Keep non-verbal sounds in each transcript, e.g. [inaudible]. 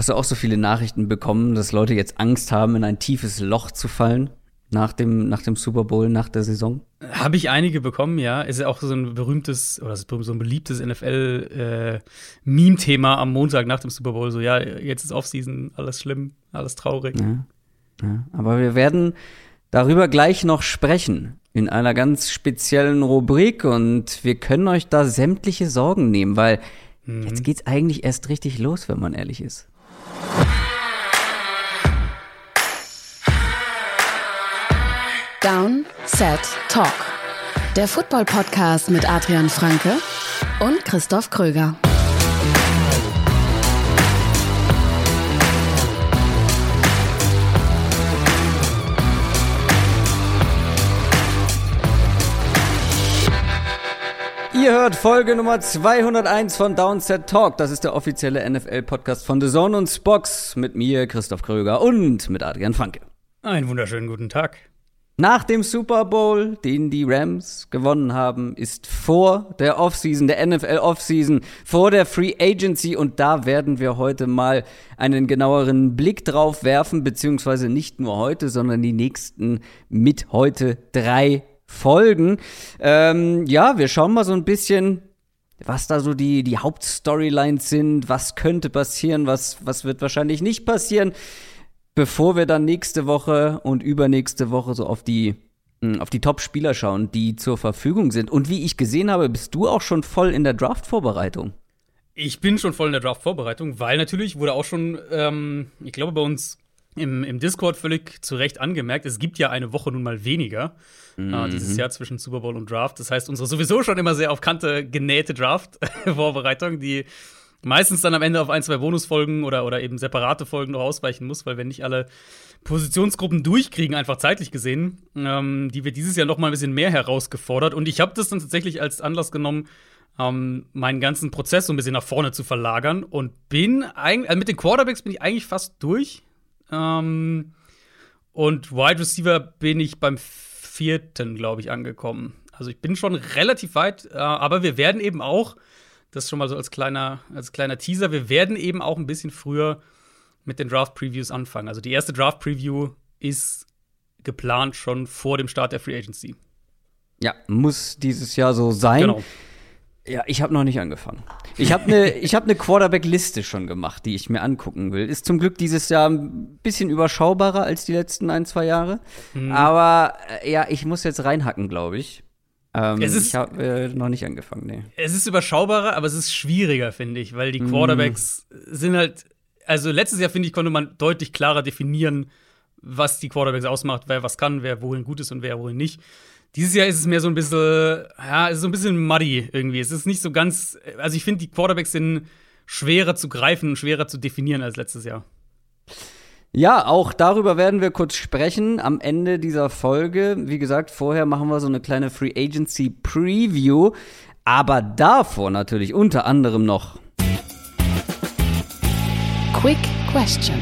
Hast du auch so viele Nachrichten bekommen, dass Leute jetzt Angst haben, in ein tiefes Loch zu fallen nach dem, nach dem Super Bowl, nach der Saison? Habe ich einige bekommen, ja. Ist ja auch so ein berühmtes oder so ein beliebtes NFL-Meme-Thema äh, am Montag nach dem Super Bowl. So, ja, jetzt ist Offseason, alles schlimm, alles traurig. Ja. ja. Aber wir werden darüber gleich noch sprechen in einer ganz speziellen Rubrik und wir können euch da sämtliche Sorgen nehmen, weil mhm. jetzt geht's eigentlich erst richtig los, wenn man ehrlich ist. Down, Set, Talk. Der Football-Podcast mit Adrian Franke und Christoph Kröger. Ihr hört Folge Nummer 201 von Downset Talk. Das ist der offizielle NFL-Podcast von The Zone und Spox mit mir, Christoph Kröger und mit Adrian Franke. Einen wunderschönen guten Tag. Nach dem Super Bowl, den die Rams gewonnen haben, ist vor der Offseason, der NFL Offseason, vor der Free Agency und da werden wir heute mal einen genaueren Blick drauf werfen, beziehungsweise nicht nur heute, sondern die nächsten mit heute drei Folgen. Ähm, ja, wir schauen mal so ein bisschen, was da so die, die Hauptstorylines sind, was könnte passieren, was, was wird wahrscheinlich nicht passieren, bevor wir dann nächste Woche und übernächste Woche so auf die, hm, auf die Top-Spieler schauen, die zur Verfügung sind. Und wie ich gesehen habe, bist du auch schon voll in der Draft-Vorbereitung. Ich bin schon voll in der Draft-Vorbereitung, weil natürlich wurde auch schon, ähm, ich glaube, bei uns im, im Discord völlig zu Recht angemerkt, es gibt ja eine Woche nun mal weniger äh, mhm. äh, dieses Jahr zwischen Super Bowl und Draft. Das heißt, unsere sowieso schon immer sehr auf Kante genähte Draft-Vorbereitung, die meistens dann am Ende auf ein, zwei Bonusfolgen oder, oder eben separate Folgen noch ausweichen muss, weil wir nicht alle Positionsgruppen durchkriegen, einfach zeitlich gesehen, ähm, die wir dieses Jahr noch mal ein bisschen mehr herausgefordert. Und ich habe das dann tatsächlich als Anlass genommen, ähm, meinen ganzen Prozess so ein bisschen nach vorne zu verlagern und bin eigentlich, also mit den Quarterbacks bin ich eigentlich fast durch. Ähm, und Wide Receiver bin ich beim vierten, glaube ich, angekommen. Also ich bin schon relativ weit, äh, aber wir werden eben auch, das schon mal so als kleiner, als kleiner Teaser, wir werden eben auch ein bisschen früher mit den Draft-Previews anfangen. Also die erste Draft-Preview ist geplant schon vor dem Start der Free Agency. Ja, muss dieses Jahr so sein. Genau. Ja, ich habe noch nicht angefangen. Ich habe eine [laughs] hab ne Quarterback-Liste schon gemacht, die ich mir angucken will. Ist zum Glück dieses Jahr ein bisschen überschaubarer als die letzten ein, zwei Jahre. Mhm. Aber äh, ja, ich muss jetzt reinhacken, glaube ich. Ähm, ist, ich habe äh, noch nicht angefangen, nee. Es ist überschaubarer, aber es ist schwieriger, finde ich, weil die mhm. Quarterbacks mhm. sind halt. Also letztes Jahr, finde ich, konnte man deutlich klarer definieren, was die Quarterbacks ausmacht, wer was kann, wer wohin gut ist und wer wohin nicht. Dieses Jahr ist es mehr so ein bisschen, ja, es ist so ein bisschen muddy irgendwie. Es ist nicht so ganz, also ich finde, die Quarterbacks sind schwerer zu greifen und schwerer zu definieren als letztes Jahr. Ja, auch darüber werden wir kurz sprechen am Ende dieser Folge. Wie gesagt, vorher machen wir so eine kleine Free Agency Preview. Aber davor natürlich unter anderem noch Quick Question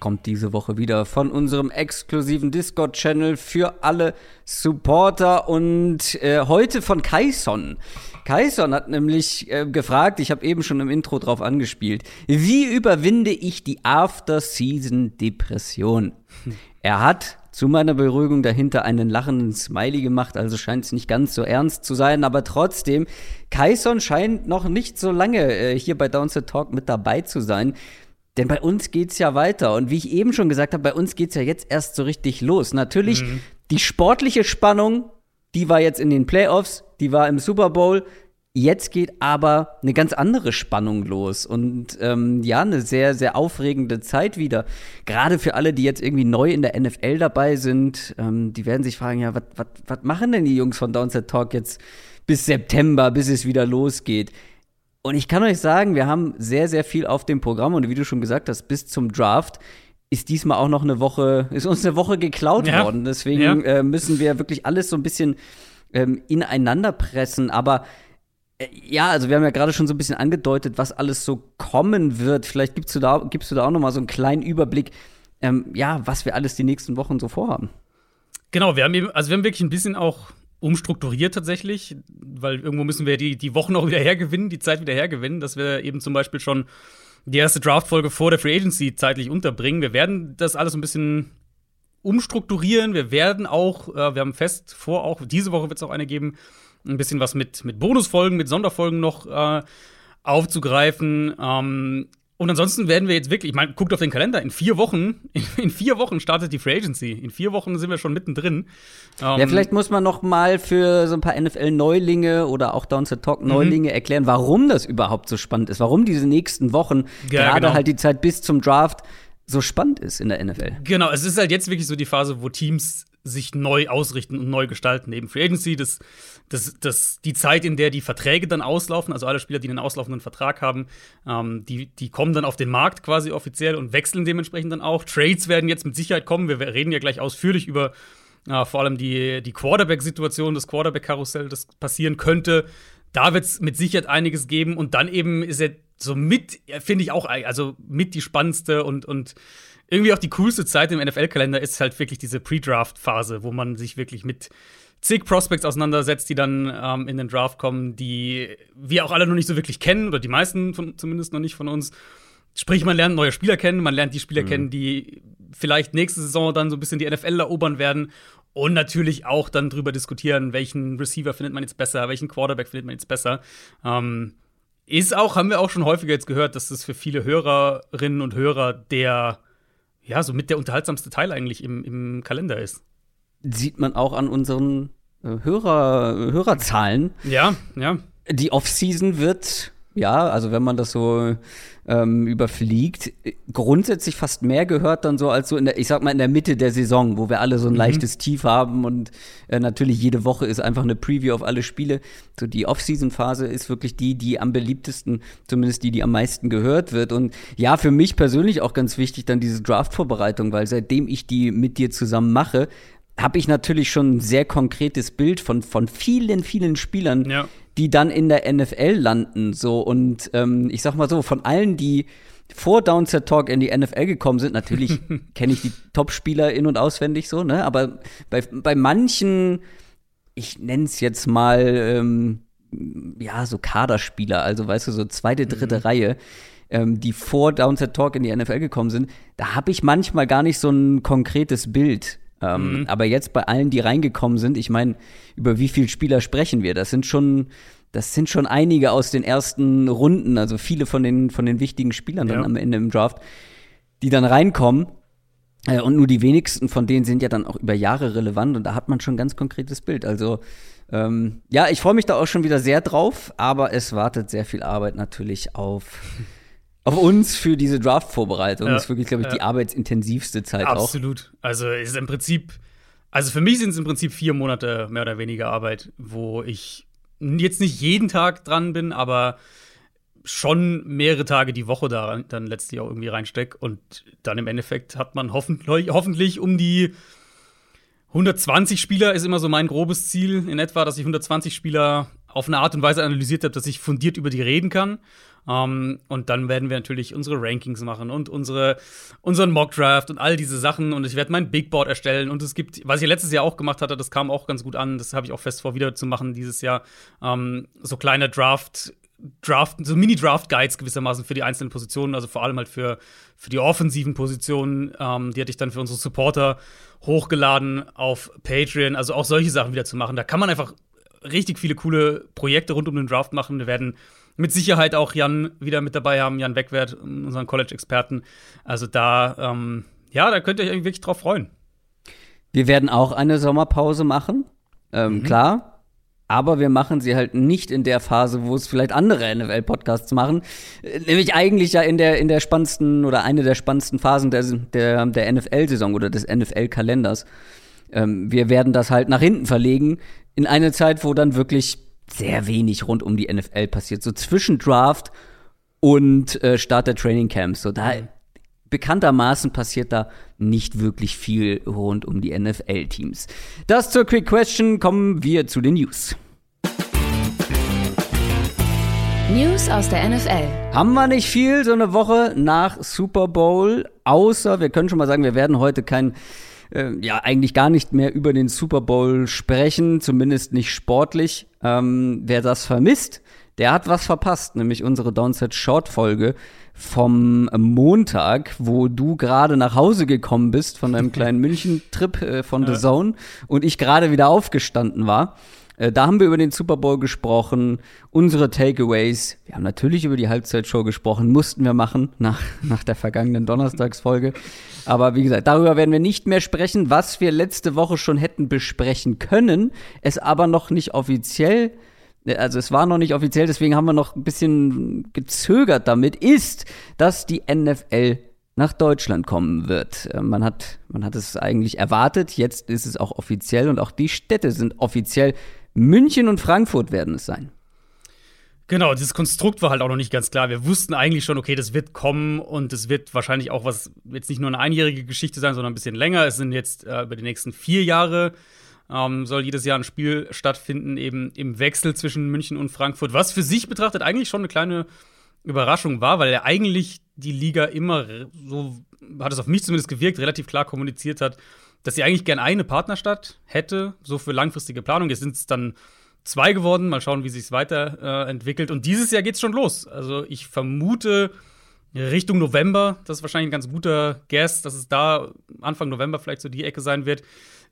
kommt diese Woche wieder von unserem exklusiven Discord-Channel für alle Supporter und äh, heute von Kaison. Kaison hat nämlich äh, gefragt, ich habe eben schon im Intro drauf angespielt, wie überwinde ich die After-Season-Depression? Er hat zu meiner Beruhigung dahinter einen lachenden Smiley gemacht, also scheint es nicht ganz so ernst zu sein, aber trotzdem, Kaison scheint noch nicht so lange äh, hier bei Downset Talk mit dabei zu sein. Denn bei uns geht's ja weiter. Und wie ich eben schon gesagt habe, bei uns geht's ja jetzt erst so richtig los. Natürlich, mhm. die sportliche Spannung, die war jetzt in den Playoffs, die war im Super Bowl. Jetzt geht aber eine ganz andere Spannung los und ähm, ja, eine sehr, sehr aufregende Zeit wieder. Gerade für alle, die jetzt irgendwie neu in der NFL dabei sind, ähm, die werden sich fragen, ja, was machen denn die Jungs von Downset Talk jetzt bis September, bis es wieder losgeht? Und ich kann euch sagen, wir haben sehr, sehr viel auf dem Programm und wie du schon gesagt hast, bis zum Draft ist diesmal auch noch eine Woche, ist uns eine Woche geklaut ja. worden. Deswegen ja. äh, müssen wir wirklich alles so ein bisschen ähm, ineinander pressen. Aber äh, ja, also wir haben ja gerade schon so ein bisschen angedeutet, was alles so kommen wird. Vielleicht gibst du da, gibst du da auch noch mal so einen kleinen Überblick, ähm, ja, was wir alles die nächsten Wochen so vorhaben. Genau, wir haben eben, also wir haben wirklich ein bisschen auch umstrukturiert tatsächlich, weil irgendwo müssen wir die, die Wochen auch wieder hergewinnen, die Zeit wieder hergewinnen, dass wir eben zum Beispiel schon die erste Draft-Folge vor der Free Agency zeitlich unterbringen. Wir werden das alles ein bisschen umstrukturieren. Wir werden auch, äh, wir haben fest vor, auch diese Woche wird es auch eine geben, ein bisschen was mit, mit Bonusfolgen, mit Sonderfolgen noch äh, aufzugreifen. Ähm, und ansonsten werden wir jetzt wirklich, ich meine, guckt auf den Kalender, in vier Wochen, in, [laughs] in, vier Wochen startet die Free Agency. In vier Wochen sind wir schon mittendrin. Ähm, ja, vielleicht muss man noch mal für so ein paar NFL-Neulinge oder auch Down to Talk-Neulinge mhm. erklären, warum das überhaupt so spannend ist. Warum diese nächsten Wochen, ja, gerade genau. halt die Zeit bis zum Draft, so spannend ist in der NFL. Genau, es ist halt jetzt wirklich so die Phase, wo Teams sich neu ausrichten und neu gestalten. Eben Free Agency, das, das, das, die Zeit, in der die Verträge dann auslaufen, also alle Spieler, die einen auslaufenden Vertrag haben, ähm, die, die kommen dann auf den Markt quasi offiziell und wechseln dementsprechend dann auch. Trades werden jetzt mit Sicherheit kommen. Wir reden ja gleich ausführlich über äh, vor allem die, die Quarterback-Situation, das Quarterback-Karussell, das passieren könnte. Da wird es mit Sicherheit einiges geben und dann eben ist er so mit, finde ich auch, also mit die spannendste und, und irgendwie auch die coolste Zeit im NFL-Kalender ist halt wirklich diese Pre-Draft-Phase, wo man sich wirklich mit zig Prospects auseinandersetzt, die dann ähm, in den Draft kommen, die wir auch alle noch nicht so wirklich kennen oder die meisten von, zumindest noch nicht von uns. Sprich, man lernt neue Spieler kennen, man lernt die Spieler mhm. kennen, die vielleicht nächste Saison dann so ein bisschen die NFL erobern werden und natürlich auch dann drüber diskutieren, welchen Receiver findet man jetzt besser, welchen Quarterback findet man jetzt besser. Ähm, ist auch, haben wir auch schon häufiger jetzt gehört, dass das für viele Hörerinnen und Hörer der, ja, so mit der unterhaltsamste Teil eigentlich im, im Kalender ist. Sieht man auch an unseren äh, Hörer, Hörerzahlen. Ja, ja. Die Offseason wird ja, also wenn man das so ähm, überfliegt, grundsätzlich fast mehr gehört dann so als so in der, ich sag mal, in der Mitte der Saison, wo wir alle so ein mhm. leichtes Tief haben und äh, natürlich jede Woche ist einfach eine Preview auf alle Spiele. So die Off-Season-Phase ist wirklich die, die am beliebtesten, zumindest die, die am meisten gehört wird. Und ja, für mich persönlich auch ganz wichtig dann diese Draft-Vorbereitung, weil seitdem ich die mit dir zusammen mache, habe ich natürlich schon ein sehr konkretes Bild von, von vielen, vielen Spielern, ja die dann in der NFL landen. So und ähm, ich sag mal so, von allen, die vor Downset Talk in die NFL gekommen sind, natürlich [laughs] kenne ich die Top-Spieler in- und auswendig so, ne? Aber bei, bei manchen, ich nenne es jetzt mal, ähm, ja, so Kaderspieler, also weißt du, so zweite, dritte mhm. Reihe, ähm, die vor Downset Talk in die NFL gekommen sind, da habe ich manchmal gar nicht so ein konkretes Bild. Ähm, mhm. Aber jetzt bei allen, die reingekommen sind, ich meine, über wie viele Spieler sprechen wir? Das sind schon, das sind schon einige aus den ersten Runden, also viele von den, von den wichtigen Spielern ja. dann am Ende im Draft, die dann reinkommen. Äh, und nur die wenigsten von denen sind ja dann auch über Jahre relevant und da hat man schon ein ganz konkretes Bild. Also ähm, ja, ich freue mich da auch schon wieder sehr drauf, aber es wartet sehr viel Arbeit natürlich auf auf uns für diese Draft-Vorbereitung. Ja, das ist wirklich, glaube ich, ja. die arbeitsintensivste Zeit Absolut. auch. Absolut. Also es ist im Prinzip, also für mich sind es im Prinzip vier Monate mehr oder weniger Arbeit, wo ich jetzt nicht jeden Tag dran bin, aber schon mehrere Tage die Woche da dann letztlich auch irgendwie reinstecke. Und dann im Endeffekt hat man hoffentlich, hoffentlich um die 120 Spieler ist immer so mein grobes Ziel in etwa, dass ich 120 Spieler auf eine Art und Weise analysiert habe, dass ich fundiert über die reden kann. Um, ähm, und dann werden wir natürlich unsere Rankings machen und unsere, unseren Mockdraft und all diese Sachen. Und ich werde mein Big Board erstellen. Und es gibt, was ich letztes Jahr auch gemacht hatte, das kam auch ganz gut an. Das habe ich auch fest vor, wieder zu machen dieses Jahr. Um, ähm, so kleine Draft, Draft, so Mini-Draft-Guides gewissermaßen für die einzelnen Positionen, also vor allem halt für, für die offensiven Positionen. Um, ähm, die hatte ich dann für unsere Supporter hochgeladen auf Patreon. Also auch solche Sachen wieder zu machen. Da kann man einfach richtig viele coole Projekte rund um den Draft machen. Wir werden mit Sicherheit auch Jan wieder mit dabei haben, Jan Wegwert, unseren College-Experten. Also da, ähm, ja, da könnt ihr euch wirklich drauf freuen. Wir werden auch eine Sommerpause machen, ähm, mhm. klar. Aber wir machen sie halt nicht in der Phase, wo es vielleicht andere NFL-Podcasts machen. Nämlich eigentlich ja in der, in der spannendsten oder eine der spannendsten Phasen der, der, der NFL-Saison oder des NFL-Kalenders. Ähm, wir werden das halt nach hinten verlegen in eine Zeit, wo dann wirklich sehr wenig rund um die NFL passiert. So zwischen Draft und äh, Start der Training Camps. So da mhm. bekanntermaßen passiert da nicht wirklich viel rund um die NFL-Teams. Das zur Quick Question. Kommen wir zu den News. News aus der NFL. Haben wir nicht viel so eine Woche nach Super Bowl, außer wir können schon mal sagen, wir werden heute kein äh, ja eigentlich gar nicht mehr über den Super Bowl sprechen, zumindest nicht sportlich. Ähm, wer das vermisst, der hat was verpasst, nämlich unsere Downset Short Folge vom Montag, wo du gerade nach Hause gekommen bist von deinem kleinen [laughs] München-Trip äh, von The Zone und ich gerade wieder aufgestanden war. Äh, da haben wir über den Super Bowl gesprochen, unsere Takeaways. Wir haben natürlich über die Halbzeitshow gesprochen, mussten wir machen nach, nach der vergangenen Donnerstagsfolge. Aber wie gesagt, darüber werden wir nicht mehr sprechen, was wir letzte Woche schon hätten besprechen können, es aber noch nicht offiziell also es war noch nicht offiziell, deswegen haben wir noch ein bisschen gezögert damit, ist, dass die NFL nach Deutschland kommen wird. Äh, man hat, man hat es eigentlich erwartet, jetzt ist es auch offiziell und auch die Städte sind offiziell München und Frankfurt werden es sein. Genau, dieses Konstrukt war halt auch noch nicht ganz klar. Wir wussten eigentlich schon, okay, das wird kommen und es wird wahrscheinlich auch was, jetzt nicht nur eine einjährige Geschichte sein, sondern ein bisschen länger. Es sind jetzt äh, über die nächsten vier Jahre ähm, soll jedes Jahr ein Spiel stattfinden, eben im Wechsel zwischen München und Frankfurt, was für sich betrachtet eigentlich schon eine kleine Überraschung war, weil er eigentlich die Liga immer so, hat es auf mich zumindest gewirkt, relativ klar kommuniziert hat, dass sie eigentlich gern eine Partnerstadt hätte, so für langfristige Planung. Jetzt sind es dann zwei geworden. Mal schauen, wie sich es weiterentwickelt. Äh, und dieses Jahr geht es schon los. Also ich vermute Richtung November, das ist wahrscheinlich ein ganz guter Guess, dass es da Anfang November vielleicht so die Ecke sein wird.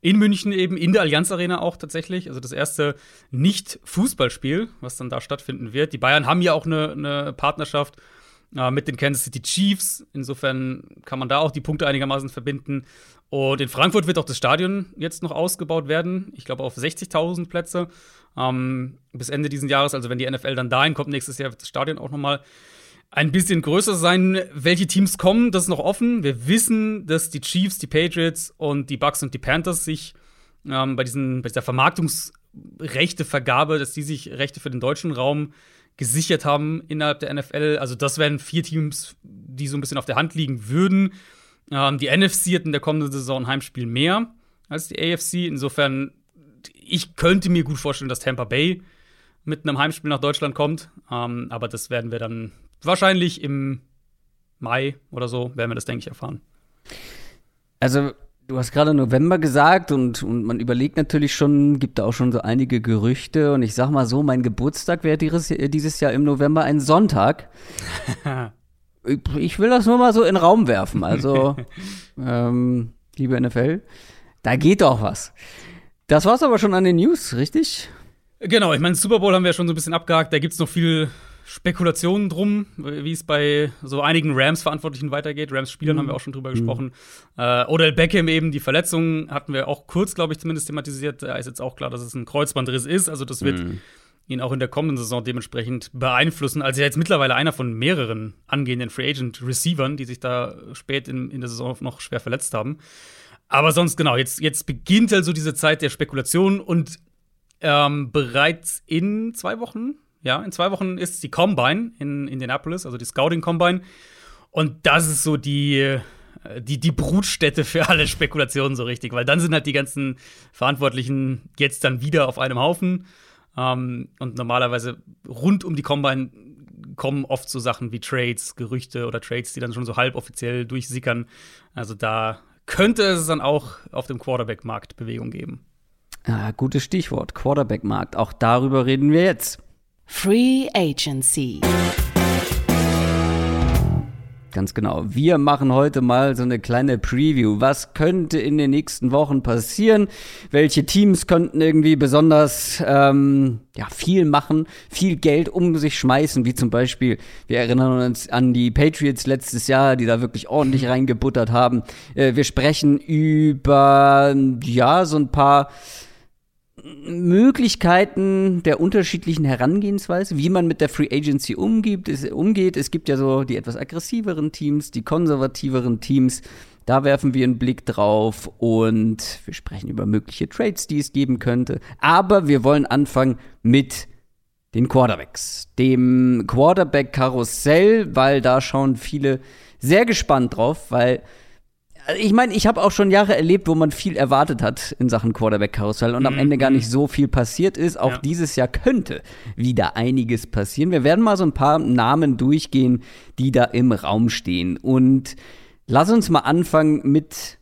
In München eben, in der Allianz Arena auch tatsächlich. Also das erste Nicht-Fußballspiel, was dann da stattfinden wird. Die Bayern haben ja auch eine, eine Partnerschaft äh, mit den Kansas City Chiefs. Insofern kann man da auch die Punkte einigermaßen verbinden. Und in Frankfurt wird auch das Stadion jetzt noch ausgebaut werden. Ich glaube auf 60.000 Plätze ähm, bis Ende dieses Jahres. Also wenn die NFL dann dahin kommt, nächstes Jahr wird das Stadion auch noch mal ein bisschen größer sein. Welche Teams kommen, das ist noch offen. Wir wissen, dass die Chiefs, die Patriots und die Bucks und die Panthers sich ähm, bei, diesen, bei dieser Vermarktungsrechtevergabe, dass die sich Rechte für den deutschen Raum gesichert haben innerhalb der NFL. Also das wären vier Teams, die so ein bisschen auf der Hand liegen würden. Ähm, die NFC hat in der kommenden Saison ein Heimspiel mehr als die AFC. Insofern, ich könnte mir gut vorstellen, dass Tampa Bay mit einem Heimspiel nach Deutschland kommt. Ähm, aber das werden wir dann wahrscheinlich im Mai oder so, werden wir das, denke ich, erfahren. Also, du hast gerade November gesagt und, und man überlegt natürlich schon, gibt da auch schon so einige Gerüchte. Und ich sag mal so, mein Geburtstag wäre dieses, dieses Jahr im November ein Sonntag. [laughs] ich will das nur mal so in den Raum werfen. Also, [laughs] ähm, liebe NFL, da geht doch was. Das war's aber schon an den News, richtig? Genau, ich meine, Super Bowl haben wir ja schon so ein bisschen abgehakt. Da gibt's noch viel Spekulationen drum, wie es bei so einigen Rams-Verantwortlichen weitergeht. Rams-Spielern mhm. haben wir auch schon drüber mhm. gesprochen. Äh, Odell Beckham eben, die Verletzung hatten wir auch kurz, glaube ich, zumindest thematisiert. Da ist jetzt auch klar, dass es ein Kreuzbandriss ist. Also das wird mhm ihn auch in der kommenden Saison dementsprechend beeinflussen. Also er jetzt mittlerweile einer von mehreren angehenden Free Agent Receivern, die sich da spät in, in der Saison noch schwer verletzt haben. Aber sonst genau, jetzt, jetzt beginnt also diese Zeit der Spekulation und ähm, bereits in zwei Wochen, ja, in zwei Wochen ist die Combine in Indianapolis, also die Scouting Combine. Und das ist so die, äh, die, die Brutstätte für alle Spekulationen so richtig, weil dann sind halt die ganzen Verantwortlichen jetzt dann wieder auf einem Haufen ähm, und normalerweise rund um die Combine kommen oft so Sachen wie Trades, Gerüchte oder Trades, die dann schon so halboffiziell durchsickern. Also da könnte es dann auch auf dem Quarterback-Markt Bewegung geben. Ah, gutes Stichwort, Quarterback-Markt. Auch darüber reden wir jetzt. Free Agency. Ganz genau. Wir machen heute mal so eine kleine Preview. Was könnte in den nächsten Wochen passieren? Welche Teams könnten irgendwie besonders ähm, ja, viel machen, viel Geld um sich schmeißen, wie zum Beispiel, wir erinnern uns an die Patriots letztes Jahr, die da wirklich ordentlich reingebuttert haben. Äh, wir sprechen über ja so ein paar Möglichkeiten der unterschiedlichen Herangehensweise, wie man mit der Free Agency umgeht. Es, umgeht. es gibt ja so die etwas aggressiveren Teams, die konservativeren Teams. Da werfen wir einen Blick drauf und wir sprechen über mögliche Trades, die es geben könnte. Aber wir wollen anfangen mit den Quarterbacks, dem Quarterback-Karussell, weil da schauen viele sehr gespannt drauf, weil ich meine, ich habe auch schon Jahre erlebt, wo man viel erwartet hat in Sachen Quarterback-Karussell und mhm. am Ende gar nicht so viel passiert ist. Auch ja. dieses Jahr könnte wieder einiges passieren. Wir werden mal so ein paar Namen durchgehen, die da im Raum stehen. Und lass uns mal anfangen mit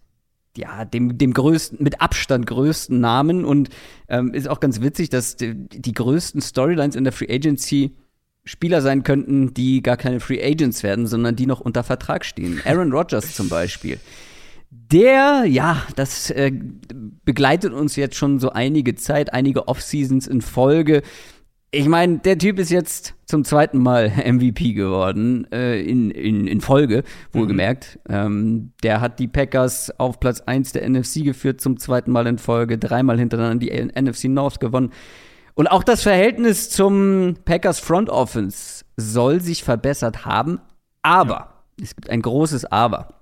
ja, dem, dem größten, mit Abstand größten Namen und ähm, ist auch ganz witzig, dass die, die größten Storylines in der Free Agency Spieler sein könnten, die gar keine Free Agents werden, sondern die noch unter Vertrag stehen. Aaron Rodgers zum Beispiel. Der, ja, das äh, begleitet uns jetzt schon so einige Zeit, einige Off-Seasons in Folge. Ich meine, der Typ ist jetzt zum zweiten Mal [laughs] MVP geworden, äh, in, in, in Folge, wohlgemerkt. Mhm. Ähm, der hat die Packers auf Platz 1 der NFC geführt, zum zweiten Mal in Folge, dreimal hintereinander die NFC North gewonnen. Und auch das Verhältnis zum Packers Front Offense soll sich verbessert haben, aber ja. es gibt ein großes Aber.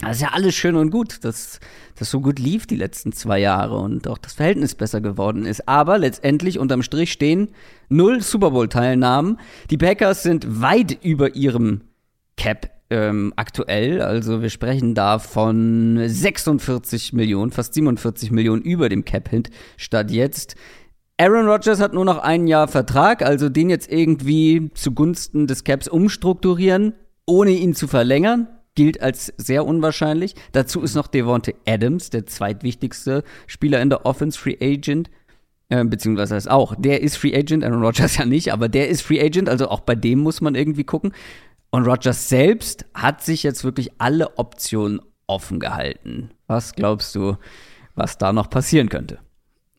Das ist ja alles schön und gut, dass das so gut lief die letzten zwei Jahre und auch das Verhältnis besser geworden ist. Aber letztendlich unterm Strich stehen null Super Bowl-Teilnahmen. Die Packers sind weit über ihrem Cap ähm, aktuell. Also wir sprechen da von 46 Millionen, fast 47 Millionen über dem Cap-Hint statt jetzt. Aaron Rodgers hat nur noch ein Jahr Vertrag, also den jetzt irgendwie zugunsten des Caps umstrukturieren, ohne ihn zu verlängern gilt als sehr unwahrscheinlich. Dazu ist noch Devonte Adams, der zweitwichtigste Spieler in der Offense, Free Agent. Äh, beziehungsweise ist auch, der ist Free Agent, Aaron Rodgers [laughs] ja nicht, aber der ist Free Agent, also auch bei dem muss man irgendwie gucken. Und Rodgers selbst hat sich jetzt wirklich alle Optionen offen gehalten. Was glaubst du, was da noch passieren könnte?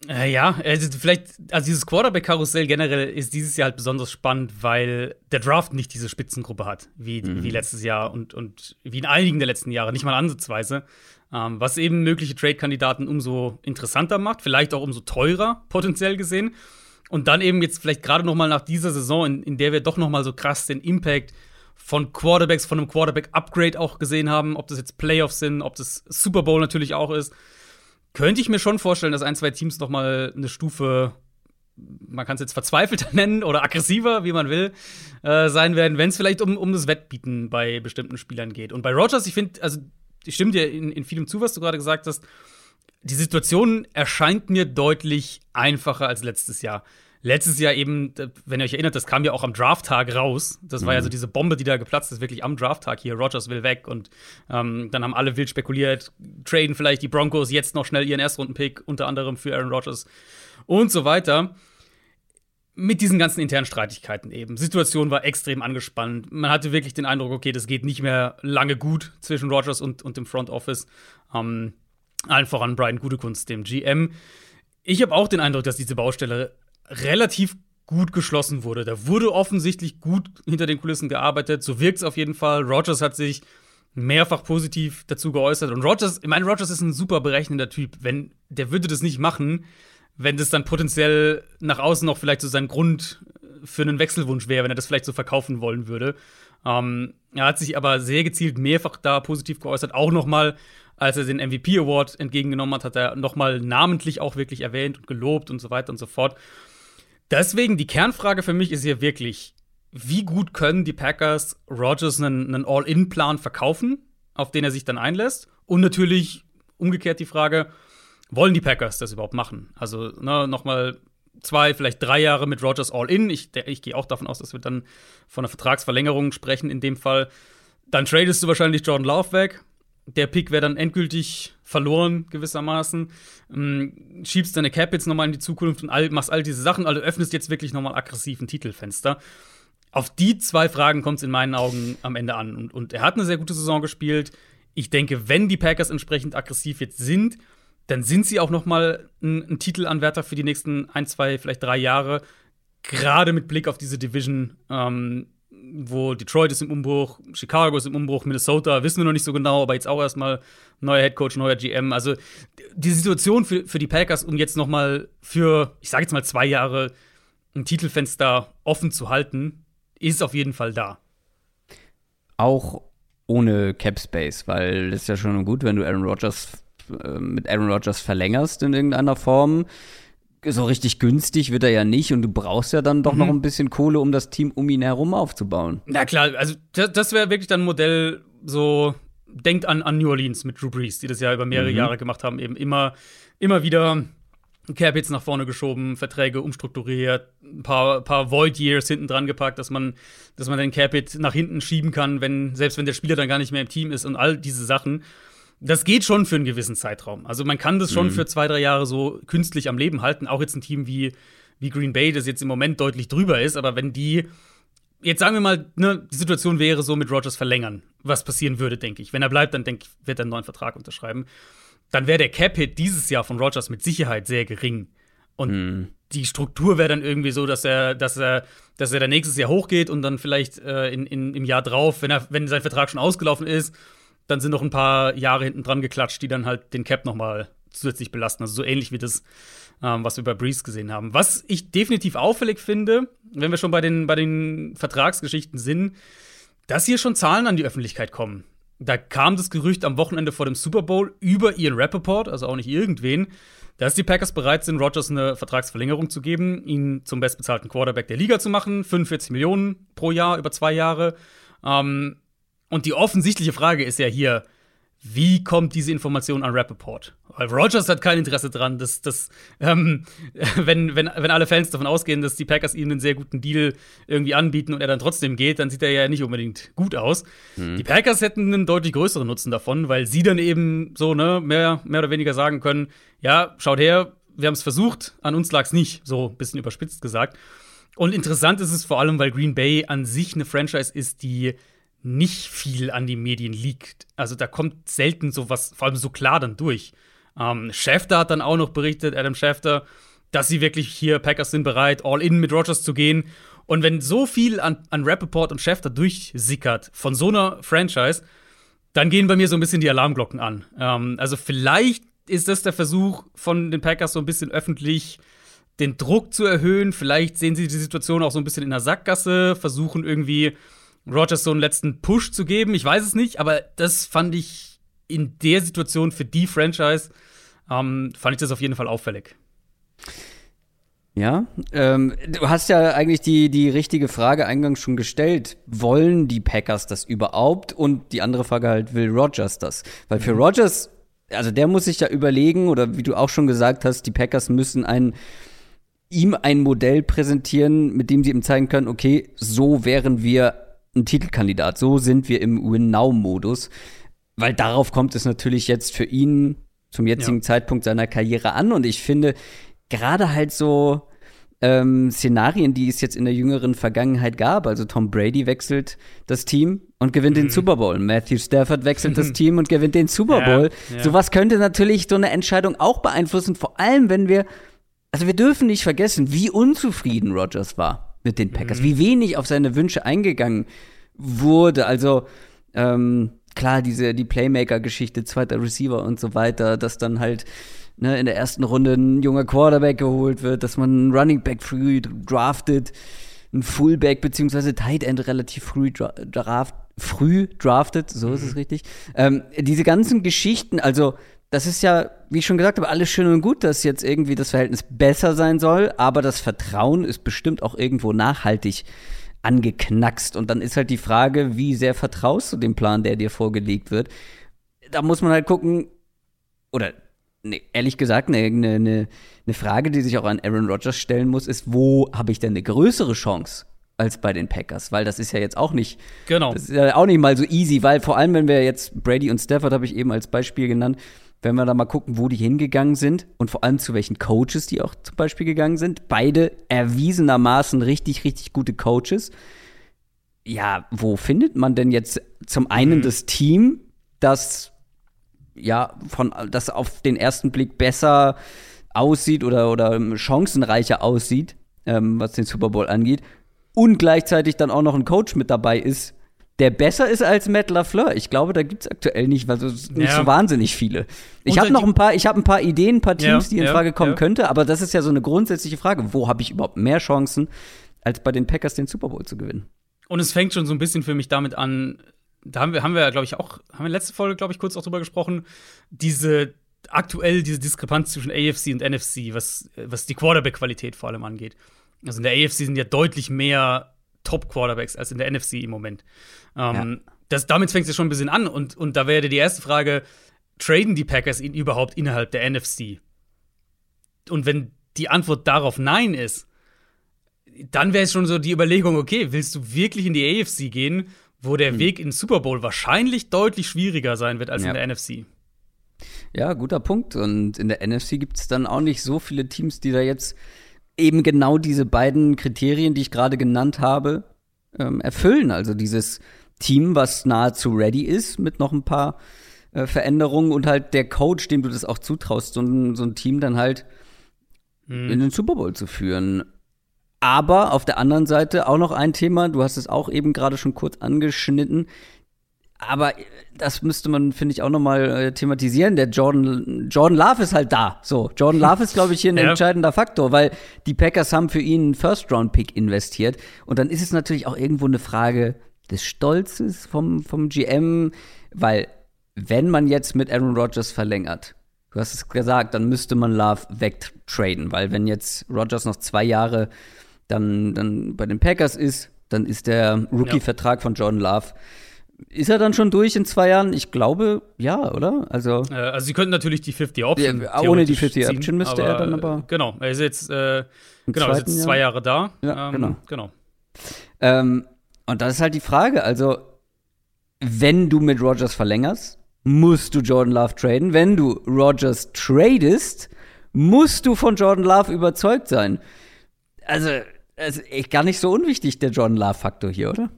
Äh, ja, also vielleicht, also dieses Quarterback-Karussell generell ist dieses Jahr halt besonders spannend, weil der Draft nicht diese Spitzengruppe hat, wie, mhm. wie letztes Jahr und, und wie in einigen der letzten Jahre, nicht mal ansatzweise. Ähm, was eben mögliche Trade-Kandidaten umso interessanter macht, vielleicht auch umso teurer, potenziell gesehen. Und dann eben jetzt vielleicht gerade noch mal nach dieser Saison, in, in der wir doch noch mal so krass den Impact von Quarterbacks, von einem Quarterback-Upgrade auch gesehen haben, ob das jetzt Playoffs sind, ob das Super Bowl natürlich auch ist könnte ich mir schon vorstellen, dass ein, zwei Teams noch mal eine Stufe man kann es jetzt verzweifelter [laughs] nennen oder aggressiver, wie man will, äh, sein werden, wenn es vielleicht um, um das Wettbieten bei bestimmten Spielern geht. Und bei Rogers, ich finde, also ich stimme dir in, in vielem zu, was du gerade gesagt hast. Die Situation erscheint mir deutlich einfacher als letztes Jahr letztes Jahr eben, wenn ihr euch erinnert, das kam ja auch am Drafttag raus. Das war mhm. ja so diese Bombe, die da geplatzt ist, wirklich am Drafttag hier. Rogers will weg und ähm, dann haben alle wild spekuliert, traden vielleicht die Broncos jetzt noch schnell ihren Erstrunden-Pick, unter anderem für Aaron Rodgers und so weiter. Mit diesen ganzen internen Streitigkeiten eben. Situation war extrem angespannt. Man hatte wirklich den Eindruck, okay, das geht nicht mehr lange gut zwischen Rogers und, und dem Front Office. Ähm, allen voran Brian Gutekunst, dem GM. Ich habe auch den Eindruck, dass diese Baustelle relativ gut geschlossen wurde. Da wurde offensichtlich gut hinter den Kulissen gearbeitet. So wirkt es auf jeden Fall. Rogers hat sich mehrfach positiv dazu geäußert. Und Rogers, ich meine, Rogers ist ein super berechnender Typ. Wenn, der würde das nicht machen, wenn das dann potenziell nach außen noch vielleicht so sein Grund für einen Wechselwunsch wäre, wenn er das vielleicht so verkaufen wollen würde. Ähm, er hat sich aber sehr gezielt mehrfach da positiv geäußert. Auch noch mal, als er den MVP Award entgegengenommen hat, hat er noch mal namentlich auch wirklich erwähnt und gelobt und so weiter und so fort. Deswegen, die Kernfrage für mich ist hier wirklich, wie gut können die Packers Rogers einen, einen All-In-Plan verkaufen, auf den er sich dann einlässt? Und natürlich umgekehrt die Frage, wollen die Packers das überhaupt machen? Also, ne, nochmal zwei, vielleicht drei Jahre mit Rogers All-In. Ich, ich gehe auch davon aus, dass wir dann von einer Vertragsverlängerung sprechen in dem Fall. Dann tradest du wahrscheinlich Jordan Love weg der Pick wäre dann endgültig verloren, gewissermaßen. Ähm, schiebst deine Cap jetzt nochmal in die Zukunft und all, machst all diese Sachen, also öffnest jetzt wirklich nochmal aggressiv ein Titelfenster. Auf die zwei Fragen kommt es in meinen Augen am Ende an. Und, und er hat eine sehr gute Saison gespielt. Ich denke, wenn die Packers entsprechend aggressiv jetzt sind, dann sind sie auch nochmal ein, ein Titelanwärter für die nächsten ein, zwei, vielleicht drei Jahre. Gerade mit Blick auf diese Division. Ähm, wo Detroit ist im Umbruch, Chicago ist im Umbruch, Minnesota wissen wir noch nicht so genau, aber jetzt auch erstmal neuer Headcoach, neuer GM. Also die Situation für, für die Packers, um jetzt noch mal für, ich sage jetzt mal zwei Jahre ein Titelfenster offen zu halten, ist auf jeden Fall da. Auch ohne Cap Space, weil es ist ja schon gut, wenn du Aaron Rodgers äh, mit Aaron Rodgers verlängerst in irgendeiner Form so richtig günstig wird er ja nicht und du brauchst ja dann doch mhm. noch ein bisschen Kohle, um das Team um ihn herum aufzubauen. Na klar, also das, das wäre wirklich dann ein Modell, so denkt an, an New Orleans mit Drew Brees, die das ja über mehrere mhm. Jahre gemacht haben, eben immer, immer wieder Cap jetzt nach vorne geschoben, Verträge umstrukturiert, ein paar, paar Void Years hinten dran gepackt, dass man, dass man den Cap nach hinten schieben kann, wenn, selbst wenn der Spieler dann gar nicht mehr im Team ist und all diese Sachen das geht schon für einen gewissen Zeitraum. Also man kann das schon mhm. für zwei, drei Jahre so künstlich am Leben halten. Auch jetzt ein Team wie, wie Green Bay, das jetzt im Moment deutlich drüber ist, aber wenn die jetzt sagen wir mal, ne, die Situation wäre so mit Rogers verlängern, was passieren würde, denke ich. Wenn er bleibt, dann denke ich, wird er einen neuen Vertrag unterschreiben. Dann wäre der Cap-Hit dieses Jahr von Rogers mit Sicherheit sehr gering. Und mm. die Struktur wäre dann irgendwie so, dass er, dass er, dass er dann nächstes Jahr hochgeht und dann vielleicht äh, in, in, im Jahr drauf, wenn, er, wenn sein Vertrag schon ausgelaufen ist, dann sind noch ein paar Jahre hinten dran geklatscht, die dann halt den Cap noch mal zusätzlich belasten. Also so ähnlich wie das, ähm, was wir bei Breeze gesehen haben. Was ich definitiv auffällig finde, wenn wir schon bei den, bei den Vertragsgeschichten sind, dass hier schon Zahlen an die Öffentlichkeit kommen. Da kam das Gerücht am Wochenende vor dem Super Bowl über Ian Rappaport, also auch nicht irgendwen, dass die Packers bereit sind, Rogers eine Vertragsverlängerung zu geben, ihn zum bestbezahlten Quarterback der Liga zu machen, 45 Millionen pro Jahr über zwei Jahre. Ähm, und die offensichtliche Frage ist ja hier, wie kommt diese Information an Rappaport? Weil Rogers hat kein Interesse dran, dass, dass ähm, [laughs] wenn, wenn, wenn alle Fans davon ausgehen, dass die Packers ihm einen sehr guten Deal irgendwie anbieten und er dann trotzdem geht, dann sieht er ja nicht unbedingt gut aus. Mhm. Die Packers hätten einen deutlich größeren Nutzen davon, weil sie dann eben so ne, mehr, mehr oder weniger sagen können: Ja, schaut her, wir haben es versucht, an uns lag es nicht, so ein bisschen überspitzt gesagt. Und interessant ist es vor allem, weil Green Bay an sich eine Franchise ist, die nicht viel an die Medien liegt. Also da kommt selten sowas, vor allem so klar dann durch. Ähm, Schäfter hat dann auch noch berichtet, Adam Schäfter, dass sie wirklich hier Packers sind bereit, all in mit Rogers zu gehen. Und wenn so viel an, an Rappaport und Schäfter durchsickert von so einer Franchise, dann gehen bei mir so ein bisschen die Alarmglocken an. Ähm, also vielleicht ist das der Versuch von den Packers so ein bisschen öffentlich den Druck zu erhöhen. Vielleicht sehen sie die Situation auch so ein bisschen in der Sackgasse, versuchen irgendwie Rogers so einen letzten Push zu geben. Ich weiß es nicht, aber das fand ich in der Situation für die Franchise, ähm, fand ich das auf jeden Fall auffällig. Ja, ähm, du hast ja eigentlich die, die richtige Frage eingangs schon gestellt. Wollen die Packers das überhaupt? Und die andere Frage halt, will Rogers das? Weil für mhm. Rogers, also der muss sich ja überlegen, oder wie du auch schon gesagt hast, die Packers müssen ein, ihm ein Modell präsentieren, mit dem sie ihm zeigen können, okay, so wären wir ein Titelkandidat. So sind wir im Win-Now-Modus. Weil darauf kommt es natürlich jetzt für ihn zum jetzigen ja. Zeitpunkt seiner Karriere an. Und ich finde, gerade halt so ähm, Szenarien, die es jetzt in der jüngeren Vergangenheit gab. Also Tom Brady wechselt das Team und gewinnt mhm. den Super Bowl. Matthew Stafford wechselt das [laughs] Team und gewinnt den Super Bowl. Ja, ja. Sowas könnte natürlich so eine Entscheidung auch beeinflussen, vor allem wenn wir, also wir dürfen nicht vergessen, wie unzufrieden Rogers war mit den Packers, mhm. wie wenig auf seine Wünsche eingegangen wurde. Also ähm, klar, diese die Playmaker-Geschichte, zweiter Receiver und so weiter, dass dann halt ne, in der ersten Runde ein junger Quarterback geholt wird, dass man einen Running Back früh draftet, ein Fullback beziehungsweise Tight End relativ früh draft, früh draftet, so mhm. ist es mhm. richtig. Ähm, diese ganzen Geschichten, also das ist ja, wie ich schon gesagt habe, alles schön und gut, dass jetzt irgendwie das Verhältnis besser sein soll, aber das Vertrauen ist bestimmt auch irgendwo nachhaltig angeknackst. Und dann ist halt die Frage, wie sehr vertraust du dem Plan, der dir vorgelegt wird? Da muss man halt gucken, oder ne, ehrlich gesagt, eine ne, ne, ne Frage, die sich auch an Aaron Rodgers stellen muss, ist, wo habe ich denn eine größere Chance? als bei den Packers, weil das ist ja jetzt auch nicht, genau. das ist ja auch nicht mal so easy, weil vor allem, wenn wir jetzt Brady und Stafford habe ich eben als Beispiel genannt, wenn wir da mal gucken, wo die hingegangen sind und vor allem zu welchen Coaches die auch zum Beispiel gegangen sind. Beide erwiesenermaßen richtig, richtig gute Coaches. Ja, wo findet man denn jetzt zum einen mhm. das Team, das ja von das auf den ersten Blick besser aussieht oder, oder chancenreicher aussieht, ähm, was den Super Bowl angeht, und gleichzeitig dann auch noch ein Coach mit dabei ist, der besser ist als Matt LaFleur. Ich glaube, da gibt es aktuell nicht, weil nicht ja. so wahnsinnig viele. Ich habe noch ein paar, ich habe ein paar Ideen, ein paar Teams, ja, die in Frage kommen ja. könnte, aber das ist ja so eine grundsätzliche Frage. Wo habe ich überhaupt mehr Chancen, als bei den Packers den Super Bowl zu gewinnen? Und es fängt schon so ein bisschen für mich damit an, da haben wir, haben wir, glaube ich, auch, haben wir letzte Folge, glaube ich, kurz auch drüber gesprochen, diese aktuell diese Diskrepanz zwischen AFC und NFC, was, was die Quarterback-Qualität vor allem angeht. Also in der AFC sind ja deutlich mehr Top-Quarterbacks als in der NFC im Moment. Ähm, ja. das, damit fängt es schon ein bisschen an. Und, und da wäre die erste Frage: Traden die Packers ihn überhaupt innerhalb der NFC? Und wenn die Antwort darauf Nein ist, dann wäre es schon so die Überlegung: Okay, willst du wirklich in die AFC gehen, wo der hm. Weg in den Super Bowl wahrscheinlich deutlich schwieriger sein wird als ja. in der NFC? Ja, guter Punkt. Und in der NFC gibt es dann auch nicht so viele Teams, die da jetzt eben genau diese beiden Kriterien, die ich gerade genannt habe, ähm, erfüllen. Also dieses Team, was nahezu ready ist, mit noch ein paar äh, Veränderungen und halt der Coach, dem du das auch zutraust, so ein, so ein Team dann halt mhm. in den Super Bowl zu führen. Aber auf der anderen Seite auch noch ein Thema, du hast es auch eben gerade schon kurz angeschnitten, aber das müsste man, finde ich, auch noch mal äh, thematisieren. Der Jordan, Jordan Love ist halt da. So, Jordan Love ist, glaube ich, hier ein [laughs] ja. entscheidender Faktor, weil die Packers haben für ihn einen First-Round-Pick investiert. Und dann ist es natürlich auch irgendwo eine Frage des Stolzes vom, vom GM, weil wenn man jetzt mit Aaron Rodgers verlängert, du hast es gesagt, dann müsste man Love wegtraden, weil wenn jetzt Rodgers noch zwei Jahre dann, dann bei den Packers ist, dann ist der Rookie-Vertrag ja. von Jordan Love ist er dann schon durch in zwei Jahren? Ich glaube, ja, oder? Also, äh, also sie könnten natürlich die 50 Option. Ja, ohne die 50 ziehen, Option müsste aber, er dann aber. Genau, er ist jetzt, äh, genau, ist jetzt zwei Jahre da. Ja, ähm, genau. genau. Ähm, und das ist halt die Frage. Also, wenn du mit Rogers verlängerst, musst du Jordan Love traden. Wenn du Rogers tradest, musst du von Jordan Love überzeugt sein. Also, echt gar nicht so unwichtig, der Jordan Love-Faktor hier, oder?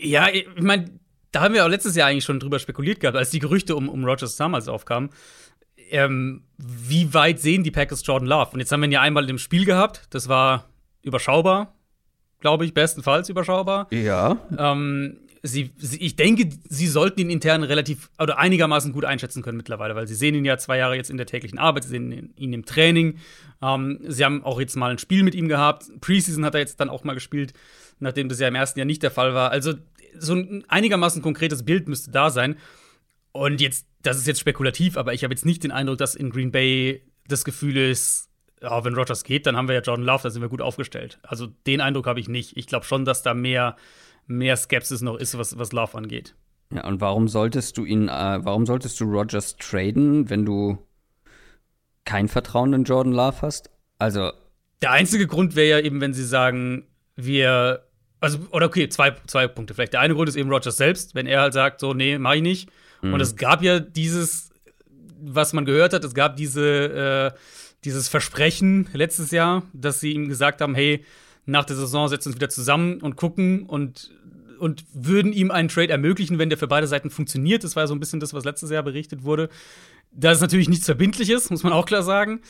Ja, ich meine, da haben wir auch letztes Jahr eigentlich schon drüber spekuliert gehabt, als die Gerüchte um, um Rogers damals aufkamen. Ähm, wie weit sehen die Packers Jordan Love? Und jetzt haben wir ihn ja einmal im Spiel gehabt. Das war überschaubar, glaube ich, bestenfalls überschaubar. Ja. Ähm, sie, sie, ich denke, sie sollten ihn intern relativ oder einigermaßen gut einschätzen können mittlerweile, weil sie sehen ihn ja zwei Jahre jetzt in der täglichen Arbeit, sie sehen ihn im Training. Ähm, sie haben auch jetzt mal ein Spiel mit ihm gehabt. Preseason hat er jetzt dann auch mal gespielt, nachdem das ja im ersten Jahr nicht der Fall war. Also so ein einigermaßen konkretes Bild müsste da sein. Und jetzt, das ist jetzt spekulativ, aber ich habe jetzt nicht den Eindruck, dass in Green Bay das Gefühl ist, ja, wenn Rogers geht, dann haben wir ja Jordan Love, da sind wir gut aufgestellt. Also den Eindruck habe ich nicht. Ich glaube schon, dass da mehr, mehr Skepsis noch ist, was, was Love angeht. Ja, und warum solltest du ihn, äh, warum solltest du Rogers traden, wenn du kein Vertrauen in Jordan Love hast? Also. Der einzige Grund wäre ja eben, wenn sie sagen, wir also, oder okay, zwei, zwei Punkte vielleicht. Der eine Grund ist eben Rogers selbst, wenn er halt sagt, so, nee, mach ich nicht. Mhm. Und es gab ja dieses, was man gehört hat, es gab diese, äh, dieses Versprechen letztes Jahr, dass sie ihm gesagt haben, hey, nach der Saison setzen wir uns wieder zusammen und gucken und, und würden ihm einen Trade ermöglichen, wenn der für beide Seiten funktioniert. Das war ja so ein bisschen das, was letztes Jahr berichtet wurde. Das ist natürlich nichts Verbindliches, muss man auch klar sagen.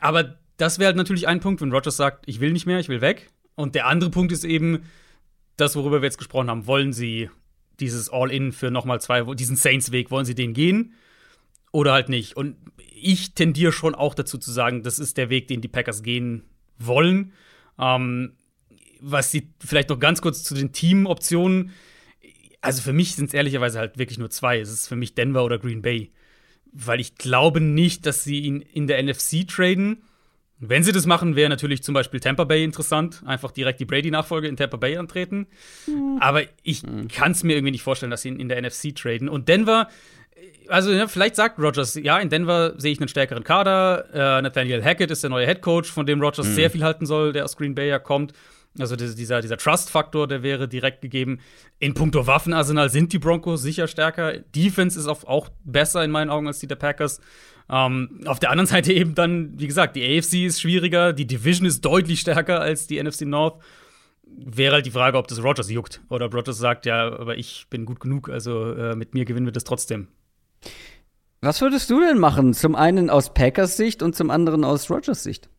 Aber das wäre halt natürlich ein Punkt, wenn Rogers sagt, ich will nicht mehr, ich will weg. Und der andere Punkt ist eben, das, worüber wir jetzt gesprochen haben, wollen sie dieses All-In für nochmal zwei, diesen Saints-Weg, wollen sie den gehen oder halt nicht? Und ich tendiere schon auch dazu zu sagen, das ist der Weg, den die Packers gehen wollen. Ähm, was sie vielleicht noch ganz kurz zu den Team-Optionen. Also für mich sind es ehrlicherweise halt wirklich nur zwei. Es ist für mich Denver oder Green Bay. Weil ich glaube nicht, dass sie ihn in der NFC traden. Wenn sie das machen, wäre natürlich zum Beispiel Tampa Bay interessant. Einfach direkt die Brady-Nachfolge in Tampa Bay antreten. Mhm. Aber ich mhm. kann es mir irgendwie nicht vorstellen, dass sie ihn in der NFC traden. Und Denver, also ja, vielleicht sagt Rogers, ja, in Denver sehe ich einen stärkeren Kader. Äh, Nathaniel Hackett ist der neue Head Coach, von dem Rogers mhm. sehr viel halten soll, der aus Green Bay ja kommt. Also dieser, dieser Trust-Faktor, der wäre direkt gegeben. In puncto Waffenarsenal sind die Broncos sicher stärker. Defense ist auch besser in meinen Augen als die der Packers. Ähm, auf der anderen Seite eben dann, wie gesagt, die AFC ist schwieriger, die Division ist deutlich stärker als die NFC North. Wäre halt die Frage, ob das Rogers juckt oder ob Rogers sagt, ja, aber ich bin gut genug, also äh, mit mir gewinnen wir das trotzdem. Was würdest du denn machen? Zum einen aus Packers Sicht und zum anderen aus Rogers Sicht?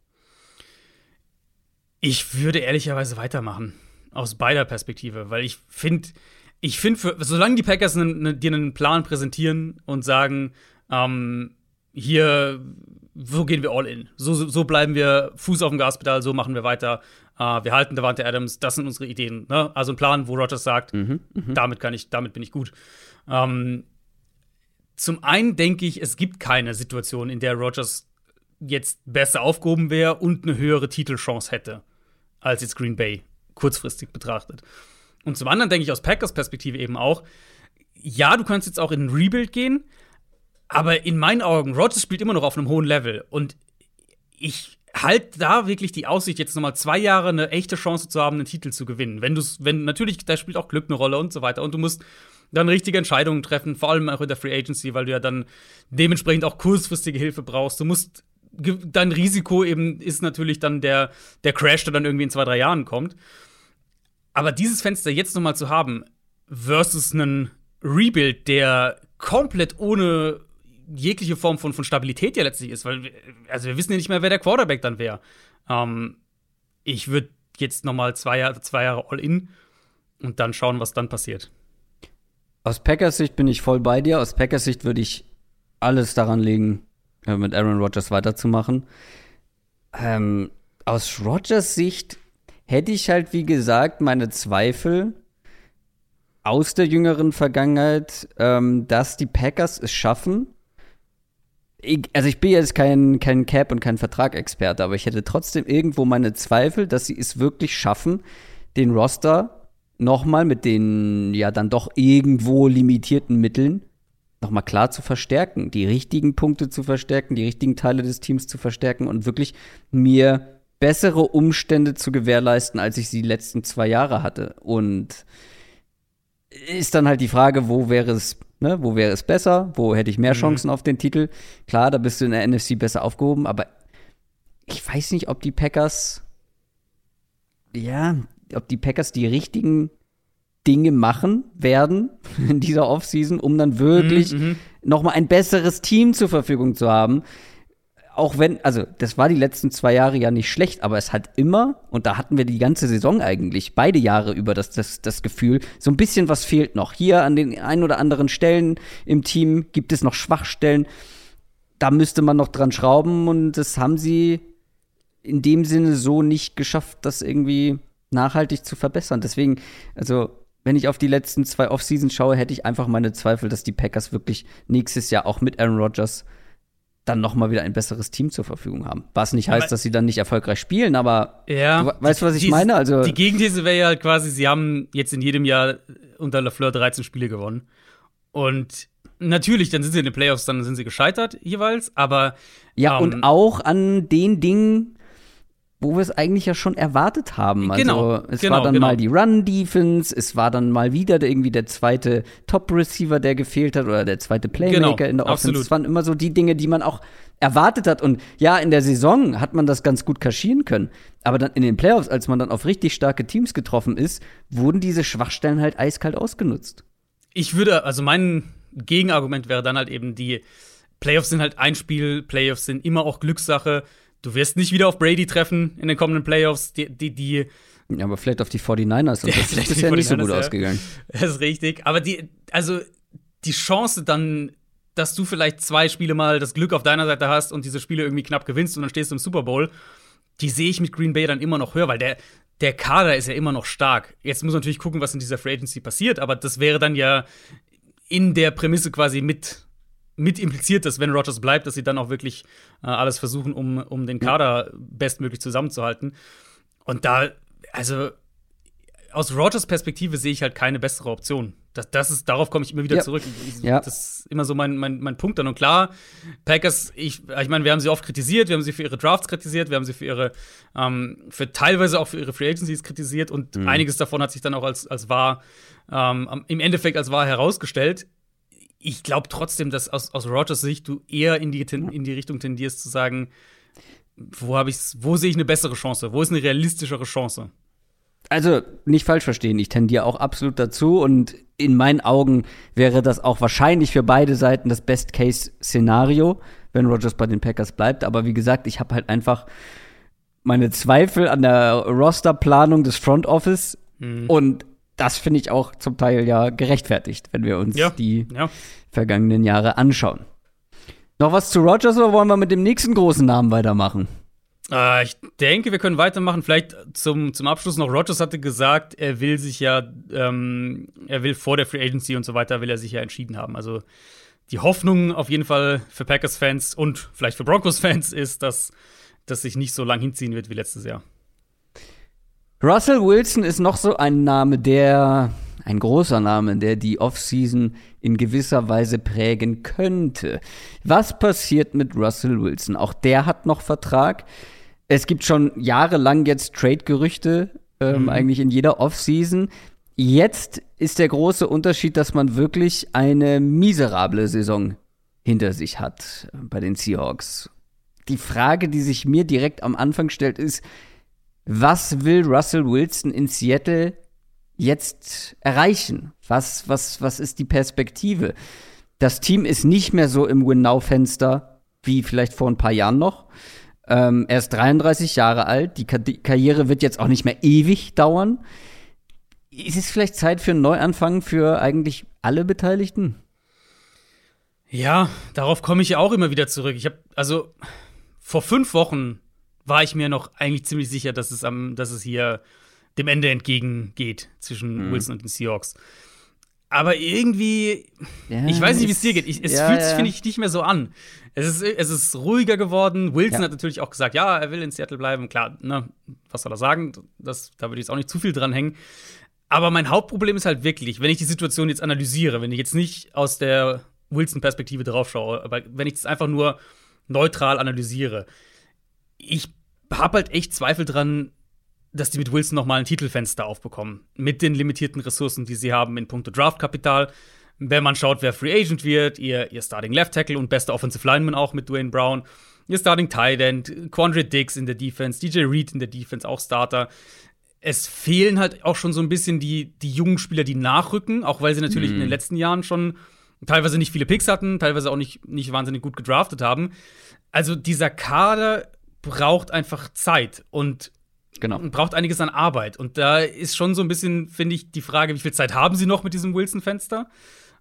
Ich würde ehrlicherweise weitermachen. Aus beider Perspektive, weil ich finde, ich finde, solange die Packers ne, ne, dir einen Plan präsentieren und sagen, ähm, hier, so gehen wir all in. So, so bleiben wir Fuß auf dem Gaspedal, so machen wir weiter. Uh, wir halten Devante Adams, das sind unsere Ideen. Ne? Also ein Plan, wo Rogers sagt, mhm, mh. damit kann ich, damit bin ich gut. Ähm, zum einen denke ich, es gibt keine Situation, in der Rogers jetzt besser aufgehoben wäre und eine höhere Titelchance hätte als jetzt Green Bay, kurzfristig betrachtet. Und zum anderen denke ich aus Packers Perspektive eben auch, ja, du kannst jetzt auch in ein Rebuild gehen, aber in meinen Augen, Rodgers spielt immer noch auf einem hohen Level. Und ich halte da wirklich die Aussicht, jetzt nochmal zwei Jahre eine echte Chance zu haben, einen Titel zu gewinnen. Wenn du wenn natürlich, da spielt auch Glück eine Rolle und so weiter. Und du musst dann richtige Entscheidungen treffen, vor allem auch in der Free Agency, weil du ja dann dementsprechend auch kurzfristige Hilfe brauchst. Du musst dein Risiko eben ist natürlich dann der, der Crash, der dann irgendwie in zwei, drei Jahren kommt. Aber dieses Fenster jetzt nochmal zu haben, versus einen Rebuild, der komplett ohne jegliche Form von, von Stabilität ja letztlich ist, weil, also wir wissen ja nicht mehr, wer der Quarterback dann wäre. Ähm, ich würde jetzt nochmal zwei Jahre, zwei Jahre All-In und dann schauen, was dann passiert. Aus Packers Sicht bin ich voll bei dir. Aus Packers Sicht würde ich alles daran legen, äh, mit Aaron Rodgers weiterzumachen. Ähm, aus Rodgers Sicht hätte ich halt, wie gesagt, meine Zweifel aus der jüngeren Vergangenheit, ähm, dass die Packers es schaffen. Ich, also ich bin jetzt kein, kein Cap- und kein Vertragexperte, aber ich hätte trotzdem irgendwo meine Zweifel, dass sie es wirklich schaffen, den Roster nochmal mit den ja dann doch irgendwo limitierten Mitteln nochmal klar zu verstärken, die richtigen Punkte zu verstärken, die richtigen Teile des Teams zu verstärken und wirklich mir bessere Umstände zu gewährleisten, als ich sie die letzten zwei Jahre hatte. Und ist dann halt die Frage, wo wäre es, ne, wo wäre es besser, wo hätte ich mehr mhm. Chancen auf den Titel? Klar, da bist du in der NFC besser aufgehoben, aber ich weiß nicht, ob die Packers, ja, ob die Packers die richtigen Dinge machen werden [laughs] in dieser Offseason, um dann wirklich mhm, mhm. noch mal ein besseres Team zur Verfügung zu haben. Auch wenn, also das war die letzten zwei Jahre ja nicht schlecht, aber es hat immer, und da hatten wir die ganze Saison eigentlich, beide Jahre über das, das, das Gefühl, so ein bisschen was fehlt noch. Hier an den ein oder anderen Stellen im Team gibt es noch Schwachstellen. Da müsste man noch dran schrauben und das haben sie in dem Sinne so nicht geschafft, das irgendwie nachhaltig zu verbessern. Deswegen, also wenn ich auf die letzten zwei Offseasons schaue, hätte ich einfach meine Zweifel, dass die Packers wirklich nächstes Jahr auch mit Aaron Rodgers dann noch mal wieder ein besseres Team zur Verfügung haben. Was nicht heißt, aber, dass sie dann nicht erfolgreich spielen, aber ja, du, weißt du, was ich die, meine? Also die Gegenthese wäre ja halt quasi, sie haben jetzt in jedem Jahr unter LaFleur 13 Spiele gewonnen. Und natürlich, dann sind sie in den Playoffs, dann sind sie gescheitert jeweils, aber ja, ähm, und auch an den Dingen, wo wir es eigentlich ja schon erwartet haben. Also genau, es genau, war dann genau. mal die Run-Defense, es war dann mal wieder irgendwie der zweite Top-Receiver, der gefehlt hat, oder der zweite Playmaker genau, in der Offense. Es waren immer so die Dinge, die man auch erwartet hat. Und ja, in der Saison hat man das ganz gut kaschieren können. Aber dann in den Playoffs, als man dann auf richtig starke Teams getroffen ist, wurden diese Schwachstellen halt eiskalt ausgenutzt. Ich würde, also mein Gegenargument wäre dann halt eben die Playoffs sind halt ein Spiel, Playoffs sind immer auch Glückssache Du wirst nicht wieder auf Brady treffen in den kommenden Playoffs. Die, die, die ja, aber vielleicht auf die 49ers. Und [laughs] das ist bisher nicht so gut ja. ausgegangen. [laughs] Das ist richtig. Aber die, also die Chance dann, dass du vielleicht zwei Spiele mal das Glück auf deiner Seite hast und diese Spiele irgendwie knapp gewinnst und dann stehst du im Super Bowl, die sehe ich mit Green Bay dann immer noch höher, weil der, der Kader ist ja immer noch stark. Jetzt muss man natürlich gucken, was in dieser Free Agency passiert, aber das wäre dann ja in der Prämisse quasi mit mit impliziert, dass wenn Rogers bleibt, dass sie dann auch wirklich äh, alles versuchen, um, um den Kader bestmöglich zusammenzuhalten. Und da, also aus Rogers Perspektive sehe ich halt keine bessere Option. Das, das ist, darauf komme ich immer wieder ja. zurück. Ich, ja. Das ist immer so mein, mein, mein Punkt dann. Und klar, Packers, ich, ich meine, wir haben sie oft kritisiert, wir haben sie für ihre Drafts kritisiert, wir haben sie für ihre, ähm, für teilweise auch für ihre Free Agencies kritisiert und mhm. einiges davon hat sich dann auch als, als wahr, ähm, im Endeffekt als wahr herausgestellt ich glaube trotzdem, dass aus, aus Rogers Sicht du eher in die, in die Richtung tendierst zu sagen, wo habe ich's, wo sehe ich eine bessere Chance? Wo ist eine realistischere Chance? Also, nicht falsch verstehen, ich tendiere auch absolut dazu und in meinen Augen wäre das auch wahrscheinlich für beide Seiten das Best-Case-Szenario, wenn Rogers bei den Packers bleibt. Aber wie gesagt, ich habe halt einfach meine Zweifel an der Rosterplanung des Front Office mhm. und das finde ich auch zum Teil ja gerechtfertigt, wenn wir uns ja, die ja. vergangenen Jahre anschauen. Noch was zu Rogers oder wollen wir mit dem nächsten großen Namen weitermachen? Äh, ich denke, wir können weitermachen. Vielleicht zum, zum Abschluss noch. Rogers hatte gesagt, er will sich ja, ähm, er will vor der Free Agency und so weiter, will er sich ja entschieden haben. Also die Hoffnung auf jeden Fall für Packers-Fans und vielleicht für Broncos-Fans ist, dass das sich nicht so lang hinziehen wird wie letztes Jahr. Russell Wilson ist noch so ein Name, der, ein großer Name, der die Offseason in gewisser Weise prägen könnte. Was passiert mit Russell Wilson? Auch der hat noch Vertrag. Es gibt schon jahrelang jetzt Trade-Gerüchte, ähm, mhm. eigentlich in jeder Offseason. Jetzt ist der große Unterschied, dass man wirklich eine miserable Saison hinter sich hat äh, bei den Seahawks. Die Frage, die sich mir direkt am Anfang stellt, ist, was will Russell Wilson in Seattle jetzt erreichen? Was, was, was ist die Perspektive? Das Team ist nicht mehr so im Win-Now-Fenster wie vielleicht vor ein paar Jahren noch. Ähm, er ist 33 Jahre alt. Die, Ka die Karriere wird jetzt auch nicht mehr ewig dauern. Ist es vielleicht Zeit für einen Neuanfang für eigentlich alle Beteiligten? Ja, darauf komme ich ja auch immer wieder zurück. Ich habe also vor fünf Wochen war ich mir noch eigentlich ziemlich sicher, dass es am, dass es hier dem Ende entgegengeht zwischen mhm. Wilson und den Seahawks. Aber irgendwie, ja, ich weiß nicht, wie es dir geht. Ich, es ja, fühlt sich, ja. finde ich, nicht mehr so an. Es ist, es ist ruhiger geworden. Wilson hat natürlich auch gesagt, ja, er will in Seattle bleiben. Klar, ne, was soll er sagen? Das, da würde ich jetzt auch nicht zu viel dran hängen. Aber mein Hauptproblem ist halt wirklich, wenn ich die Situation jetzt analysiere, wenn ich jetzt nicht aus der Wilson-Perspektive drauf schaue, aber wenn ich das einfach nur neutral analysiere, ich habe halt echt Zweifel dran, dass die mit Wilson noch mal ein Titelfenster aufbekommen. Mit den limitierten Ressourcen, die sie haben in puncto Draftkapital. Wenn man schaut, wer Free Agent wird, ihr, ihr Starting Left Tackle und bester Offensive Lineman auch mit Dwayne Brown, ihr Starting Tight End, Quandre Dix in der Defense, DJ Reed in der Defense, auch Starter. Es fehlen halt auch schon so ein bisschen die, die jungen Spieler, die nachrücken, auch weil sie natürlich mhm. in den letzten Jahren schon teilweise nicht viele Picks hatten, teilweise auch nicht, nicht wahnsinnig gut gedraftet haben. Also dieser Kader braucht einfach Zeit und genau. braucht einiges an Arbeit. Und da ist schon so ein bisschen, finde ich, die Frage, wie viel Zeit haben sie noch mit diesem Wilson-Fenster?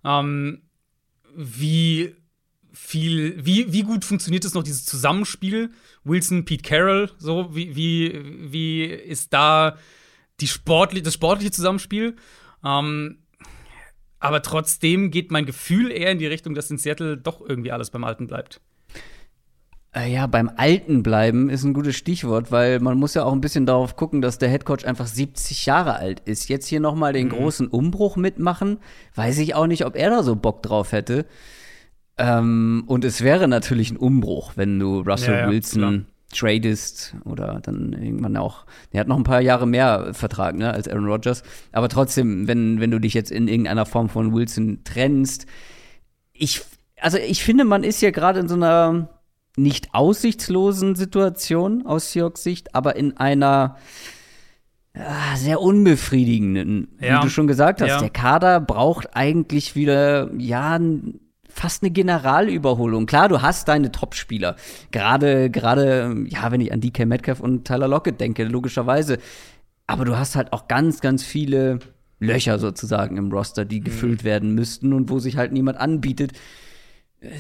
Ähm, wie viel, wie, wie gut funktioniert es noch, dieses Zusammenspiel? Wilson, Pete Carroll, so, wie, wie, wie ist da die sportli das sportliche Zusammenspiel? Ähm, aber trotzdem geht mein Gefühl eher in die Richtung, dass in Seattle doch irgendwie alles beim Alten bleibt. Äh, ja, beim Alten bleiben ist ein gutes Stichwort, weil man muss ja auch ein bisschen darauf gucken, dass der Headcoach einfach 70 Jahre alt ist. Jetzt hier noch mal den mhm. großen Umbruch mitmachen, weiß ich auch nicht, ob er da so Bock drauf hätte. Ähm, und es wäre natürlich ein Umbruch, wenn du Russell ja, ja, Wilson klar. tradest oder dann irgendwann auch. Der hat noch ein paar Jahre mehr Vertrag ne, als Aaron Rodgers. Aber trotzdem, wenn, wenn du dich jetzt in irgendeiner Form von Wilson trennst, ich, also ich finde, man ist ja gerade in so einer nicht aussichtslosen Situation aus Seahawks Sicht, aber in einer sehr unbefriedigenden, ja. wie du schon gesagt hast. Ja. Der Kader braucht eigentlich wieder, ja, fast eine Generalüberholung. Klar, du hast deine Topspieler. Gerade, gerade, ja, wenn ich an DK Metcalf und Tyler Lockett denke, logischerweise. Aber du hast halt auch ganz, ganz viele Löcher sozusagen im Roster, die mhm. gefüllt werden müssten und wo sich halt niemand anbietet,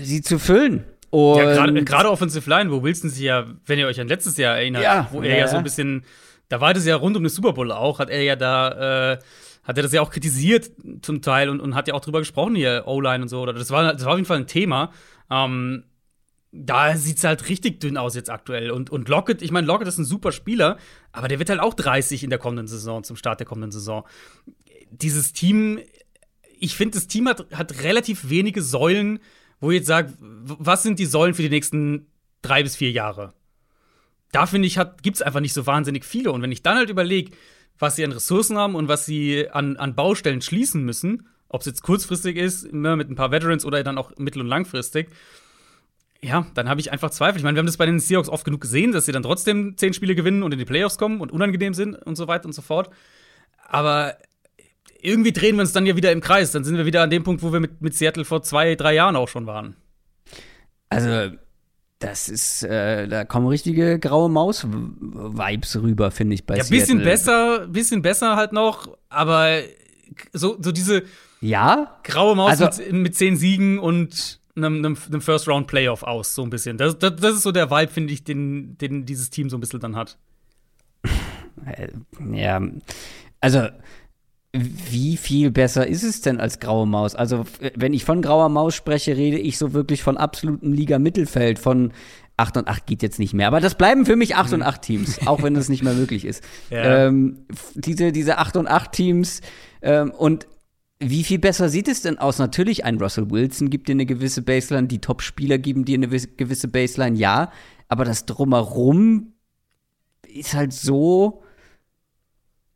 sie zu füllen. Und ja, gerade Offensive Line, wo Wilson sich ja, wenn ihr euch an letztes Jahr erinnert, ja, wo er ja, ja, so ein bisschen, da war das ja rund um den Super Bowl auch, hat er ja da, äh, hat er das ja auch kritisiert zum Teil und, und hat ja auch drüber gesprochen hier, O-Line und so. Oder das war, das war auf jeden Fall ein Thema. Ähm, da sieht es halt richtig dünn aus jetzt aktuell. Und, und Lockett, ich meine, Lockett ist ein super Spieler, aber der wird halt auch 30 in der kommenden Saison, zum Start der kommenden Saison. Dieses Team, ich finde, das Team hat, hat relativ wenige Säulen, wo ich jetzt sage, was sind die Säulen für die nächsten drei bis vier Jahre? Da finde ich, gibt es einfach nicht so wahnsinnig viele. Und wenn ich dann halt überlege, was sie an Ressourcen haben und was sie an, an Baustellen schließen müssen, ob es jetzt kurzfristig ist, ne, mit ein paar Veterans oder dann auch mittel- und langfristig, ja, dann habe ich einfach Zweifel. Ich meine, wir haben das bei den Seahawks oft genug gesehen, dass sie dann trotzdem zehn Spiele gewinnen und in die Playoffs kommen und unangenehm sind und so weiter und so fort. Aber irgendwie drehen wir uns dann ja wieder im Kreis. Dann sind wir wieder an dem Punkt, wo wir mit, mit Seattle vor zwei, drei Jahren auch schon waren. Also, das ist, äh, da kommen richtige graue Maus-Vibes rüber, finde ich, bei ja, Seattle. Ja, bisschen besser, bisschen besser halt noch, aber so, so diese ja? graue Maus also, mit, mit zehn Siegen und einem, einem, einem First-Round-Playoff aus, so ein bisschen. Das, das, das ist so der Vibe, finde ich, den, den dieses Team so ein bisschen dann hat. [laughs] Ja, also wie viel besser ist es denn als graue Maus? Also, wenn ich von grauer Maus spreche, rede ich so wirklich von absolutem Liga-Mittelfeld, von 8 und 8 geht jetzt nicht mehr. Aber das bleiben für mich 8 und 8 Teams, auch wenn es nicht mehr möglich ist. Ja. Ähm, diese, diese 8 und 8 Teams ähm, und wie viel besser sieht es denn aus? Natürlich, ein Russell Wilson gibt dir eine gewisse Baseline, die Top-Spieler geben dir eine gewisse Baseline, ja. Aber das Drumherum ist halt so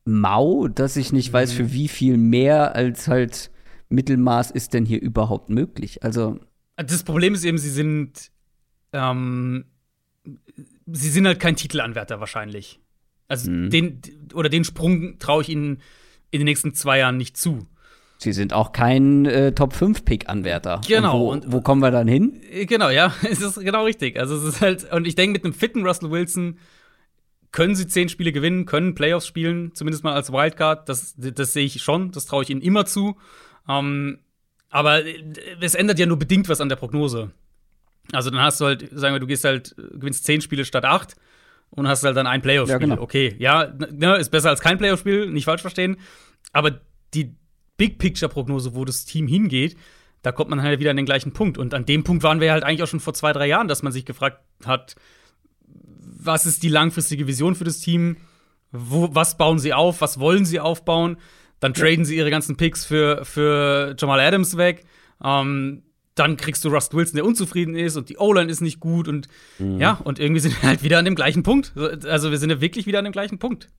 mau, dass ich nicht weiß, für mhm. wie viel mehr als halt Mittelmaß ist denn hier überhaupt möglich. Also das Problem ist eben, sie sind ähm, sie sind halt kein Titelanwärter wahrscheinlich. Also mhm. den oder den Sprung traue ich ihnen in den nächsten zwei Jahren nicht zu. Sie sind auch kein äh, Top-5-Pick-Anwärter. Genau. Und wo, wo, kommen wir dann hin? Äh, genau, ja, [laughs] es ist genau richtig. Also es ist halt, und ich denke, mit einem fitten Russell Wilson können sie zehn Spiele gewinnen, können Playoffs spielen, zumindest mal als Wildcard. Das, das sehe ich schon, das traue ich ihnen immer zu. Ähm, aber es ändert ja nur bedingt was an der Prognose. Also dann hast du halt, sagen wir, du gehst halt, gewinnst zehn Spiele statt acht und hast halt dann ein Playoff-Spiel. Ja, genau. Okay, ja, ne, ist besser als kein Playoff-Spiel, nicht falsch verstehen. Aber die Big-Picture-Prognose, wo das Team hingeht, da kommt man halt wieder an den gleichen Punkt. Und an dem Punkt waren wir halt eigentlich auch schon vor zwei, drei Jahren, dass man sich gefragt hat, was ist die langfristige Vision für das Team? Wo, was bauen sie auf? Was wollen sie aufbauen? Dann traden sie ihre ganzen Picks für, für Jamal Adams weg. Ähm, dann kriegst du Rust Wilson, der unzufrieden ist und die O-Line ist nicht gut und mhm. ja, und irgendwie sind wir halt wieder an dem gleichen Punkt. Also wir sind ja wirklich wieder an dem gleichen Punkt.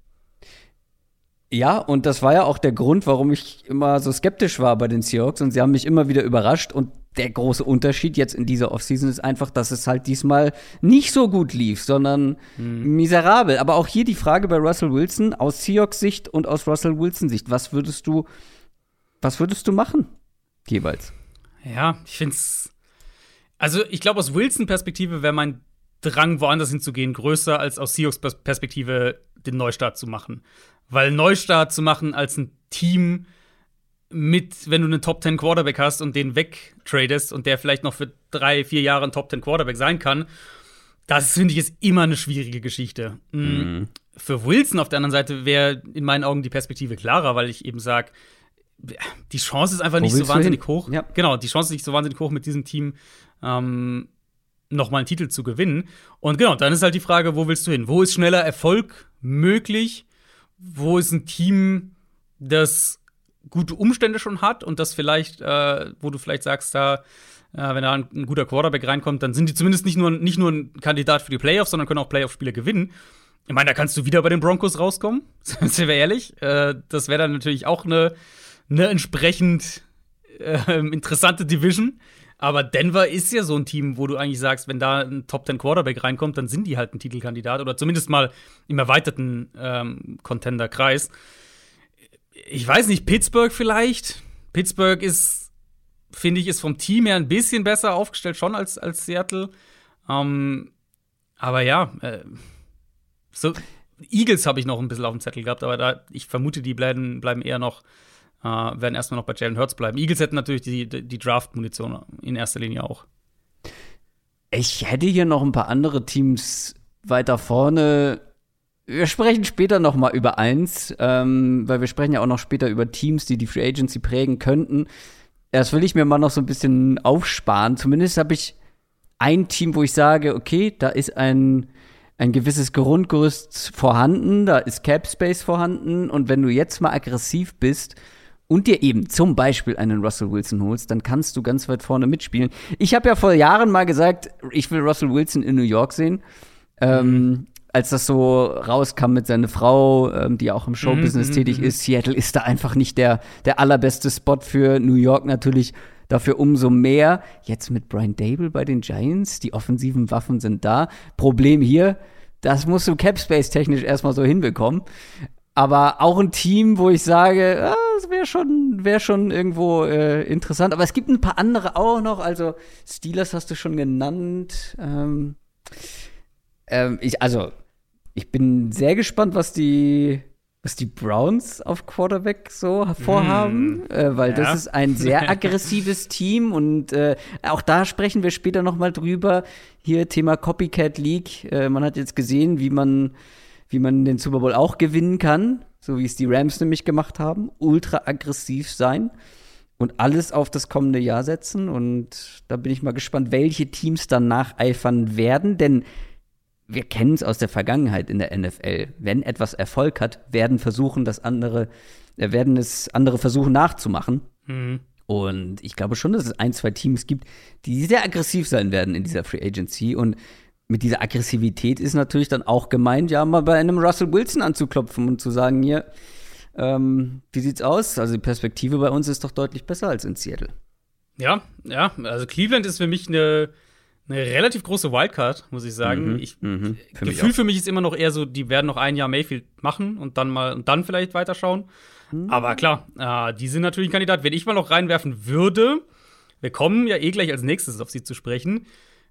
Ja, und das war ja auch der Grund, warum ich immer so skeptisch war bei den Seahawks und sie haben mich immer wieder überrascht und der große Unterschied jetzt in dieser Offseason ist einfach, dass es halt diesmal nicht so gut lief, sondern mhm. miserabel. Aber auch hier die Frage bei Russell Wilson aus Seahawks Sicht und aus Russell Wilson Sicht, was würdest du was würdest du machen jeweils? Ja, ich finde es also ich glaube aus Wilson Perspektive wäre mein Drang woanders hinzugehen größer als aus Seahawks Perspektive den Neustart zu machen. Weil Neustart zu machen als ein Team mit, wenn du einen Top 10 Quarterback hast und den wegtradest und der vielleicht noch für drei, vier Jahre ein Top 10 Quarterback sein kann, das finde ich ist immer eine schwierige Geschichte. Mhm. mhm. Für Wilson auf der anderen Seite wäre in meinen Augen die Perspektive klarer, weil ich eben sage, die Chance ist einfach Wo nicht so wahnsinnig hoch. Ja. Genau, die Chance ist nicht so wahnsinnig hoch, mit diesem Team ähm, nochmal einen Titel zu gewinnen. Und genau, dann ist halt die Frage, wo willst du hin? Wo ist schneller Erfolg möglich? wo ist ein Team, das gute Umstände schon hat und das vielleicht, äh, wo du vielleicht sagst, da, äh, wenn da ein, ein, guter Quarterback reinkommt, dann sind die zumindest nicht nur, nicht nur ein Kandidat für die Playoffs, sondern können auch Playoff-Spiele gewinnen. Ich meine, da kannst du wieder bei den Broncos rauskommen, [laughs] sind wir ehrlich. Äh, das wäre dann natürlich auch eine, eine entsprechend äh, interessante Division. Aber Denver ist ja so ein Team, wo du eigentlich sagst, wenn da ein Top 10 Quarterback reinkommt, dann sind die halt ein Titelkandidat oder zumindest mal im erweiterten ähm, Contender-Kreis. Ich weiß nicht, Pittsburgh vielleicht. Pittsburgh ist, finde ich, ist vom Team her ein bisschen besser aufgestellt schon als, als Seattle. Ähm, aber ja, äh, so Eagles habe ich noch ein bisschen auf dem Zettel gehabt, aber da, ich vermute, die bleiben, bleiben eher noch äh, werden erstmal noch bei Jalen Hurts bleiben. Eagles hätten natürlich die, die Draft-Munition in erster Linie auch. Ich hätte hier noch ein paar andere Teams weiter vorne. Wir sprechen später noch mal über eins, ähm, weil wir sprechen ja auch noch später über Teams, die die Free Agency prägen könnten. Das will ich mir mal noch so ein bisschen aufsparen. Zumindest habe ich ein Team, wo ich sage, okay, da ist ein ein gewisses Grundgerüst vorhanden, da ist Cap Space vorhanden und wenn du jetzt mal aggressiv bist und dir eben zum Beispiel einen Russell Wilson holst, dann kannst du ganz weit vorne mitspielen. Ich habe ja vor Jahren mal gesagt, ich will Russell Wilson in New York sehen. Ähm. Als das so rauskam mit seiner Frau, ähm, die auch im Showbusiness mhm, tätig mhm, ist, Seattle ist da einfach nicht der, der allerbeste Spot für New York natürlich. Dafür umso mehr. Jetzt mit Brian Dable bei den Giants, die offensiven Waffen sind da. Problem hier, das musst du Capspace technisch erstmal so hinbekommen. Aber auch ein Team, wo ich sage, ah, das wäre schon, wär schon irgendwo äh, interessant. Aber es gibt ein paar andere auch noch. Also Steelers hast du schon genannt. Ähm, ähm, ich, also, ich bin sehr gespannt, was die, was die Browns auf Quarterback so vorhaben, mm, äh, weil ja. das ist ein sehr aggressives [laughs] Team und äh, auch da sprechen wir später noch mal drüber. Hier Thema Copycat League. Äh, man hat jetzt gesehen, wie man wie man den Super Bowl auch gewinnen kann, so wie es die Rams nämlich gemacht haben, ultra aggressiv sein und alles auf das kommende Jahr setzen. Und da bin ich mal gespannt, welche Teams dann nacheifern werden, denn wir kennen es aus der Vergangenheit in der NFL. Wenn etwas Erfolg hat, werden versuchen, das andere, äh, werden es andere versuchen nachzumachen. Mhm. Und ich glaube schon, dass es ein, zwei Teams gibt, die sehr aggressiv sein werden in dieser Free Agency. Und mit dieser Aggressivität ist natürlich dann auch gemeint, ja, mal bei einem Russell Wilson anzuklopfen und zu sagen, hier, ähm, wie sieht's aus? Also die Perspektive bei uns ist doch deutlich besser als in Seattle. Ja, ja, also Cleveland ist für mich eine, eine relativ große Wildcard, muss ich sagen. Mhm, ich, mhm, für Gefühl für mich ist immer noch eher so, die werden noch ein Jahr Mayfield machen und dann mal und dann vielleicht weiterschauen. Hm. Aber klar, äh, die sind natürlich ein Kandidat. Wenn ich mal noch reinwerfen würde, wir kommen ja eh gleich als nächstes auf sie zu sprechen,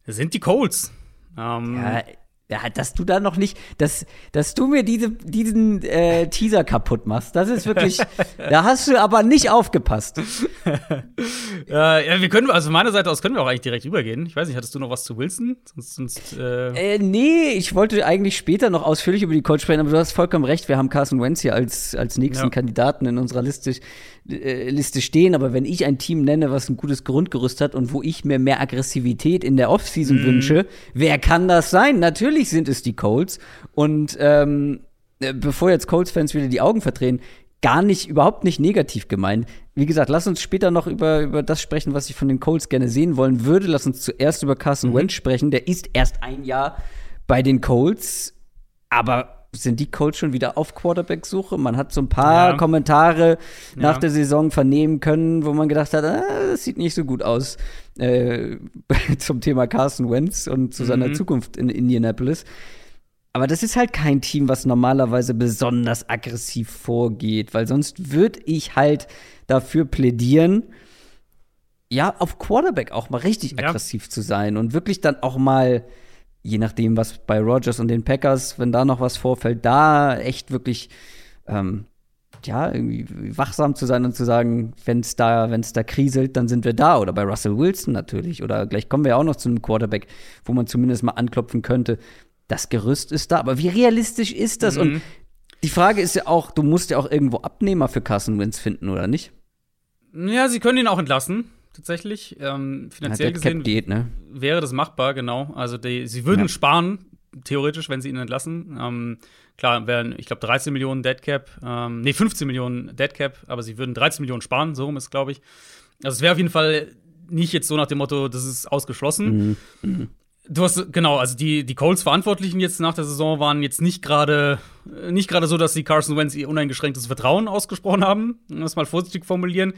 sind die Colts. Ähm, ja, ja, dass du da noch nicht, dass, dass du mir diese, diesen äh, Teaser kaputt machst, das ist wirklich, [laughs] da hast du aber nicht aufgepasst. [laughs] äh, ja, wir können, also meiner Seite aus können wir auch eigentlich direkt übergehen. Ich weiß nicht, hattest du noch was zu Wilson? Sonst, sonst äh äh, nee, ich wollte eigentlich später noch ausführlich über die Colts sprechen, aber du hast vollkommen recht, wir haben Carson Wentz hier als, als nächsten ja. Kandidaten in unserer Liste Liste stehen, aber wenn ich ein Team nenne, was ein gutes Grundgerüst hat und wo ich mir mehr Aggressivität in der Offseason mm. wünsche, wer kann das sein? Natürlich sind es die Colts. Und ähm, äh, bevor jetzt Colts-Fans wieder die Augen verdrehen, gar nicht, überhaupt nicht negativ gemeint. Wie gesagt, lass uns später noch über, über das sprechen, was ich von den Colts gerne sehen wollen würde. Lass uns zuerst über Carson mhm. Wentz sprechen. Der ist erst ein Jahr bei den Colts, aber sind die Colts schon wieder auf Quarterback-Suche? Man hat so ein paar ja. Kommentare nach ja. der Saison vernehmen können, wo man gedacht hat, ah, das sieht nicht so gut aus äh, [laughs] zum Thema Carson Wentz und zu mhm. seiner Zukunft in Indianapolis. Aber das ist halt kein Team, was normalerweise besonders aggressiv vorgeht, weil sonst würde ich halt dafür plädieren, ja, auf Quarterback auch mal richtig ja. aggressiv zu sein und wirklich dann auch mal je nachdem, was bei Rogers und den Packers, wenn da noch was vorfällt, da echt wirklich ähm, ja, irgendwie wachsam zu sein und zu sagen, wenn es da, wenn es da kriselt, dann sind wir da. Oder bei Russell Wilson natürlich. Oder gleich kommen wir ja auch noch zu einem Quarterback, wo man zumindest mal anklopfen könnte. Das Gerüst ist da. Aber wie realistisch ist das? Mhm. Und die Frage ist ja auch, du musst ja auch irgendwo Abnehmer für Carson Wentz finden, oder nicht? Ja, sie können ihn auch entlassen tatsächlich. Ähm, finanziell gesehen geht, ne? wäre das machbar, genau. Also die, sie würden ja. sparen, theoretisch, wenn sie ihn entlassen. Ähm, klar, wären, ich glaube, 13 Millionen Deadcap, ähm, nee, 15 Millionen Deadcap, aber sie würden 13 Millionen sparen, so rum ist, glaube ich. Also es wäre auf jeden Fall nicht jetzt so nach dem Motto, das ist ausgeschlossen. Mhm. Mhm. Du hast genau, also die die Colts Verantwortlichen jetzt nach der Saison waren jetzt nicht gerade nicht gerade so, dass sie Carson Wentz ihr uneingeschränktes Vertrauen ausgesprochen haben, um das mal vorsichtig formulieren.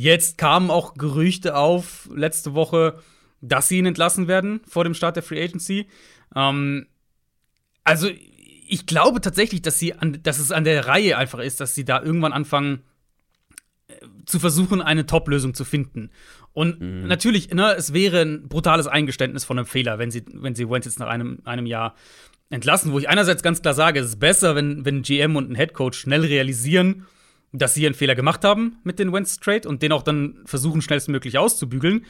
Jetzt kamen auch Gerüchte auf letzte Woche, dass sie ihn entlassen werden vor dem Start der Free Agency. Ähm, also ich glaube tatsächlich, dass sie an, dass es an der Reihe einfach ist, dass sie da irgendwann anfangen äh, zu versuchen, eine Top-Lösung zu finden. Und mhm. natürlich, ne, es wäre ein brutales Eingeständnis von einem Fehler, wenn sie, wenn sie Wentz jetzt nach einem, einem Jahr entlassen, wo ich einerseits ganz klar sage, es ist besser, wenn, wenn ein GM und ein Headcoach schnell realisieren, dass sie einen Fehler gemacht haben mit den Wentz Trade und den auch dann versuchen schnellstmöglich auszubügeln.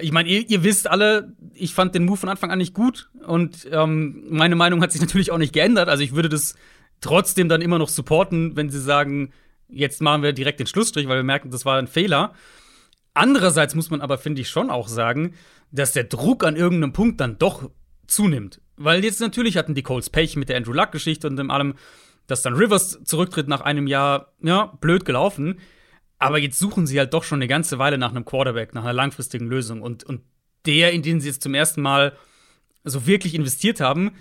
Ich meine, ihr, ihr, wisst alle, ich fand den Move von Anfang an nicht gut und ähm, meine Meinung hat sich [laughs] natürlich auch nicht geändert. Also ich würde das trotzdem dann immer noch supporten, wenn sie sagen, jetzt machen wir direkt den Schlussstrich, weil wir merken, das war ein Fehler. Andererseits muss man aber, finde ich, schon auch sagen, dass der Druck an irgendeinem Punkt dann doch zunimmt. Weil jetzt natürlich hatten die Colts Pech mit der Andrew Luck-Geschichte und dem allem dass dann Rivers zurücktritt nach einem Jahr, ja, blöd gelaufen. Aber jetzt suchen sie halt doch schon eine ganze Weile nach einem Quarterback, nach einer langfristigen Lösung. Und, und der, in den sie jetzt zum ersten Mal so wirklich investiert haben,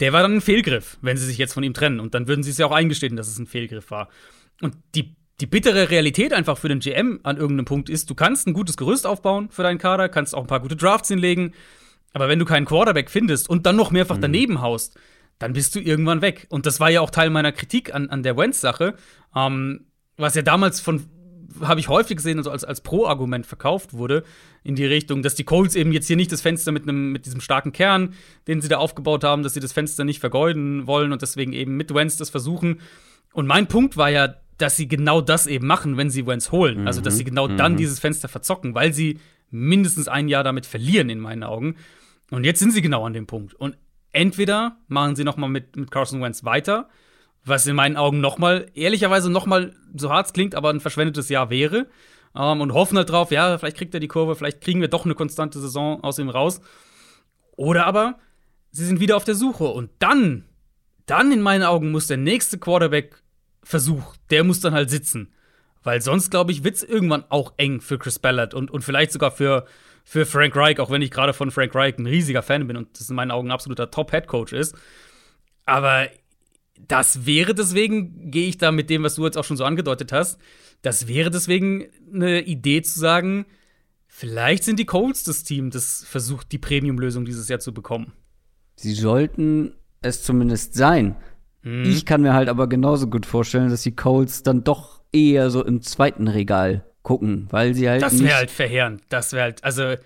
der war dann ein Fehlgriff, wenn sie sich jetzt von ihm trennen. Und dann würden sie es ja auch eingestehen, dass es ein Fehlgriff war. Und die, die bittere Realität einfach für den GM an irgendeinem Punkt ist, du kannst ein gutes Gerüst aufbauen für deinen Kader, kannst auch ein paar gute Drafts hinlegen. Aber wenn du keinen Quarterback findest und dann noch mehrfach mhm. daneben haust, dann bist du irgendwann weg. Und das war ja auch Teil meiner Kritik an, an der Wentz-Sache, ähm, was ja damals von habe ich häufig gesehen, also als, als Pro-Argument verkauft wurde, in die Richtung, dass die Colts eben jetzt hier nicht das Fenster mit, einem, mit diesem starken Kern, den sie da aufgebaut haben, dass sie das Fenster nicht vergeuden wollen und deswegen eben mit Wentz das versuchen. Und mein Punkt war ja, dass sie genau das eben machen, wenn sie Wentz holen. Mhm. Also, dass sie genau mhm. dann dieses Fenster verzocken, weil sie mindestens ein Jahr damit verlieren, in meinen Augen. Und jetzt sind sie genau an dem Punkt. Und entweder machen sie noch mal mit, mit Carson Wentz weiter, was in meinen Augen noch mal, ehrlicherweise noch mal, so hart klingt, aber ein verschwendetes Jahr wäre. Ähm, und hoffen halt drauf, ja, vielleicht kriegt er die Kurve, vielleicht kriegen wir doch eine konstante Saison aus ihm raus. Oder aber, sie sind wieder auf der Suche. Und dann, dann in meinen Augen muss der nächste Quarterback-Versuch, der muss dann halt sitzen. Weil sonst, glaube ich, wird es irgendwann auch eng für Chris Ballard und, und vielleicht sogar für, für Frank Reich, auch wenn ich gerade von Frank Reich ein riesiger Fan bin und das in meinen Augen ein absoluter Top-Head-Coach ist. Aber das wäre deswegen, gehe ich da mit dem, was du jetzt auch schon so angedeutet hast, das wäre deswegen eine Idee zu sagen, vielleicht sind die Colts das Team, das versucht, die Premium-Lösung dieses Jahr zu bekommen. Sie sollten es zumindest sein. Mhm. Ich kann mir halt aber genauso gut vorstellen, dass die Colts dann doch eher so im zweiten Regal gucken, weil sie halt. Das wäre halt verheerend. Das wäre halt, also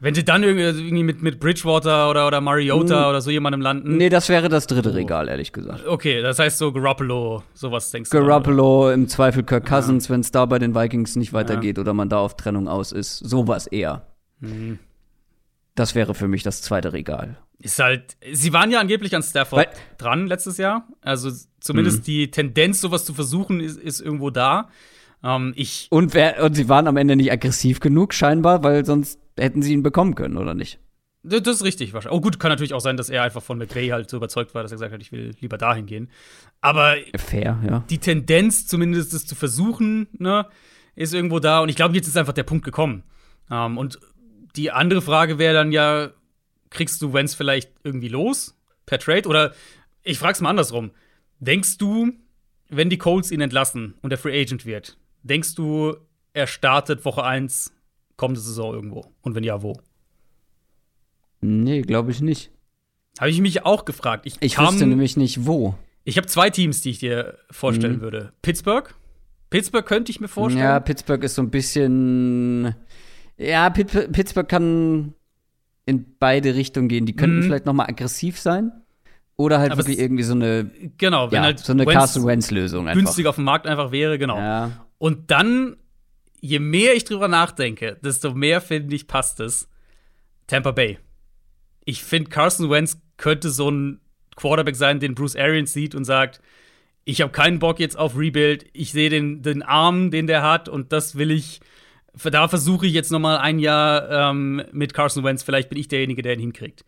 wenn sie dann irgendwie mit, mit Bridgewater oder, oder Mariota hm. oder so jemandem landen. Nee, das wäre das dritte oh. Regal, ehrlich gesagt. Okay, das heißt so Garoppolo, sowas denkst du. Garoppolo, im Zweifel Kirk Cousins, ja. wenn es da bei den Vikings nicht weitergeht ja. oder man da auf Trennung aus ist. Sowas eher. Mhm. Das wäre für mich das zweite Regal. Ist halt, sie waren ja angeblich an Stafford Weil, dran letztes Jahr. Also zumindest mhm. die Tendenz, sowas zu versuchen, ist, ist irgendwo da. Ähm, ich und, wer, und sie waren am Ende nicht aggressiv genug, scheinbar, weil sonst hätten sie ihn bekommen können, oder nicht? Das ist richtig wahrscheinlich. Oh gut, kann natürlich auch sein, dass er einfach von McVay halt so überzeugt war, dass er gesagt hat, ich will lieber dahin gehen. Aber fair, ja. Die Tendenz, zumindest es zu versuchen, ne, ist irgendwo da. Und ich glaube, jetzt ist einfach der Punkt gekommen. Ähm, und die andere Frage wäre dann ja, kriegst du Wenz vielleicht irgendwie los per Trade? Oder ich frage es mal andersrum. Denkst du, wenn die Colts ihn entlassen und der Free Agent wird, denkst du, er startet Woche 1 kommende Saison irgendwo? Und wenn ja, wo? Nee, glaube ich nicht. Habe ich mich auch gefragt. Ich, ich wusste nämlich nicht, wo. Ich habe zwei Teams, die ich dir vorstellen mhm. würde. Pittsburgh. Pittsburgh könnte ich mir vorstellen. Ja, Pittsburgh ist so ein bisschen. Ja, Pittsburgh kann in beide Richtungen gehen. Die könnten mhm. vielleicht noch mal aggressiv sein. Oder halt Aber wirklich irgendwie so eine, genau, wenn ja, halt so eine Carson Wentz Lösung einfach. günstig auf dem Markt einfach wäre, genau. Ja. Und dann, je mehr ich drüber nachdenke, desto mehr finde ich passt es. Tampa Bay. Ich finde Carson Wentz könnte so ein Quarterback sein, den Bruce Arians sieht und sagt, ich habe keinen Bock jetzt auf Rebuild. Ich sehe den, den Arm, den der hat, und das will ich da versuche ich jetzt noch mal ein Jahr ähm, mit Carson Wentz. Vielleicht bin ich derjenige, der ihn hinkriegt.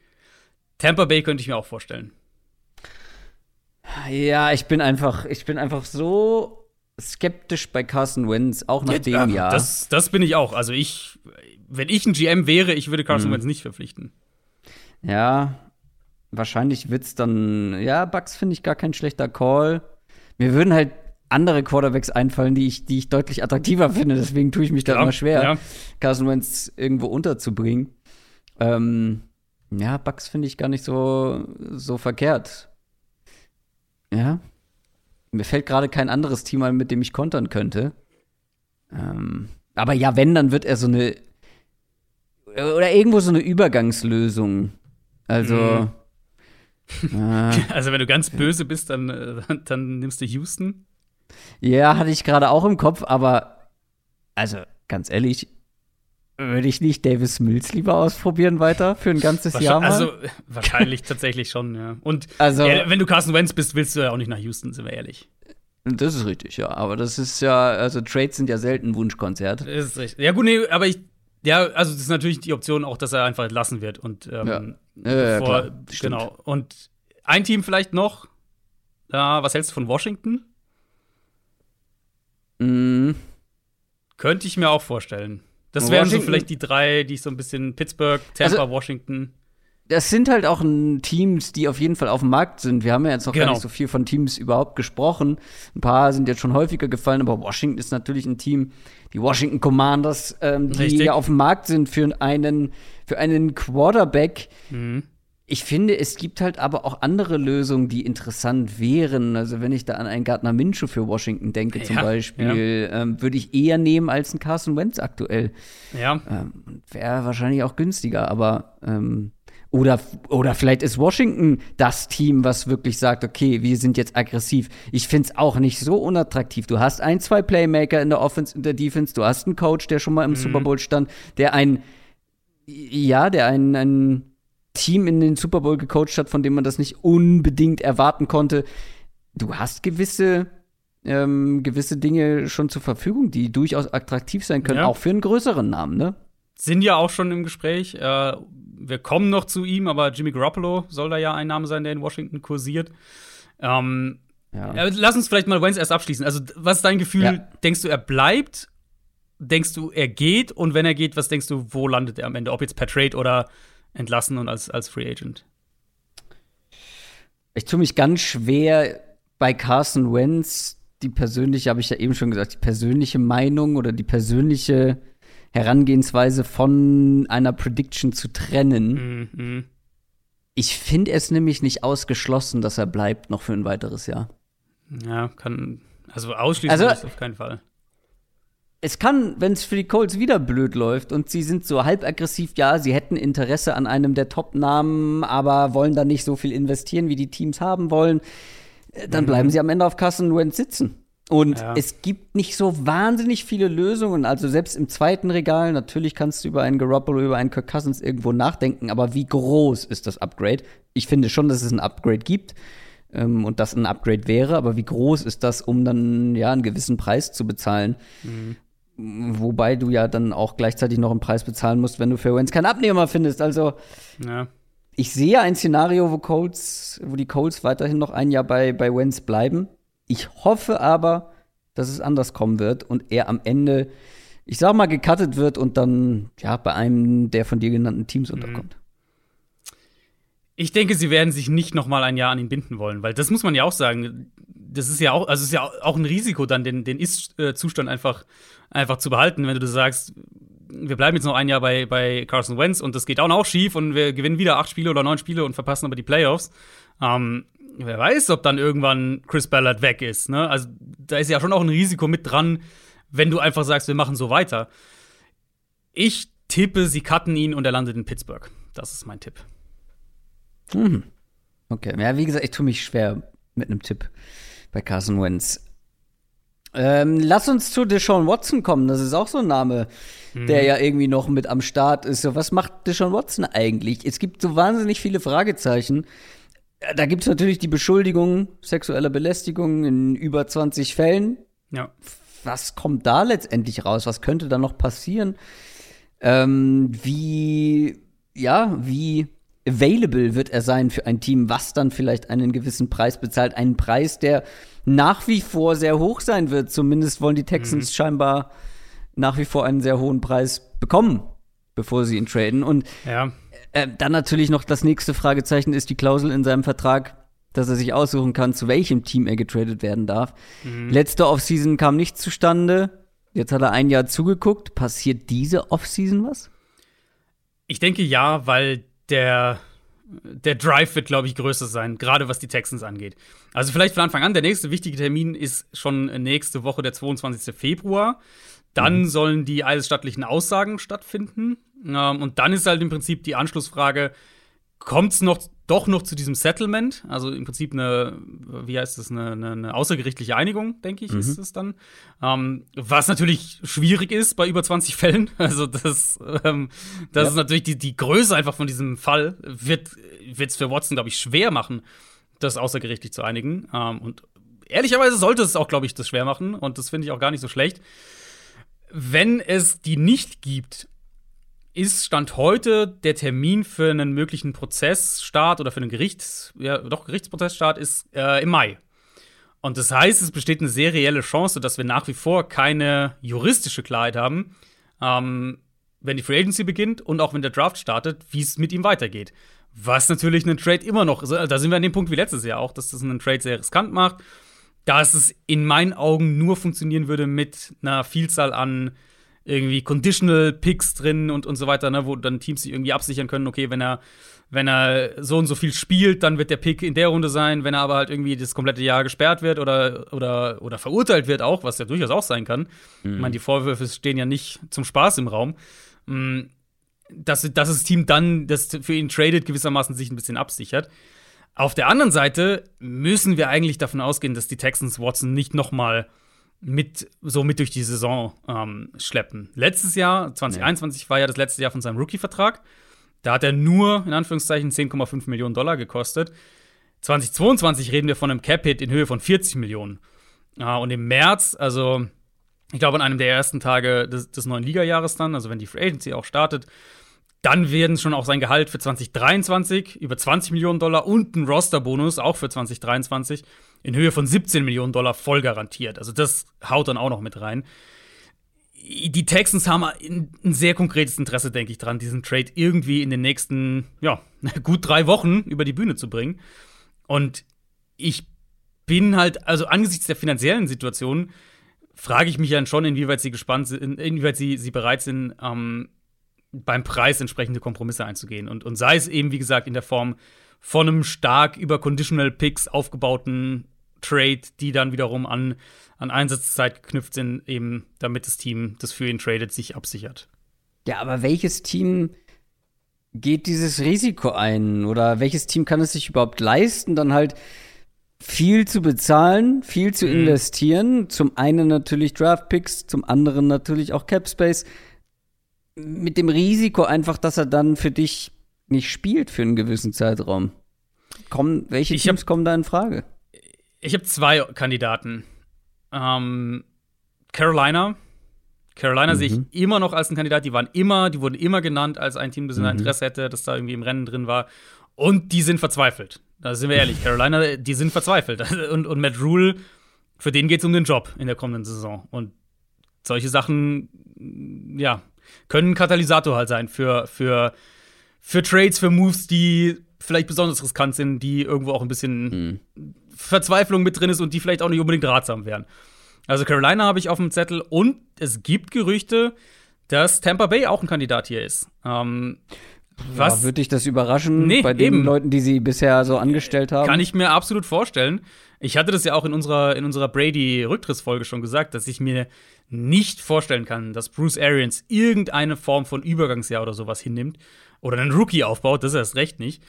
Tampa Bay könnte ich mir auch vorstellen. Ja, ich bin einfach, ich bin einfach so skeptisch bei Carson Wentz, auch nach ja, dem Jahr. Das, das bin ich auch. Also ich, wenn ich ein GM wäre, ich würde Carson mhm. Wentz nicht verpflichten. Ja, wahrscheinlich wird's dann, ja, Bucks finde ich gar kein schlechter Call. Wir würden halt andere Quarterbacks einfallen, die ich, die ich deutlich attraktiver finde. Deswegen tue ich mich da ja, immer schwer, ja. Carson Wentz irgendwo unterzubringen. Ähm, ja, Bucks finde ich gar nicht so, so verkehrt. Ja. Mir fällt gerade kein anderes Team ein, mit dem ich kontern könnte. Ähm, aber ja, wenn, dann wird er so eine. Oder irgendwo so eine Übergangslösung. Also. Mhm. Äh, [laughs] also, wenn du ganz böse bist, dann, äh, dann nimmst du Houston. Ja, hatte ich gerade auch im Kopf, aber also ganz ehrlich, würde ich nicht Davis Mills lieber ausprobieren weiter für ein ganzes Jahr mal? Also wahrscheinlich tatsächlich schon, ja. Und also, ja, wenn du Carson Wentz bist, willst du ja auch nicht nach Houston, sind wir ehrlich. Das ist richtig, ja. Aber das ist ja, also Trades sind ja selten Wunschkonzert. Das ist richtig. Ja, gut, nee, aber ich, ja, also das ist natürlich die Option auch, dass er einfach entlassen wird. Und ähm, ja. Ja, bevor, ja, genau. Und ein Team vielleicht noch. Ja, was hältst du von Washington? Mhm. Könnte ich mir auch vorstellen. Das wären so vielleicht die drei, die ich so ein bisschen Pittsburgh, Tampa, also, Washington. Das sind halt auch Teams, die auf jeden Fall auf dem Markt sind. Wir haben ja jetzt noch genau. gar nicht so viel von Teams überhaupt gesprochen. Ein paar sind jetzt schon häufiger gefallen, aber Washington ist natürlich ein Team, die Washington Commanders, ähm, die ja auf dem Markt sind für einen, für einen Quarterback. Mhm ich finde, es gibt halt aber auch andere Lösungen, die interessant wären. Also wenn ich da an einen Gardner Minshew für Washington denke, ja, zum Beispiel, ja. ähm, würde ich eher nehmen als einen Carson Wentz aktuell. Ja. Ähm, Wäre wahrscheinlich auch günstiger, aber ähm, oder, oder vielleicht ist Washington das Team, was wirklich sagt, okay, wir sind jetzt aggressiv. Ich finde es auch nicht so unattraktiv. Du hast ein, zwei Playmaker in der Offense, in der Defense, du hast einen Coach, der schon mal im mhm. Super Bowl stand, der ein, ja, der ein, ein Team in den Super Bowl gecoacht hat, von dem man das nicht unbedingt erwarten konnte. Du hast gewisse, ähm, gewisse Dinge schon zur Verfügung, die durchaus attraktiv sein können, ja. auch für einen größeren Namen, ne? Sind ja auch schon im Gespräch. Äh, wir kommen noch zu ihm, aber Jimmy Garoppolo soll da ja ein Name sein, der in Washington kursiert. Ähm, ja. äh, lass uns vielleicht mal Wentz erst abschließen. Also, was ist dein Gefühl? Ja. Denkst du, er bleibt? Denkst du, er geht? Und wenn er geht, was denkst du, wo landet er am Ende? Ob jetzt per Trade oder entlassen und als, als Free Agent? Ich tue mich ganz schwer bei Carson Wentz, die persönliche, habe ich ja eben schon gesagt, die persönliche Meinung oder die persönliche Herangehensweise von einer Prediction zu trennen. Mhm. Ich finde es nämlich nicht ausgeschlossen, dass er bleibt noch für ein weiteres Jahr. Ja, kann. Also ausschließen Also- auf keinen Fall. Es kann, wenn es für die Colts wieder blöd läuft und sie sind so halb aggressiv, ja, sie hätten Interesse an einem der Top-Namen, aber wollen dann nicht so viel investieren, wie die Teams haben wollen, äh, dann bleiben sie am Ende auf Carson Wentz sitzen. Und Ja. es gibt nicht so wahnsinnig viele Lösungen. Also selbst im zweiten Regal, natürlich kannst du über einen Garoppolo, über einen Kirk Cousins irgendwo nachdenken, aber wie groß ist das Upgrade? Ich finde schon, dass es ein Upgrade gibt ähm, und das ein Upgrade wäre, aber wie groß ist das, um dann ja einen gewissen Preis zu bezahlen? Wobei du ja dann auch gleichzeitig noch einen Preis bezahlen musst, wenn du für Wentz keinen Abnehmer findest. Also Ja. ich sehe ein Szenario, wo Colts, wo die Colts weiterhin noch ein Jahr bei, bei Wentz bleiben. Ich hoffe aber, dass es anders kommen wird und er am Ende, ich sag mal, gecuttet wird und dann ja bei einem der von dir genannten Teams unterkommt. Ich denke, sie werden sich nicht noch mal ein Jahr an ihn binden wollen, weil das muss man ja auch sagen. Das ist ja auch, also ist ja auch ein Risiko, dann den, den Ist-Zustand einfach, einfach zu behalten, wenn du sagst, wir bleiben jetzt noch ein Jahr bei, bei Carson Wentz und das geht auch noch schief und wir gewinnen wieder acht Spiele oder neun Spiele und verpassen aber die Playoffs. Ähm, wer weiß, ob dann irgendwann Chris Ballard weg ist. Ne? Also da ist ja schon auch ein Risiko mit dran, wenn du einfach sagst, wir machen so weiter. Ich tippe, sie cutten ihn und er landet in Pittsburgh. Das ist mein Tipp. Mhm. Okay, ja, wie gesagt, ich tue mich schwer mit einem Tipp bei Carson Wentz. Ähm, lass uns zu Deshaun Watson kommen. Das ist auch so ein Name, der ja irgendwie noch mit am Start ist. Was macht Deshaun Watson eigentlich? Es gibt so wahnsinnig viele Fragezeichen. Äh, Da gibt es natürlich die Beschuldigung sexueller Belästigung in über 20 Fällen. Ja. Was kommt da letztendlich raus? Was könnte da noch passieren? Ähm, wie, ja, wie available wird er sein für ein Team, was dann vielleicht einen gewissen Preis bezahlt? Einen Preis, der nach wie vor sehr hoch sein wird. Zumindest wollen die Texans scheinbar nach wie vor einen sehr hohen Preis bekommen, bevor sie ihn traden. Und Ja. äh, dann natürlich noch das nächste Fragezeichen ist die Klausel in seinem Vertrag, dass er sich aussuchen kann, zu welchem Team er getradet werden darf. Letzte Offseason kam nichts zustande. Jetzt hat er ein Jahr zugeguckt. Passiert diese Offseason was? Ich denke ja, weil der, der Drive wird, glaube ich, größer sein, gerade was die Texans angeht. Also vielleicht von Anfang an, der nächste wichtige Termin ist schon nächste Woche, der 22. Februar. Dann sollen die eidesstattlichen Aussagen stattfinden. Ähm, und dann ist halt im Prinzip die Anschlussfrage, kommt es noch doch noch zu diesem Settlement? Also im Prinzip eine, wie heißt das, eine, eine, eine außergerichtliche Einigung, denke ich, ist es dann. Ähm, was natürlich schwierig ist bei über 20 Fällen. [laughs] Also das, ähm, das Ja. ist natürlich die, die Größe einfach von diesem Fall, wird es für Watson, glaube ich, schwer machen, das außergerichtlich zu einigen. Ähm, und ehrlicherweise sollte es auch, glaube ich, das schwer machen. Und das finde ich auch gar nicht so schlecht. Wenn es die nicht gibt, ist Stand heute der Termin für einen möglichen Prozessstart oder für einen Gerichts, ja, doch Gerichtsprozessstart ist äh, im Mai. Und das heißt, es besteht eine sehr reelle Chance, dass wir nach wie vor keine juristische Klarheit haben, ähm, wenn die Free Agency beginnt und auch wenn der Draft startet, wie es mit ihm weitergeht. Was natürlich einen Trade immer noch, da sind wir an dem Punkt wie letztes Jahr auch, dass das einen Trade sehr riskant macht, dass es in meinen Augen nur funktionieren würde mit einer Vielzahl an irgendwie Conditional Picks drin und, und so weiter, ne, wo dann Teams sich irgendwie absichern können, okay, wenn er, wenn er so und so viel spielt, dann wird der Pick in der Runde sein, wenn er aber halt irgendwie das komplette Jahr gesperrt wird oder, oder, oder verurteilt wird auch, was ja durchaus auch sein kann. Ich meine, die Vorwürfe stehen ja nicht zum Spaß im Raum. Mm, Dass, dass das Team dann, das für ihn tradet, gewissermaßen sich ein bisschen absichert. Auf der anderen Seite müssen wir eigentlich davon ausgehen, dass die Texans Watson nicht noch mal mit so mit durch die Saison ähm, schleppen. Letztes Jahr, 2021, war ja das letzte Jahr von seinem Rookie-Vertrag. Da hat er nur, in Anführungszeichen, 10,5 Millionen Dollar gekostet. 2022 reden wir von einem Cap-Hit in Höhe von 40 Millionen. Ah, und im März, also ich glaube an einem der ersten Tage des, des neuen Ligajahres dann, also wenn die Free Agency auch startet, dann werden schon auch sein Gehalt für 2023 über 20 Millionen Dollar und ein Roster-Bonus auch für 2023 in Höhe von 17 Millionen Dollar voll garantiert. Also das haut dann auch noch mit rein. Die Texans haben ein, sehr konkretes Interesse, denke ich, dran, diesen Trade irgendwie in den nächsten, ja, [laughs] gut drei Wochen über die Bühne zu bringen. Und ich bin halt, also angesichts der finanziellen Situation, frage ich mich dann schon, inwieweit sie gespannt sind, inwieweit sie, sie bereit sind, ähm, beim Preis entsprechende Kompromisse einzugehen. Und, und sei es eben, wie gesagt, in der Form von einem stark über Conditional Picks aufgebauten Trade, die dann wiederum an, an Einsatzzeit geknüpft sind, eben damit das Team, das für ihn tradet, sich absichert. Ja, aber welches Team geht dieses Risiko ein? Oder welches Team kann es sich überhaupt leisten, dann halt viel zu bezahlen, viel zu mhm. investieren? Zum einen natürlich Draftpicks, zum anderen natürlich auch Capspace. Mit dem Risiko einfach, dass er dann für dich nicht spielt für einen gewissen Zeitraum. Kommen, welche ich Teams kommen da in Frage? Ich habe zwei Kandidaten. Ähm, Carolina. Carolina mhm. sehe ich immer noch als ein Kandidat. Die waren immer, die wurden immer genannt als ein Team, das mhm. Interesse hätte, das da irgendwie im Rennen drin war. Und die sind verzweifelt. Da sind wir ehrlich. [laughs] Carolina, die sind verzweifelt. [laughs] Und, und Matt Rule, für den geht es um den Job in der kommenden Saison. Und solche Sachen, ja, können ein Katalysator halt sein für, für, für Trades, für Moves, die vielleicht besonders riskant sind, die irgendwo auch ein bisschen mhm. Verzweiflung mit drin ist und die vielleicht auch nicht unbedingt ratsam wären. Also Carolina habe ich auf dem Zettel und es gibt Gerüchte, dass Tampa Bay auch ein Kandidat hier ist. Ähm, was? Ja, würde dich das überraschen nee, bei den eben. Leuten, die sie bisher so angestellt haben? Kann ich mir absolut vorstellen. Ich hatte das ja auch in unserer, in unserer Brady-Rücktrittsfolge schon gesagt, dass ich mir nicht vorstellen kann, dass Bruce Arians irgendeine Form von Übergangsjahr oder sowas hinnimmt oder einen Rookie aufbaut, das ist erst recht nicht.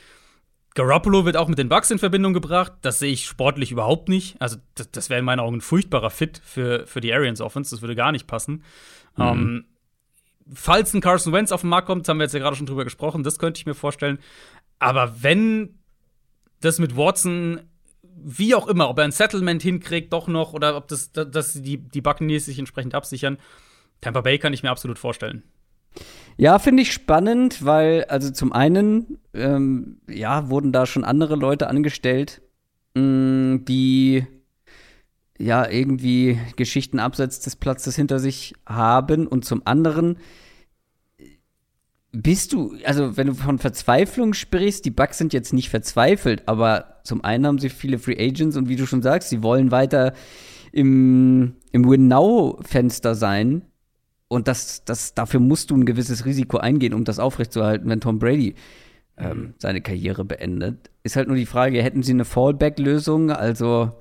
Garoppolo wird auch mit den Bucks in Verbindung gebracht. Das sehe ich sportlich überhaupt nicht. Also, das, das wäre in meinen Augen ein furchtbarer Fit für, für die Arians Offense. Das würde gar nicht passen. Mhm. Ähm, falls ein Carson Wentz auf den Markt kommt, haben wir jetzt ja gerade schon drüber gesprochen, das könnte ich mir vorstellen. Aber wenn das mit Watson, wie auch immer, ob er ein Settlement hinkriegt, doch noch, oder ob das, dass die, die Buccaneers sich entsprechend absichern, Tampa Bay kann ich mir absolut vorstellen. Ja, finde ich spannend, weil, also zum einen, ähm, ja, wurden da schon andere Leute angestellt, mh, mm, die ja irgendwie Geschichten abseits des Platzes hinter sich haben. Und zum anderen bist du, also wenn du von Verzweiflung sprichst, die Bugs sind jetzt nicht verzweifelt, aber zum einen haben sie viele Free Agents und wie du schon sagst, sie wollen weiter im, im Win-Now-Fenster sein und das, das, dafür musst du ein gewisses Risiko eingehen, um das aufrechtzuerhalten, wenn Tom Brady ähm, mhm. seine Karriere beendet. Ist halt nur die Frage, hätten sie eine Fallback-Lösung? Also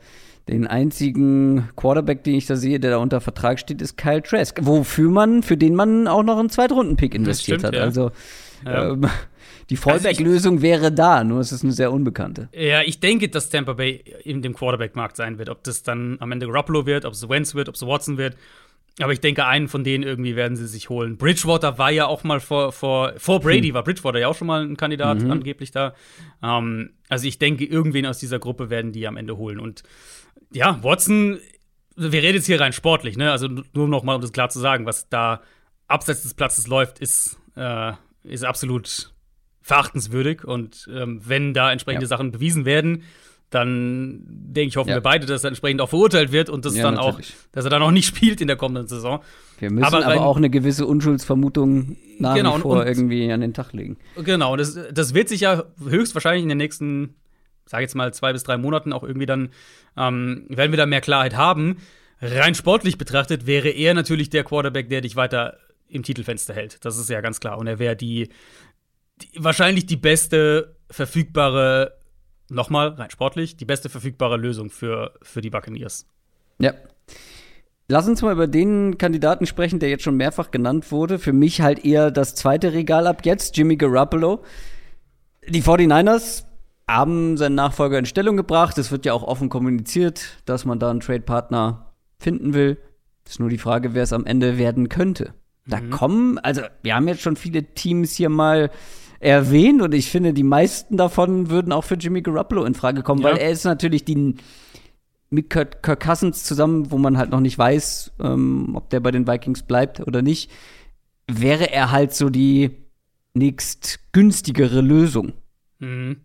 den einzigen Quarterback, den ich da sehe, der da unter Vertrag steht, ist Kyle Trask. Wofür man, für den man auch noch einen Zweitrunden-Pick investiert stimmt, hat. Ja. Also ja. Ähm, [laughs] die also Fallback-Lösung wäre da, nur es ist eine sehr unbekannte. Ja, ich denke, dass Tampa Bay in dem Quarterback-Markt sein wird. Ob das dann am Ende Garoppolo wird, ob es Wentz wird, ob es Watson wird aber ich denke, einen von denen irgendwie werden sie sich holen. Bridgewater war ja auch mal vor, vor, vor Brady, hm. war Bridgewater ja auch schon mal ein Kandidat mhm. angeblich da. Ähm, also ich denke, irgendwen aus dieser Gruppe werden die am Ende holen. Und ja, Watson, wir reden jetzt hier rein sportlich, ne? Also nur noch mal, um das klar zu sagen, was da abseits des Platzes läuft, ist, äh, ist absolut verachtenswürdig. Und ähm, wenn da entsprechende ja. Sachen bewiesen werden, dann denke ich, hoffen ja. wir beide, dass er entsprechend auch verurteilt wird und das ja, dann natürlich. auch, dass er dann auch nicht [laughs] spielt in der kommenden Saison. Wir müssen aber, aber auch eine gewisse Unschuldsvermutung nach genau, wie vor und, irgendwie an den Tag legen. Genau, und das, das wird sich ja höchstwahrscheinlich in den nächsten, sage jetzt mal, zwei bis drei Monaten auch irgendwie dann, ähm, werden wir da mehr Klarheit haben. Rein sportlich betrachtet wäre er natürlich der Quarterback, der dich weiter im Titelfenster hält. Das ist ja ganz klar. Und er wäre die, die wahrscheinlich die beste verfügbare nochmal, rein sportlich, die beste verfügbare Lösung für, für die Buccaneers. Ja. Lass uns mal über den Kandidaten sprechen, der jetzt schon mehrfach genannt wurde. Für mich halt eher das zweite Regal ab jetzt, Jimmy Garoppolo. Die 49ers haben seinen Nachfolger in Stellung gebracht. Es wird ja auch offen kommuniziert, dass man da einen Trade-Partner finden will. Ist nur die Frage, wer es am Ende werden könnte. Da mhm. kommen, also wir haben jetzt schon viele Teams hier mal erwähnt und ich finde, die meisten davon würden auch für Jimmy Garoppolo in Frage kommen, ja. weil er ist natürlich die mit Kirk, Kirk Cousins zusammen, wo man halt noch nicht weiß, ähm, ob der bei den Vikings bleibt oder nicht, wäre er halt so die nächst günstigere Lösung. Mhm.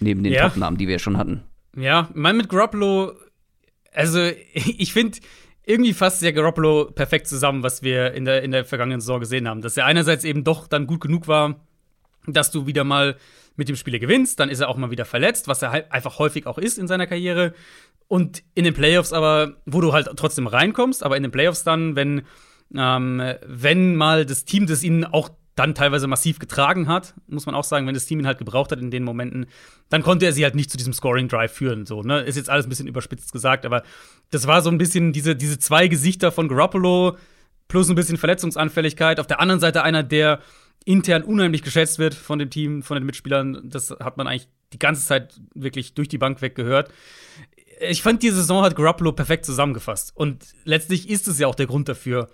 Neben den ja. Top-Namen, die wir schon hatten. Ja, mein mit Garoppolo, also [laughs] ich finde, irgendwie fasst ja Garoppolo perfekt zusammen, was wir in der, in der vergangenen Saison gesehen haben. Dass er einerseits eben doch dann gut genug war, dass du wieder mal mit dem Spieler gewinnst, dann ist er auch mal wieder verletzt, was er halt einfach häufig auch ist in seiner Karriere. Und in den Playoffs aber, wo du halt trotzdem reinkommst, aber in den Playoffs dann, wenn, ähm, wenn mal das Team, das ihn auch dann teilweise massiv getragen hat, muss man auch sagen, wenn das Team ihn halt gebraucht hat in den Momenten, dann konnte er sie halt nicht zu diesem Scoring Drive führen. So, ne? Ist jetzt alles ein bisschen überspitzt gesagt, aber das war so ein bisschen diese, diese zwei Gesichter von Garoppolo plus ein bisschen Verletzungsanfälligkeit. Auf der anderen Seite einer, der intern unheimlich geschätzt wird von dem Team, von den Mitspielern. Das hat man eigentlich die ganze Zeit wirklich durch die Bank weg gehört. Ich fand, die Saison hat Garoppolo perfekt zusammengefasst. Und letztlich ist es ja auch der Grund dafür,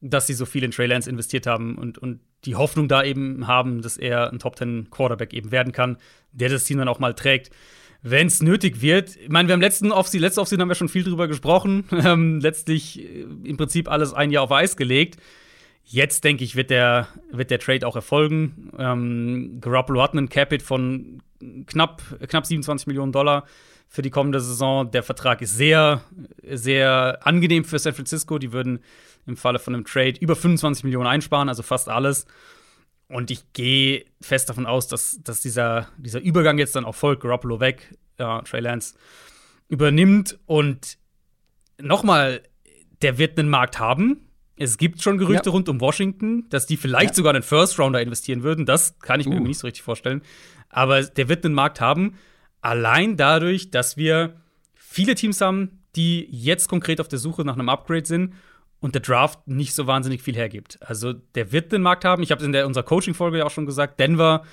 dass sie so viel in Trey Lance investiert haben und, und die Hoffnung da eben haben, dass er ein Top Ten Quarterback eben werden kann, der das Team dann auch mal trägt, wenn es nötig wird. Ich meine, wir haben letzten Offseason, letzte Offseason haben wir schon viel drüber gesprochen. [laughs] Ähm, letztlich äh, im Prinzip alles ein Jahr auf Eis gelegt. Jetzt denke ich, wird der, wird der Trade auch erfolgen. Ähm, Garoppolo hat einen Capit von knapp, knapp 27 Millionen Dollar für die kommende Saison. Der Vertrag ist sehr, sehr angenehm für San Francisco. Die würden im Falle von einem Trade über 25 Millionen einsparen, also fast alles. Und ich gehe fest davon aus, dass, dass dieser, dieser Übergang jetzt dann auch folgt. Garoppolo weg, ja, Trey Lance übernimmt. Und nochmal, der wird einen Markt haben. Es gibt schon Gerüchte ja. rund um Washington, dass die vielleicht ja. sogar einen First Rounder investieren würden. Das kann ich mir uh. nicht so richtig vorstellen. Aber der wird einen Markt haben. Allein dadurch, dass wir viele Teams haben, die jetzt konkret auf der Suche nach einem Upgrade sind und der Draft nicht so wahnsinnig viel hergibt. Also der wird den Markt haben. Ich habe es in der, unserer Coaching-Folge ja auch schon gesagt, Denver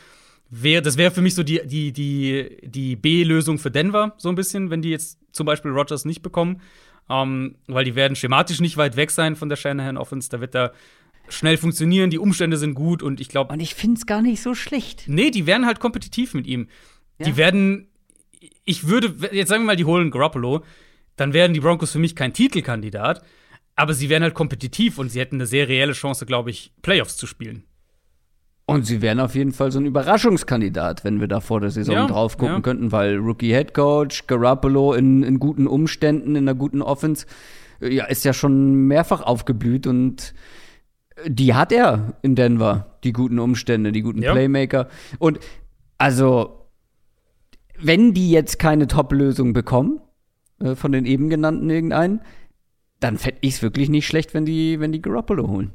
wäre, das wäre für mich so die, die, die, die B-Lösung für Denver, so ein bisschen, wenn die jetzt zum Beispiel Rogers nicht bekommen. Ähm, weil die werden schematisch nicht weit weg sein von der Shanahan Offense. Da wird er schnell funktionieren, die Umstände sind gut und ich glaube. Und ich finde es gar nicht so schlecht. Nee, die werden halt kompetitiv mit ihm. Ja. Die werden, ich würde, jetzt sagen wir mal, die holen Garoppolo, dann wären die Broncos für mich kein Titelkandidat, aber sie wären halt kompetitiv und sie hätten eine sehr reelle Chance, glaube ich, Playoffs zu spielen. Und sie wären auf jeden Fall so ein Überraschungskandidat, wenn wir da vor der Saison ja, drauf gucken ja. könnten, weil Rookie Head Coach, Garoppolo in, in guten Umständen, in einer guten Offense, ja, ist ja schon mehrfach aufgeblüht und die hat er in Denver, die guten Umstände, die guten ja. Playmaker. Und also, wenn die jetzt keine Top-Lösung bekommen, äh, von den eben genannten irgendeinen, dann fände ich es wirklich nicht schlecht, wenn die, wenn die Garoppolo holen.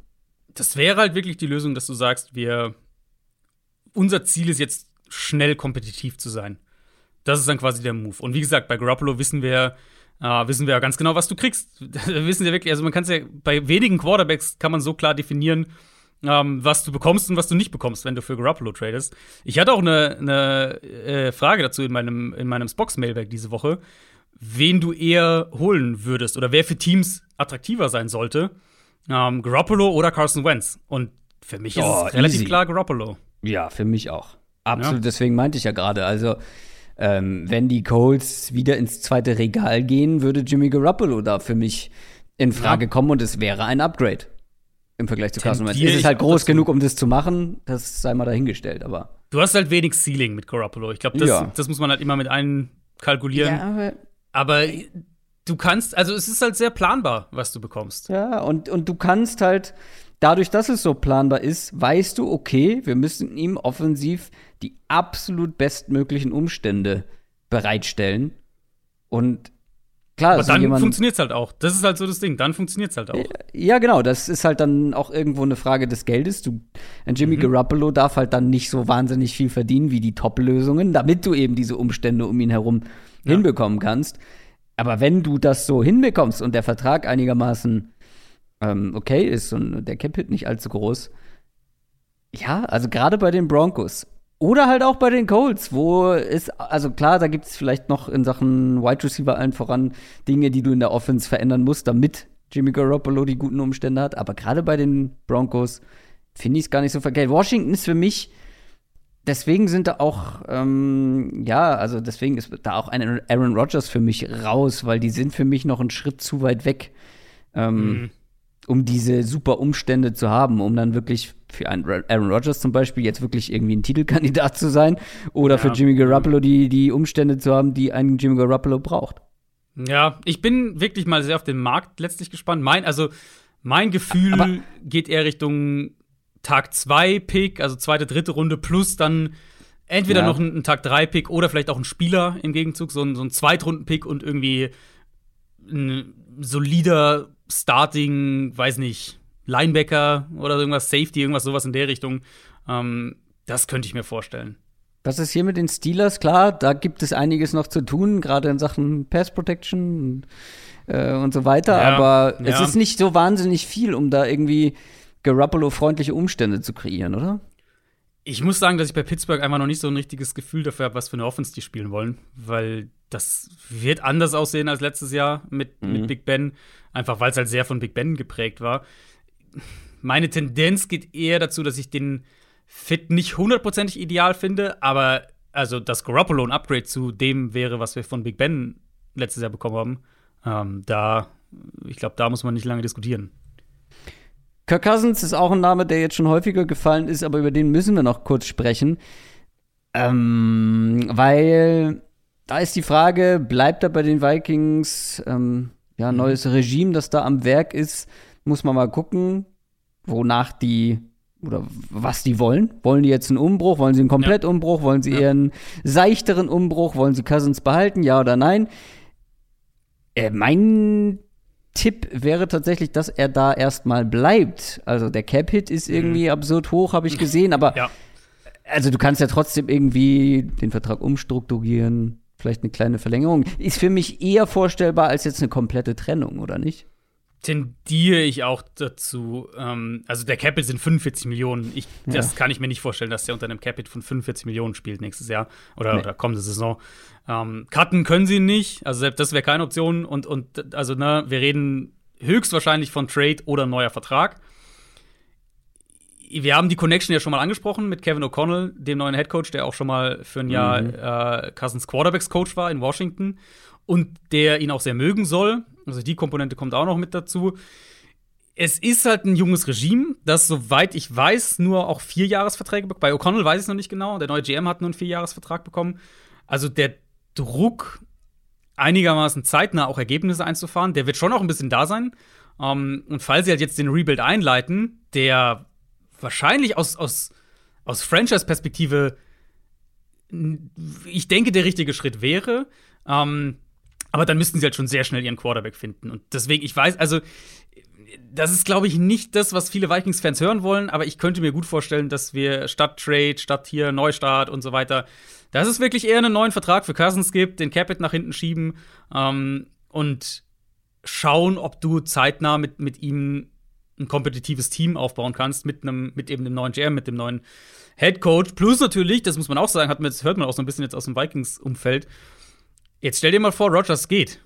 Das wäre halt wirklich die Lösung, dass du sagst, wir unser Ziel ist jetzt schnell kompetitiv zu sein. Das ist dann quasi der Move. Und wie gesagt, bei Garoppolo wissen wir, äh, wissen wir ja ganz genau, was du kriegst. [laughs] wissen wir wirklich, also man kann es ja bei wenigen Quarterbacks kann man so klar definieren, ähm, was du bekommst und was du nicht bekommst, wenn du für Garoppolo tradest. Ich hatte auch eine, eine äh, Frage dazu in meinem, in meinem Spox-Mailback diese Woche, wen du eher holen würdest oder wer für Teams attraktiver sein sollte. Ähm, Garoppolo oder Carson Wentz. Und für mich oh, ist es relativ easy. klar Garoppolo. Ja, für mich auch. Absolut, ja. deswegen meinte ich ja gerade. Also, ähm, wenn die Colts wieder ins zweite Regal gehen, würde Jimmy Garoppolo da für mich in Frage ja. kommen und es wäre ein Upgrade im Vergleich zu Carson Wentz. Ist es halt groß genug, um das zu machen? Das sei mal dahingestellt, aber. Du hast halt wenig Ceiling mit Garoppolo. Ich glaube, das, ja. das muss man halt immer mit einkalkulieren. Ja, aber, aber du kannst, also es ist halt sehr planbar, was du bekommst. Ja, und, und du kannst halt dadurch, dass es so planbar ist, weißt du, okay, wir müssen ihm offensiv die absolut bestmöglichen Umstände bereitstellen. Und klar, aber dann funktioniert es halt auch. Das ist halt so das Ding. Dann funktioniert es halt auch. Ja, genau. Das ist halt dann auch irgendwo eine Frage des Geldes. Du, Jimmy mhm. Garoppolo darf halt dann nicht so wahnsinnig viel verdienen wie die Top-Lösungen, damit du eben diese Umstände um ihn herum ja. hinbekommen kannst. Aber wenn du das so hinbekommst und der Vertrag einigermaßen ähm, okay ist und der Cap-Hit nicht allzu groß. Ja, also gerade bei den Broncos oder halt auch bei den Colts, wo es, also klar, da gibt es vielleicht noch in Sachen Wide Receiver allen voran Dinge, die du in der Offense verändern musst, damit Jimmy Garoppolo die guten Umstände hat. Aber gerade bei den Broncos finde ich es gar nicht so verkehrt. Washington ist für mich, deswegen sind da auch, ähm, ja, also deswegen ist da auch ein Aaron Rodgers für mich raus, weil die sind für mich noch einen Schritt zu weit weg. Ähm, mhm um diese super Umstände zu haben, um dann wirklich für einen Aaron Rodgers zum Beispiel jetzt wirklich irgendwie ein Titelkandidat zu sein oder ja. für Jimmy Garoppolo die, die Umstände zu haben, die ein Jimmy Garoppolo braucht. Ja, ich bin wirklich mal sehr auf den Markt letztlich gespannt. Mein, also mein Gefühl Aber geht eher Richtung Tag 2 Pick, also zweite, dritte Runde plus dann entweder ja. noch ein, Tag 3 Pick oder vielleicht auch ein Spieler im Gegenzug, so ein, so ein Zweitrunden-Pick und irgendwie ein solider Starting, weiß nicht, Linebacker oder irgendwas, Safety, irgendwas sowas in der Richtung. Ähm, das könnte ich mir vorstellen. Das ist hier mit den Steelers klar, da gibt es einiges noch zu tun, gerade in Sachen Pass Protection äh, und so weiter. Ja, aber ja. es ist nicht so wahnsinnig viel, um da irgendwie Garoppolo-freundliche Umstände zu kreieren, oder? Ich muss sagen, dass ich bei Pittsburgh einfach noch nicht so ein richtiges Gefühl dafür habe, was für eine Offense die spielen wollen, weil das wird anders aussehen als letztes Jahr mit, mhm. mit Big Ben, einfach weil es halt sehr von Big Ben geprägt war. Meine Tendenz geht eher dazu, dass ich den Fit nicht hundertprozentig ideal finde, aber also das Garoppolo ein Upgrade zu dem wäre, was wir von Big Ben letztes Jahr bekommen haben. Ähm, da, ich glaube, da muss man nicht lange diskutieren. Kirk Cousins ist auch ein Name, der jetzt schon häufiger gefallen ist, aber über den müssen wir noch kurz sprechen. Ähm, weil da ist die Frage, bleibt er bei den Vikings? Ähm, ja, mhm. neues Regime, das da am Werk ist, muss man mal gucken, wonach die oder was die wollen. Wollen die jetzt einen Umbruch? Wollen sie einen Komplettumbruch? Wollen sie eher einen seichteren Umbruch? Wollen sie Cousins behalten? Ja oder nein? Äh, mein Tipp wäre tatsächlich, dass er da erstmal bleibt. Also der Cap-Hit ist irgendwie mhm. absurd hoch, habe ich [laughs] gesehen, aber ja. also du kannst ja trotzdem irgendwie den Vertrag umstrukturieren, vielleicht eine kleine Verlängerung. Ist für mich eher vorstellbar als jetzt eine komplette Trennung, oder nicht? tendiere ich auch dazu. Ähm, also der Capit sind 45 Millionen. Ich, ja. Das kann ich mir nicht vorstellen, dass der unter einem Capit von 45 Millionen spielt nächstes Jahr oder, nee. oder kommende Saison. Ähm, cutten können sie nicht. Also selbst das wäre keine Option. Und, und also ne, wir reden höchstwahrscheinlich von Trade oder neuer Vertrag. Wir haben die Connection ja schon mal angesprochen mit Kevin O'Connell, dem neuen Head Coach, der auch schon mal für ein Jahr mhm. äh, Cousins Quarterbacks Coach war in Washington und der ihn auch sehr mögen soll. Also die Komponente kommt auch noch mit dazu. Es ist halt ein junges Regime, das, soweit ich weiß, nur auch vier Jahresverträge bekommt. Bei O'Connell weiß ich es noch nicht genau. Der neue GM hat nur einen Vierjahresvertrag bekommen. Also der Druck, einigermaßen zeitnah auch Ergebnisse einzufahren, der wird schon auch ein bisschen da sein. Um, ähm, und falls sie halt jetzt den Rebuild einleiten, der wahrscheinlich aus, aus, aus Franchise-Perspektive, ich denke, der richtige Schritt wäre. Um, ähm, aber dann müssten sie halt schon sehr schnell ihren Quarterback finden. Und deswegen, ich weiß, also, das ist, glaube ich, nicht das, was viele Vikings-Fans hören wollen, aber ich könnte mir gut vorstellen, dass wir statt Trade, statt hier Neustart und so weiter, dass es wirklich eher einen neuen Vertrag für Cousins gibt, den Capit nach hinten schieben ähm, und schauen, ob du zeitnah mit, mit ihm ein kompetitives Team aufbauen kannst, mit einem, mit eben dem neuen GM, mit dem neuen Head Coach. Plus natürlich, das muss man auch sagen, hat man, das hört man auch so ein bisschen jetzt aus dem Vikings-Umfeld, Jetzt stell dir mal vor, Rogers geht.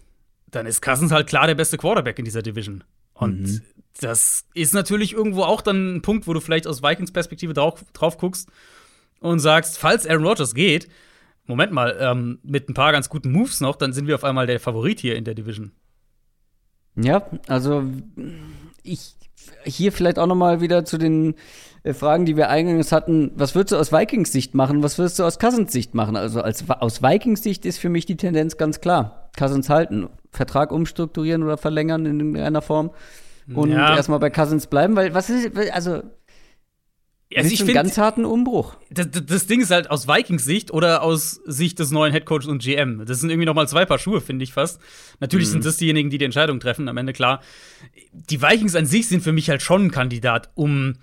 Dann ist Cousins halt klar der beste Quarterback in dieser Division. Und mhm. das ist natürlich irgendwo auch dann ein Punkt, wo du vielleicht aus Vikings Perspektive drauf, drauf guckst und sagst, falls Aaron Rodgers geht, Moment mal, ähm, mit ein paar ganz guten Moves noch, dann sind wir auf einmal der Favorit hier in der Division. Ja, also ich hier vielleicht auch noch mal wieder zu den äh, Fragen, die wir eingangs hatten. Was würdest du aus Vikings Sicht machen? Was würdest du aus Cousins Sicht machen? Also als, aus Vikings Sicht ist für mich die Tendenz ganz klar. Cousins halten, Vertrag umstrukturieren oder verlängern in irgendeiner Form und ja. erstmal bei Cousins bleiben, weil was ist, also also ich finde ganz harten Umbruch. Das, das, Ding ist halt aus Vikings Sicht oder aus Sicht des neuen Headcoaches und GM. Das sind irgendwie noch mal zwei Paar Schuhe, finde ich fast. Natürlich mhm. sind das diejenigen, die die Entscheidung treffen. Am Ende klar. Die Vikings an sich sind für mich halt schon ein Kandidat, um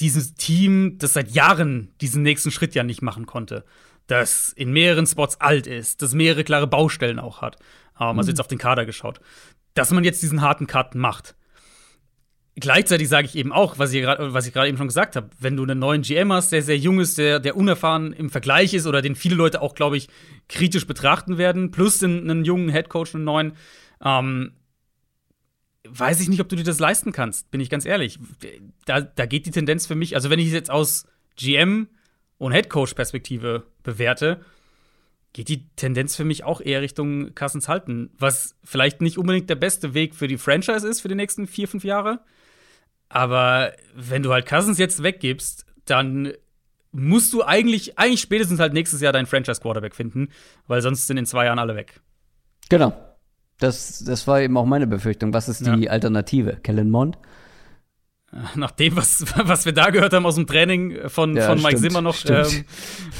dieses Team, das seit Jahren diesen nächsten Schritt ja nicht machen konnte, das in mehreren Spots alt ist, das mehrere klare Baustellen auch hat. Ähm, also mhm. jetzt auf den Kader geschaut, dass man jetzt diesen harten Cut macht Gleichzeitig sage ich eben auch, was ich gerade eben schon gesagt habe, wenn du einen neuen GM hast, der sehr jung ist, der, der unerfahren im Vergleich ist oder den viele Leute auch, glaube ich, kritisch betrachten werden, plus einen, einen jungen Headcoach, einen neuen, ähm, weiß ich nicht, ob du dir das leisten kannst, bin ich ganz ehrlich. Da, da geht die Tendenz für mich, also wenn ich es jetzt aus GM und Headcoach-Perspektive bewerte, geht die Tendenz für mich auch eher Richtung Kassens halten, was vielleicht nicht unbedingt der beste Weg für die Franchise ist für die nächsten vier, fünf Jahre. Aber wenn du halt Cousins jetzt weggibst, dann musst du eigentlich, eigentlich spätestens halt nächstes Jahr deinen Franchise-Quarterback finden, weil sonst sind in zwei Jahren alle weg. Genau. Das, das war eben auch meine Befürchtung. Was ist die ja. Alternative? Kellen Mond? [laughs] Nach dem, was, was wir da gehört haben aus dem Training von, ja, von Mike stimmt, Zimmer noch, ähm,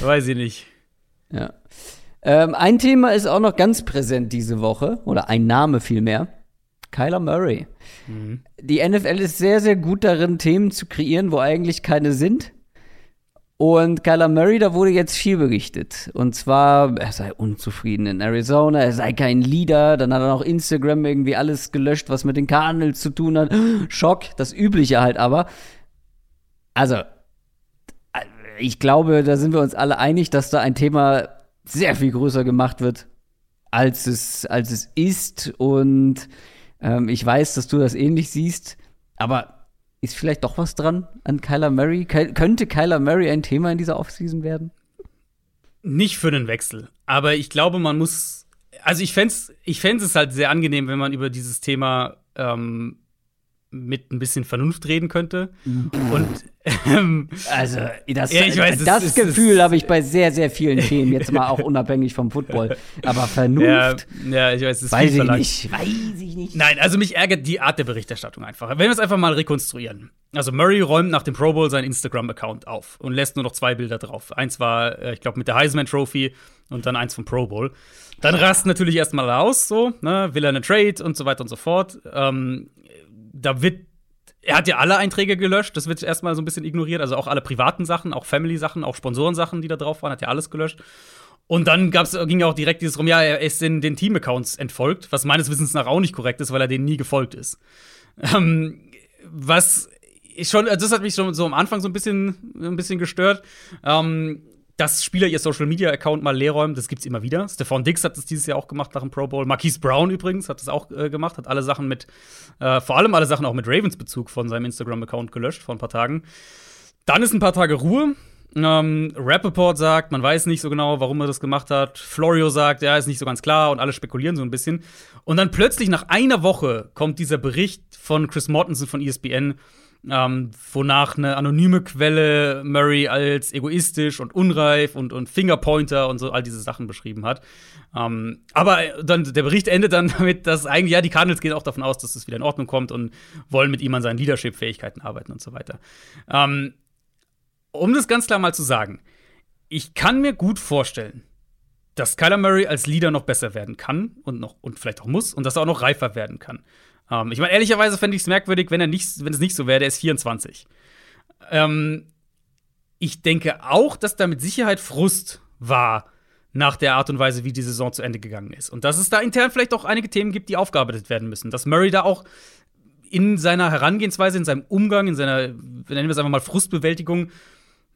weiß ich nicht. Ja. Ähm, ein Thema ist auch noch ganz präsent diese Woche, oder ein Name vielmehr. Kyler Murray. Mhm. Die NFL ist sehr, sehr gut darin, Themen zu kreieren, wo eigentlich keine sind. Und Kyler Murray, da wurde jetzt viel berichtet. Und zwar, er sei unzufrieden in Arizona, er sei kein Leader. Dann hat er noch Instagram irgendwie alles gelöscht, was mit den Cardinals zu tun hat. Schock, das Übliche halt aber. Also, ich glaube, da sind wir uns alle einig, dass da ein Thema sehr viel größer gemacht wird, als es, als es ist. Und ähm, ich weiß, dass du das ähnlich siehst. Aber ist vielleicht doch was dran an Kyler Murray? Ke könnte Kyler Murray ein Thema in dieser Offseason werden? Nicht für den Wechsel. Aber ich glaube, man muss. Also ich fände es ich es halt sehr angenehm, wenn man über dieses Thema ähm, mit ein bisschen Vernunft reden könnte. Und ähm, also das, ja, ich weiß, das, das Gefühl habe ich bei sehr, sehr vielen Themen, jetzt mal auch unabhängig vom Football. Aber Vernunft. Ja, ja ich weiß, das weiß ich nicht. Weiß ich nicht. Nein, also mich ärgert die Art der Berichterstattung einfach. Wenn wir es einfach mal rekonstruieren. Also Murray räumt nach dem Pro Bowl seinen Instagram-Account auf und lässt nur noch zwei Bilder drauf. Eins war, äh, ich glaube, mit der Heisman Trophy und dann eins vom Pro Bowl. Dann rast natürlich erstmal aus, so, ne, will er eine Trade und so weiter und so fort. Ähm, da wird er hat ja alle Einträge gelöscht, das wird erstmal so ein bisschen ignoriert, also auch alle privaten Sachen, auch Family-Sachen, auch Sponsorensachen, die da drauf waren, hat ja alles gelöscht. Und dann gab's, ging ja auch direkt dieses rum, ja, er ist in den Team-Accounts entfolgt, was meines Wissens nach auch nicht korrekt ist, weil er denen nie gefolgt ist. Ähm, was schon, das hat mich schon so am Anfang so ein bisschen, ein bisschen gestört. Ähm, dass Spieler ihr Social Media Account mal leer räumen, das gibt's immer wieder. Stefan Dix hat das dieses Jahr auch gemacht nach dem Pro Bowl. Marquise Brown übrigens hat das auch äh, gemacht, hat alle Sachen mit, äh, vor allem alle Sachen auch mit Ravens Bezug von seinem Instagram Account gelöscht vor ein paar Tagen. Dann ist ein paar Tage Ruhe. Ähm, Rappaport sagt, man weiß nicht so genau, warum er das gemacht hat. Florio sagt, ja, ist nicht so ganz klar und alle spekulieren so ein bisschen. Und dann plötzlich nach einer Woche kommt dieser Bericht von Chris Mortensen von ESPN, ähm, wonach eine anonyme Quelle Murray als egoistisch und unreif und, und Fingerpointer und so all diese Sachen beschrieben hat. Ähm, aber dann der Bericht endet dann [laughs] damit, dass eigentlich ja die Cardinals gehen auch davon aus, dass es wieder in Ordnung kommt und wollen mit ihm an seinen Leadership-Fähigkeiten arbeiten und so weiter. Ähm, um das ganz klar mal zu sagen, ich kann mir gut vorstellen, dass Kyler Murray als Leader noch besser werden kann und noch und vielleicht auch muss und dass er auch noch reifer werden kann. Ähm, ich meine, ehrlicherweise fände ich es merkwürdig, wenn er nicht, wenn es nicht so wäre, der ist 24. Ähm, ich denke auch, dass da mit Sicherheit Frust war nach der Art und Weise, wie die Saison zu Ende gegangen ist. Und dass es da intern vielleicht auch einige Themen gibt, die aufgearbeitet werden müssen. Dass Murray da auch in seiner Herangehensweise, in seinem Umgang, in seiner, nennen wir es einfach mal Frustbewältigung,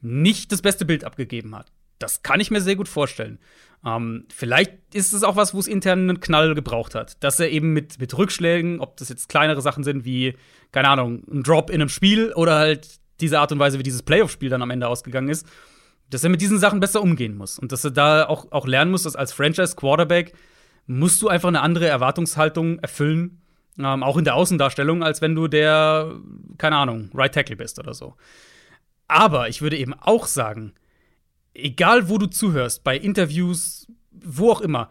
nicht das beste Bild abgegeben hat. Das kann ich mir sehr gut vorstellen. Ähm, vielleicht ist es auch was, wo es intern einen Knall gebraucht hat. Dass er eben mit, mit Rückschlägen, ob das jetzt kleinere Sachen sind wie, keine Ahnung, ein Drop in einem Spiel oder halt diese Art und Weise, wie dieses Playoff-Spiel dann am Ende ausgegangen ist, dass er mit diesen Sachen besser umgehen muss. Und dass er da auch, auch lernen muss, dass als Franchise-Quarterback musst du einfach eine andere Erwartungshaltung erfüllen, ähm, auch in der Außendarstellung, als wenn du der, keine Ahnung, Right Tackle bist oder so. Aber ich würde eben auch sagen, egal wo du zuhörst, bei Interviews, wo auch immer,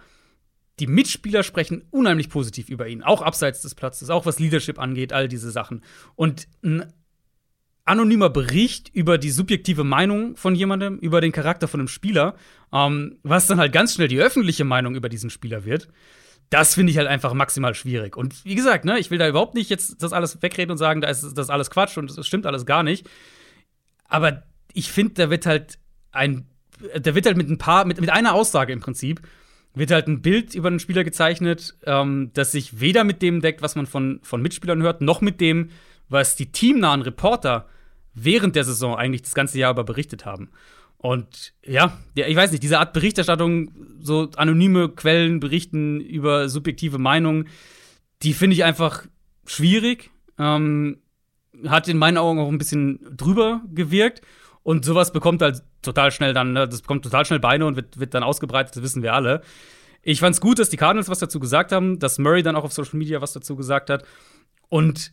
die Mitspieler sprechen unheimlich positiv über ihn, auch abseits des Platzes, auch was Leadership angeht, all diese Sachen. Und ein anonymer Bericht über die subjektive Meinung von jemandem, über den Charakter von einem Spieler, ähm, was dann halt ganz schnell die öffentliche Meinung über diesen Spieler wird, das finde ich halt einfach maximal schwierig. Und wie gesagt, ne, ich will da überhaupt nicht jetzt das alles wegreden und sagen, da ist das alles Quatsch und das stimmt alles gar nicht. Aber ich finde, da wird halt ein, da wird halt mit ein paar, mit, mit einer Aussage im Prinzip, wird halt ein Bild über einen Spieler gezeichnet, ähm, das sich weder mit dem deckt, was man von, von Mitspielern hört, noch mit dem, was die teamnahen Reporter während der Saison eigentlich das ganze Jahr über berichtet haben. Und ja, ich weiß nicht, diese Art Berichterstattung, so anonyme Quellen berichten über subjektive Meinungen, die finde ich einfach schwierig. Ähm, hat in meinen Augen auch ein bisschen drüber gewirkt. Und sowas bekommt halt total schnell dann, ne, das bekommt total schnell Beine und wird, wird dann ausgebreitet, das wissen wir alle. Ich fand's gut, dass die Cardinals was dazu gesagt haben, dass Murray dann auch auf Social Media was dazu gesagt hat. Und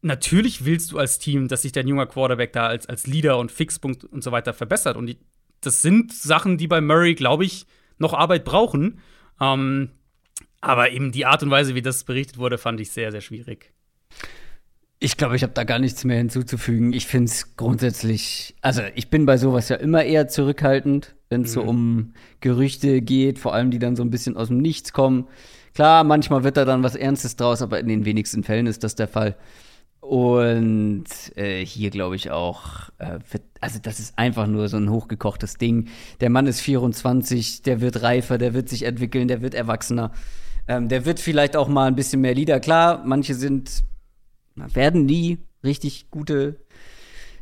natürlich willst du als Team, dass sich dein junger Quarterback da als, als Leader und Fixpunkt und so weiter verbessert. Und die, das sind Sachen, die bei Murray, glaube ich, noch Arbeit brauchen. Ähm, aber eben die Art und Weise, wie das berichtet wurde, fand ich sehr, sehr schwierig. Ich glaube, ich habe da gar nichts mehr hinzuzufügen. Ich finde es grundsätzlich, also ich bin bei sowas ja immer eher zurückhaltend. wenn es mhm. so um Gerüchte geht, vor allem die dann so ein bisschen aus dem Nichts kommen. Klar, manchmal wird da dann was Ernstes draus, aber in den wenigsten Fällen ist das der Fall. Und äh, hier glaube ich auch, äh, wird, also das ist einfach nur so ein hochgekochtes Ding. Der Mann ist 24, der wird reifer, der wird sich entwickeln, der wird erwachsener. Ähm, der wird vielleicht auch mal ein bisschen mehr Lieder. Klar, manche sind, werden nie richtig gute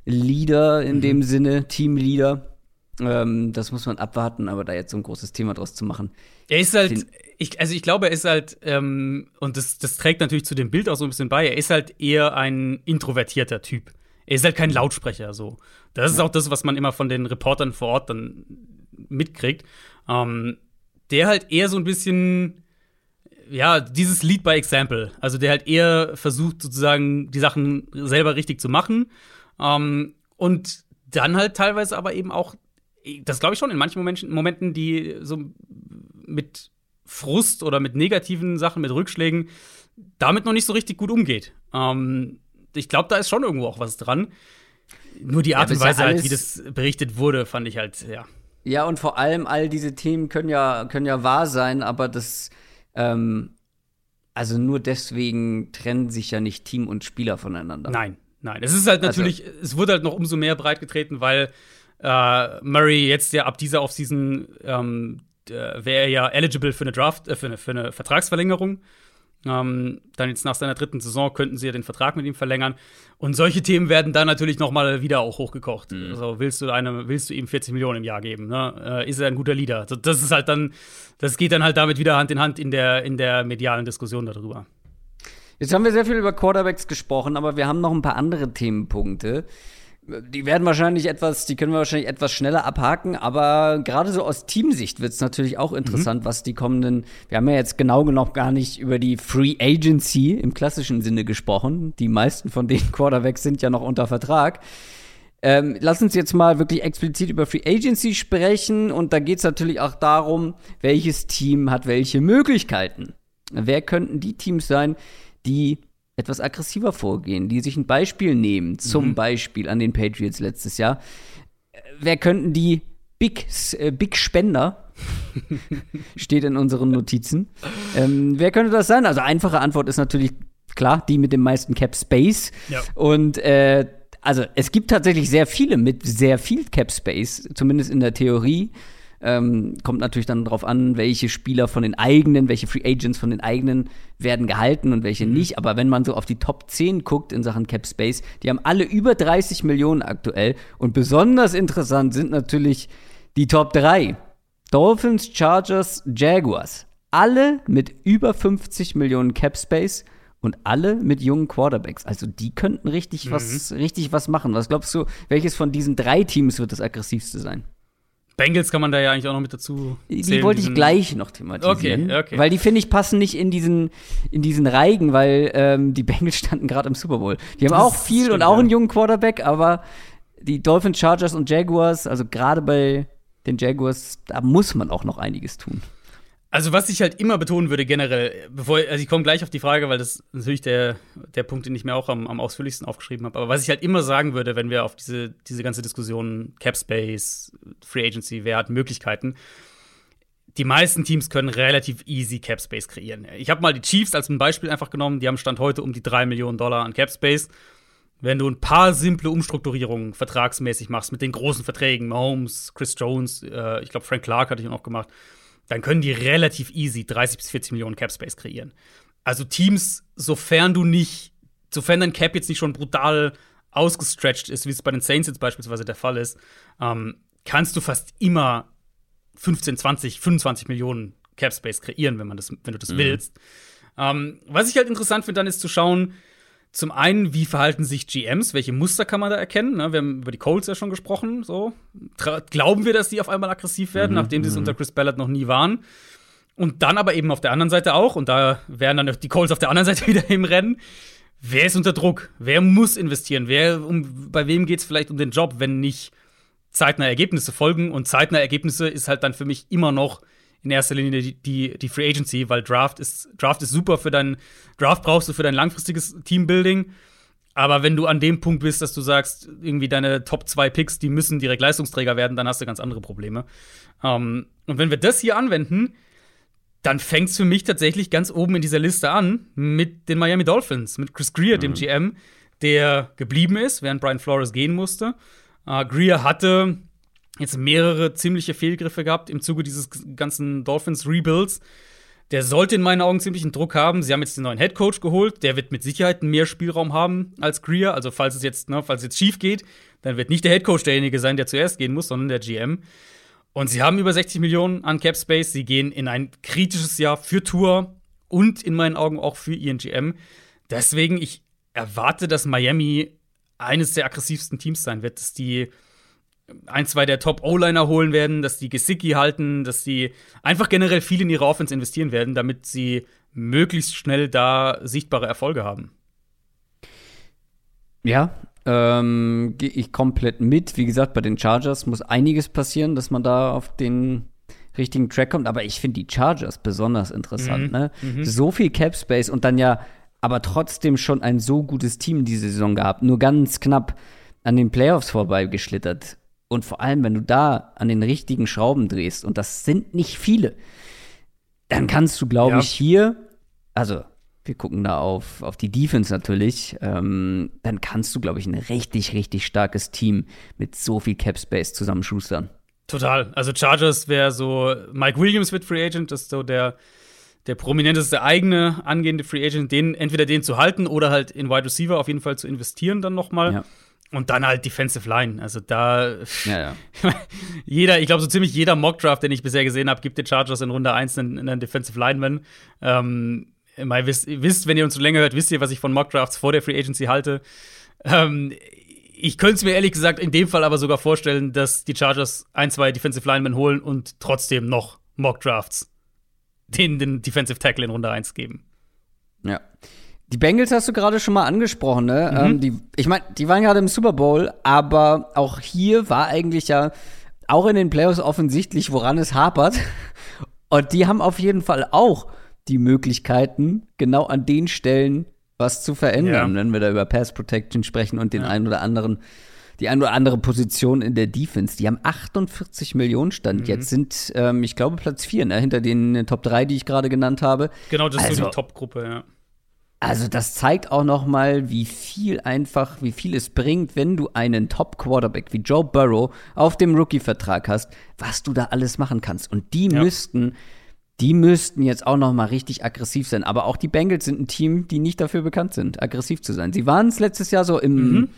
Leader in mhm. dem Sinne, Teamleader. Ähm, das muss man abwarten, aber da jetzt so ein großes Thema draus zu machen. Er ist halt, ich, also ich glaube, er ist halt, ähm, und das, das trägt natürlich zu dem Bild auch so ein bisschen bei, er ist halt eher ein introvertierter Typ. Er ist halt kein Lautsprecher so. Das ist auch das, was man immer von den Reportern vor Ort dann mitkriegt. Ähm, der halt eher so ein bisschen, ja, dieses Lead by Example. Also der halt eher versucht, sozusagen die Sachen selber richtig zu machen. Ähm, und dann halt teilweise aber eben auch, das glaube ich schon, in manchen Momenten, Momenten, die so mit Frust oder mit negativen Sachen, mit Rückschlägen, damit noch nicht so richtig gut umgeht. Ähm, ich glaube, da ist schon irgendwo auch was dran. Nur die Art ja, und Weise, ja halt, wie das berichtet wurde, fand ich halt, ja. Ja, und vor allem all diese Themen können ja, können ja wahr sein, aber das, ähm, also nur deswegen trennen sich ja nicht Team und Spieler voneinander. Nein, nein. Es ist halt also natürlich, also, es wurde halt noch umso mehr breitgetreten, weil äh, Murray jetzt ja ab dieser Offseason ähm, äh, wäre er ja eligible für eine Draft, äh, für, eine, für eine Vertragsverlängerung. Ähm, dann jetzt nach seiner dritten Saison könnten sie ja den Vertrag mit ihm verlängern. Und solche Themen werden dann natürlich noch mal wieder auch hochgekocht. Mhm. Also willst du eine, willst du ihm 40 Millionen im Jahr geben? Ne? Äh, ist er ein guter Leader? Das ist halt dann, das geht dann halt damit wieder Hand in Hand in der, in der medialen Diskussion darüber. Jetzt haben wir sehr viel über Quarterbacks gesprochen, aber wir haben noch ein paar andere Themenpunkte die werden wahrscheinlich etwas, die können wir wahrscheinlich etwas schneller abhaken, aber gerade so aus Teamsicht wird es natürlich auch interessant, mhm. was die kommenden, wir haben ja jetzt genau genommen gar nicht über die Free Agency im klassischen Sinne gesprochen. Die meisten von den [laughs] Quarterbacks sind ja noch unter Vertrag. Ähm, lass uns jetzt mal wirklich explizit über Free Agency sprechen und da geht es natürlich auch darum, welches Team hat welche Möglichkeiten. Wer könnten die Teams sein, die etwas aggressiver vorgehen, die sich ein Beispiel nehmen, zum mhm. Beispiel an den Patriots letztes Jahr. Wer könnten die Big, äh, Big Spender, [laughs] steht in unseren Notizen, ähm, wer könnte das sein? Also einfache Antwort ist natürlich klar, die mit dem meisten Cap Space. Ja. Und äh, also es gibt tatsächlich sehr viele mit sehr viel Cap Space, zumindest in der Theorie. Ähm, kommt natürlich dann darauf an, welche Spieler von den eigenen, welche Free Agents von den eigenen werden gehalten und welche mhm. nicht. Aber wenn man so auf die Top 10 guckt in Sachen Cap Space, die haben alle über 30 Millionen aktuell. Und besonders interessant sind natürlich die Top 3. Dolphins, Chargers, Jaguars. Alle mit über 50 Millionen Cap Space und alle mit jungen Quarterbacks. Also die könnten richtig mhm. was, richtig was machen. Was glaubst du, welches von diesen drei Teams wird das aggressivste sein? Bengals kann man da ja eigentlich auch noch mit dazu zählen. Die wollte ich gleich noch thematisieren. Okay, okay. Weil die, finde ich, passen nicht in diesen, in diesen Reigen, weil ähm, die Bengals [laughs] standen gerade im Super Bowl. Die haben das auch viel stimmt, und auch einen jungen Quarterback, aber die Dolphins, Chargers und Jaguars, also gerade bei den Jaguars, da muss man auch noch einiges tun. Also, was ich halt immer betonen würde, generell, bevor, also ich komme gleich auf die Frage, weil das natürlich der, der Punkt, den ich mir auch am, am ausführlichsten aufgeschrieben habe. Aber was ich halt immer sagen würde, wenn wir auf diese, diese ganze Diskussion Cap Space, Free Agency, wer hat Möglichkeiten, die meisten Teams können relativ easy Cap Space kreieren. Ich habe mal die Chiefs als ein Beispiel einfach genommen, die haben Stand heute um die 3 Millionen Dollar an Cap Space. Wenn du ein paar simple Umstrukturierungen vertragsmäßig machst mit den großen Verträgen, Mahomes, Chris Jones, äh, ich glaube Frank Clark hatte ich auch gemacht, dann können die relativ easy 30 bis 40 Millionen Cap Space kreieren. Also Teams, sofern du nicht, sofern dein Cap jetzt nicht schon brutal ausgestretched ist, wie es bei den Saints jetzt beispielsweise der Fall ist, ähm, kannst du fast immer 15, 20, 25 Millionen Cap Space kreieren, wenn man das, wenn du das mhm. willst. Ähm, was ich halt interessant finde, dann ist zu schauen, zum einen, wie verhalten sich GMs? Welche Muster kann man da erkennen? Ne, wir haben über die Colts ja schon gesprochen. So. Glauben wir, dass die auf einmal aggressiv werden, mhm, nachdem sie es mhm. unter Chris Ballard noch nie waren? Und dann aber eben auf der anderen Seite auch, und da wären dann die Colts auf der anderen [laughs] Seite wieder im Rennen. Wer ist unter Druck? Wer muss investieren? Wer, um, bei wem geht es vielleicht um den Job, wenn nicht zeitnah Ergebnisse folgen? Und zeitnah Ergebnisse ist halt dann für mich immer noch in erster Linie die, die, die Free Agency, weil Draft ist, Draft ist super für dein, Draft brauchst du für dein langfristiges Teambuilding. Aber wenn du an dem Punkt bist, dass du sagst, irgendwie deine Top 2 Picks, die müssen direkt Leistungsträger werden, dann hast du ganz andere Probleme. Ähm, und wenn wir das hier anwenden, dann fängt es für mich tatsächlich ganz oben in dieser Liste an mit den Miami Dolphins, mit Chris Greer, mhm. dem GM, der geblieben ist, während Brian Flores gehen musste. Äh, Greer hatte jetzt mehrere ziemliche Fehlgriffe gehabt im Zuge dieses ganzen Dolphins-Rebuilds. Der sollte in meinen Augen ziemlichen Druck haben. Sie haben jetzt den neuen Head Coach geholt. Der wird mit Sicherheit mehr Spielraum haben als Greer. Also, falls es jetzt, ne, falls es jetzt schief geht, dann wird nicht der Head Coach derjenige sein, der zuerst gehen muss, sondern der GM. Und sie haben über 60 Millionen an Cap Space. Sie gehen in ein kritisches Jahr für Tour und in meinen Augen auch für ihren GM. Deswegen, ich erwarte, dass Miami eines der aggressivsten Teams sein wird, dass die ein, zwei der Top-O-Liner holen werden, dass die Gesicki halten, dass die einfach generell viel in ihre Offense investieren werden, damit sie möglichst schnell da sichtbare Erfolge haben. Ja, ähm, gehe ich komplett mit. Wie gesagt, bei den Chargers muss einiges passieren, dass man da auf den richtigen Track kommt. Aber ich finde die Chargers besonders interessant. Mhm. Ne? Mhm. So viel Cap Space und dann ja, aber trotzdem schon ein so gutes Team diese Saison gehabt. Nur ganz knapp an den Playoffs vorbeigeschlittert. Und vor allem, wenn du da an den richtigen Schrauben drehst, und das sind nicht viele, dann kannst du, glaube ja. ich, hier, also wir gucken da auf, auf die Defense natürlich, ähm, dann kannst du, glaube ich, ein richtig, richtig starkes Team mit so viel Cap Space zusammenschustern. Total. Also Chargers wäre so, Mike Williams wird Free Agent, das ist so der, der prominenteste eigene angehende Free Agent, den, entweder den zu halten oder halt in Wide Receiver auf jeden Fall zu investieren dann noch mal. Ja. Und dann halt Defensive Line. Also da. [laughs] Ja, ja. [laughs] jeder, ich glaube, so ziemlich jeder Mockdraft, den ich bisher gesehen habe, gibt den Chargers in Runde 1 einen, einen Defensive Lineman. Ähm, ihr wisst, wisst, wenn ihr uns so länger hört, wisst ihr, was ich von Mockdrafts vor der Free Agency halte. Ähm, ich könnte es mir ehrlich gesagt in dem Fall aber sogar vorstellen, dass die Chargers ein, zwei Defensive Linemen holen und trotzdem noch Mockdrafts den, den Defensive Tackle in Runde 1 geben. Ja. Die Bengals hast du gerade schon mal angesprochen, ne? Mhm. Ähm, die, ich meine, die waren gerade im Super Bowl, aber auch hier war eigentlich ja auch in den Playoffs offensichtlich, woran es hapert. [laughs] Und die haben auf jeden Fall auch die Möglichkeiten, genau an den Stellen was zu verändern, ja. wenn wir da über Pass Protection sprechen und den ja. einen oder anderen, die ein oder andere Position in der Defense. Die haben 48 Millionen Stand. Mhm. Jetzt sind, ähm, ich glaube, Platz 4, ne? hinter den Top 3, die ich gerade genannt habe. Genau, das also, ist so also die Top-Gruppe, ja. Also das zeigt auch noch mal, wie viel einfach, wie viel es bringt, wenn du einen Top Quarterback wie Joe Burrow auf dem Rookie-Vertrag hast, was du da alles machen kannst. Und die ja. müssten, die müssten jetzt auch noch mal richtig aggressiv sein. Aber auch die Bengals sind ein Team, die nicht dafür bekannt sind, aggressiv zu sein. Sie waren es letztes Jahr so im mhm.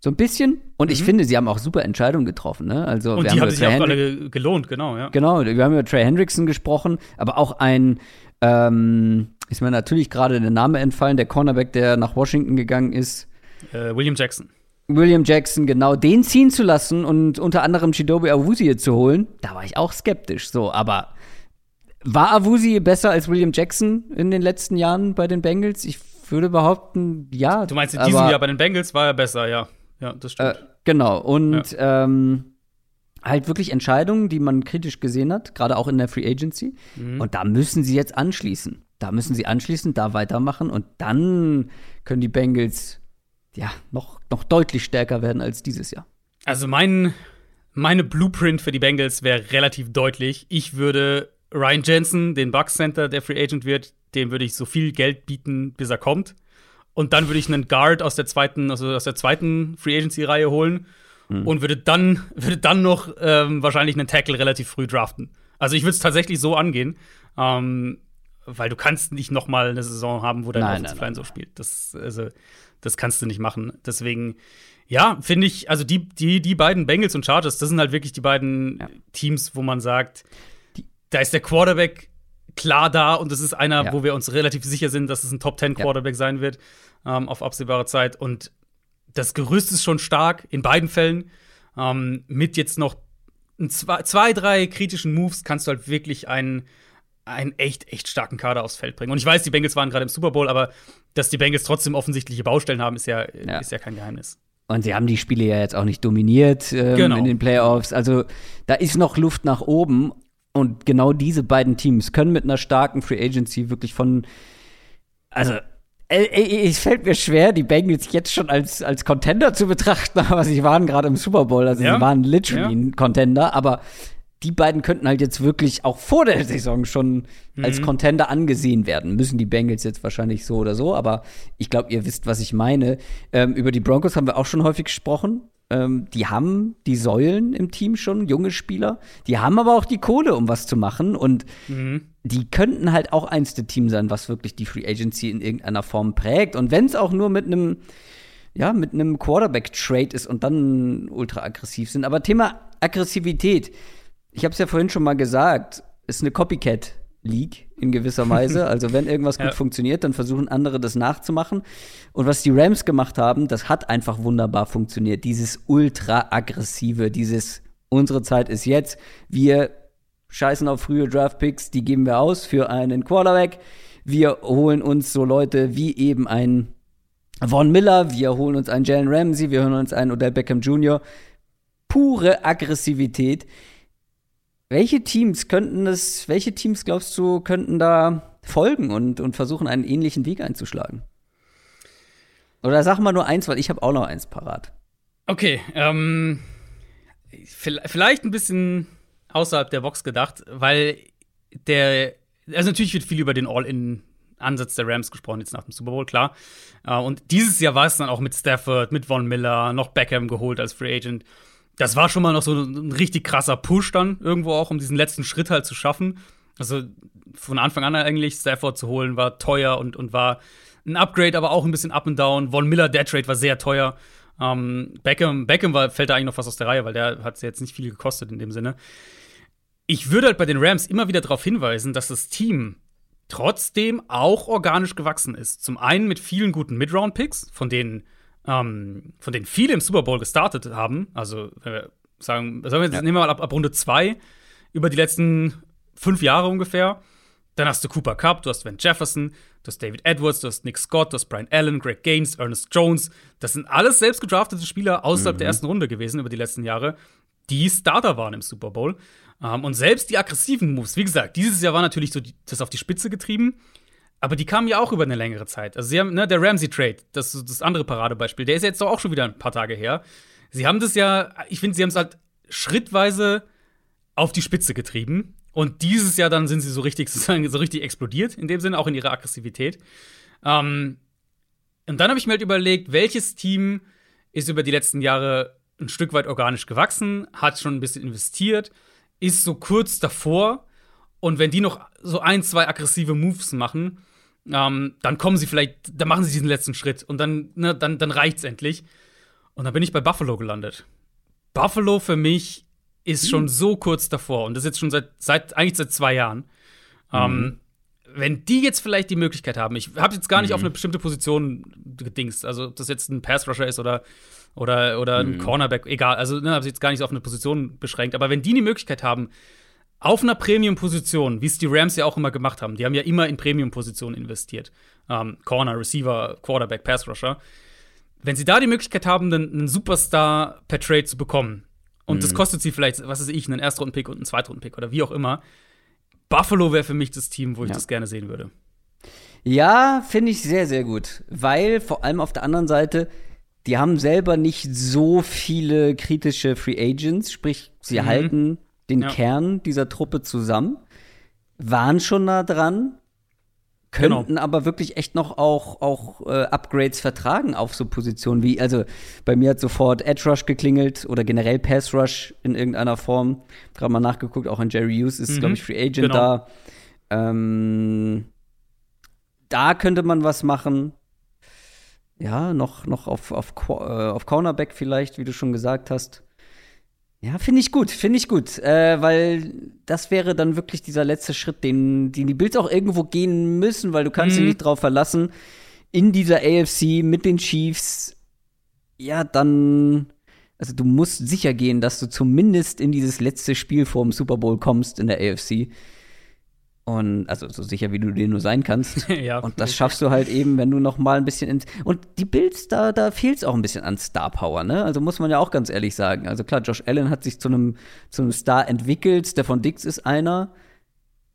So ein bisschen. Und ich mhm. finde, sie haben auch super Entscheidungen getroffen. Ne? Also, und die haben, haben sich auch alle gelohnt, genau, ja. Genau, wir haben über Trey Hendrickson gesprochen, aber auch ein ähm, ist mir natürlich gerade der Name entfallen, der Cornerback, der nach Washington gegangen ist. Äh, William Jackson. William Jackson, genau, den ziehen zu lassen und unter anderem Chidobe Awuzie zu holen, da war ich auch skeptisch. So, aber war Awuzie besser als William Jackson in den letzten Jahren bei den Bengals? Ich würde behaupten, ja. Du meinst, in diesem aber, Jahr bei den Bengals war er besser, ja. Ja, das stimmt. Äh, genau, und ja. ähm, halt wirklich Entscheidungen, die man kritisch gesehen hat, gerade auch in der Free Agency. Mhm. Und da müssen sie jetzt anschließen. Da müssen sie anschließen, da weitermachen und dann können die Bengals ja noch, noch deutlich stärker werden als dieses Jahr. Also mein, meine Blueprint für die Bengals wäre relativ deutlich. Ich würde Ryan Jensen, den Bucks Center, der Free Agent wird, dem würde ich so viel Geld bieten, bis er kommt. Und dann würde ich einen Guard aus der zweiten, also aus der zweiten Free Agency Reihe holen mhm. und würde dann, würde dann noch ähm, wahrscheinlich einen Tackle relativ früh draften. Also ich würde es tatsächlich so angehen, ähm, weil du kannst nicht noch mal eine Saison haben, wo dein Offensive Line so spielt. Das, also, das kannst du nicht machen. Deswegen, ja, finde ich, also die, die, die beiden Bengals und Chargers, das sind halt wirklich die beiden ja. Teams, wo man sagt, die, da ist der Quarterback klar da und das ist einer, ja. wo wir uns relativ sicher sind, dass es ein Top 10 Quarterback ja. sein wird ähm, auf absehbare Zeit. Und das Gerüst ist schon stark in beiden Fällen. Ähm, mit jetzt noch zwei, zwei, drei kritischen Moves kannst du halt wirklich einen, einen echt, echt starken Kader aufs Feld bringen. Und ich weiß, die Bengals waren gerade im Super Bowl, aber dass die Bengals trotzdem offensichtliche Baustellen haben, ist ja, ja. Ist ja kein Geheimnis. Und sie haben die Spiele ja jetzt auch nicht dominiert ähm, genau. in den Playoffs. Also da ist noch Luft nach oben. Und genau diese beiden Teams können mit einer starken Free Agency wirklich von, also es fällt mir schwer, die Bengals jetzt schon als, als Contender zu betrachten, [laughs] aber sie waren gerade im Super Bowl, also ja. sie waren literally ja. ein Contender, aber die beiden könnten halt jetzt wirklich auch vor der Saison schon mhm. als Contender angesehen werden. Müssen die Bengals jetzt wahrscheinlich so oder so, aber ich glaube, ihr wisst, was ich meine. Ähm, über die Broncos haben wir auch schon häufig gesprochen. Ähm, die haben die Säulen im Team schon, junge Spieler. Die haben aber auch die Kohle, um was zu machen. Und mhm. die könnten halt auch eins der Teams sein, was wirklich die Free Agency in irgendeiner Form prägt. Und wenn es auch nur mit einem ja, mit einem Quarterback-Trade ist und dann ultra aggressiv sind. Aber Thema Aggressivität ich habe es ja vorhin schon mal gesagt, ist eine Copycat League in gewisser [laughs] Weise. Also wenn irgendwas gut ja. funktioniert, dann versuchen andere das nachzumachen. Und was die Rams gemacht haben, das hat einfach wunderbar funktioniert. Dieses ultra aggressive, dieses unsere Zeit ist jetzt. Wir scheißen auf frühe Draftpicks, die geben wir aus für einen Quarterback. Wir holen uns so Leute wie eben ein Von Miller, wir holen uns einen Jalen Ramsey, wir holen uns einen Odell Beckham Jr. Pure Aggressivität welche Teams könnten es, welche Teams glaubst du, könnten da folgen und, und versuchen, einen ähnlichen Weg einzuschlagen? Oder sag mal nur eins, weil ich habe auch noch eins parat. Okay, ähm, vielleicht ein bisschen außerhalb der Box gedacht, weil der, also natürlich wird viel über den All-In-Ansatz der Rams gesprochen, jetzt nach dem Super Bowl, klar. Äh, und dieses Jahr war es dann auch mit Stafford, mit Von Miller, noch Beckham geholt als Free Agent das war schon mal noch so ein richtig krasser Push dann irgendwo auch, um diesen letzten Schritt halt zu schaffen. Also von Anfang an eigentlich Stafford zu holen war teuer und, und war ein Upgrade, aber auch ein bisschen up and down. Von Miller, der Trade war sehr teuer. Ähm, Beckham, Beckham war, fällt da eigentlich noch fast aus der Reihe, weil der hat jetzt nicht viel gekostet in dem Sinne. Ich würde halt bei den Rams immer wieder darauf hinweisen, dass das Team trotzdem auch organisch gewachsen ist. Zum einen mit vielen guten Mid-Round-Picks, von denen ähm, von denen viele im Super Bowl gestartet haben, also wenn wir sagen, sagen wir jetzt, ja. nehmen wir mal ab, ab Runde 2 über die letzten fünf Jahre ungefähr. Dann hast du Cooper Cup, du hast Van Jefferson, du hast David Edwards, du hast Nick Scott, du hast Brian Allen, Greg Gaines, Ernest Jones. Das sind alles selbst gedraftete Spieler außerhalb mhm. der ersten Runde gewesen über die letzten Jahre, die Starter waren im Super Bowl. Ähm, und selbst die aggressiven Moves, wie gesagt, dieses Jahr war natürlich so die, das auf die Spitze getrieben. Aber die kamen ja auch über eine längere Zeit. Also sie haben, ne, der Ramsey-Trade, das ist das andere Paradebeispiel, der ist jetzt doch auch schon wieder ein paar Tage her. Sie haben das ja, ich finde, sie haben es halt schrittweise auf die Spitze getrieben. Und dieses Jahr dann sind sie so richtig, [laughs] sozusagen, so richtig explodiert, in dem Sinne, auch in ihrer Aggressivität. Ähm, und dann habe ich mir halt überlegt, welches Team ist über die letzten Jahre ein Stück weit organisch gewachsen, hat schon ein bisschen investiert, ist so kurz davor. Und wenn die noch so ein, zwei aggressive Moves machen, ähm, dann kommen sie vielleicht, dann machen sie diesen letzten Schritt und dann, ne, dann, dann reicht's endlich. Und dann bin ich bei Buffalo gelandet. Buffalo für mich ist mhm. schon so kurz davor und das jetzt schon seit, seit eigentlich seit zwei Jahren. Ähm, mhm. Ähm, wenn die jetzt vielleicht die Möglichkeit haben, ich habe jetzt gar nicht mhm. auf eine bestimmte Position gedingst, also ob das jetzt ein Pass-Rusher ist oder, oder, oder ein mhm. Cornerback, egal, also ne, habe ich jetzt gar nicht auf eine Position beschränkt, aber wenn die die Möglichkeit haben, auf einer Premium-Position, wie es die Rams ja auch immer gemacht haben, die haben ja immer in Premium-Positionen investiert. Ähm, Corner, Receiver, Quarterback, Pass-Rusher. Wenn sie da die Möglichkeit haben, einen, einen Superstar per Trade zu bekommen, und mhm. das kostet sie vielleicht, was weiß ich, einen Erstrunden-Pick und einen Zweitrunden-Pick oder wie auch immer, Buffalo wäre für mich das Team, wo ich ja. das gerne sehen würde. Ja, finde ich sehr, sehr gut. Weil vor allem auf der anderen Seite, die haben selber nicht so viele kritische Free Agents, sprich, sie mhm. halten den ja. Kern dieser Truppe zusammen, waren schon nah dran, könnten genau. aber wirklich echt noch auch, auch äh, Upgrades vertragen auf so Positionen wie, also bei mir hat sofort Edge Rush geklingelt oder generell Pass Rush in irgendeiner Form. Gerade mal nachgeguckt, auch ein Jerry Hughes ist, mhm. glaube ich, Free Agent genau. da. Ähm, da könnte man was machen. Ja, noch, noch auf, auf, äh, auf Cornerback vielleicht, wie du schon gesagt hast. Ja, finde ich gut, finde ich gut, äh, weil das wäre dann wirklich dieser letzte Schritt, den, den die Bills auch irgendwo gehen müssen, weil du kannst mhm. dich nicht drauf verlassen, in dieser AFC mit den Chiefs, ja, dann, also du musst sicher gehen, dass du zumindest in dieses letzte Spiel vor dem Super Bowl kommst in der AFC. Und also so sicher wie du dir nur sein kannst. [laughs] ja, und das schaffst du halt eben, wenn du noch mal ein bisschen ins und die Bills da da fehlt es auch ein bisschen an Star Power, ne? Also muss man ja auch ganz ehrlich sagen. Also klar, Josh Allen hat sich zu einem zu einem Star entwickelt, Stefan Dix ist einer.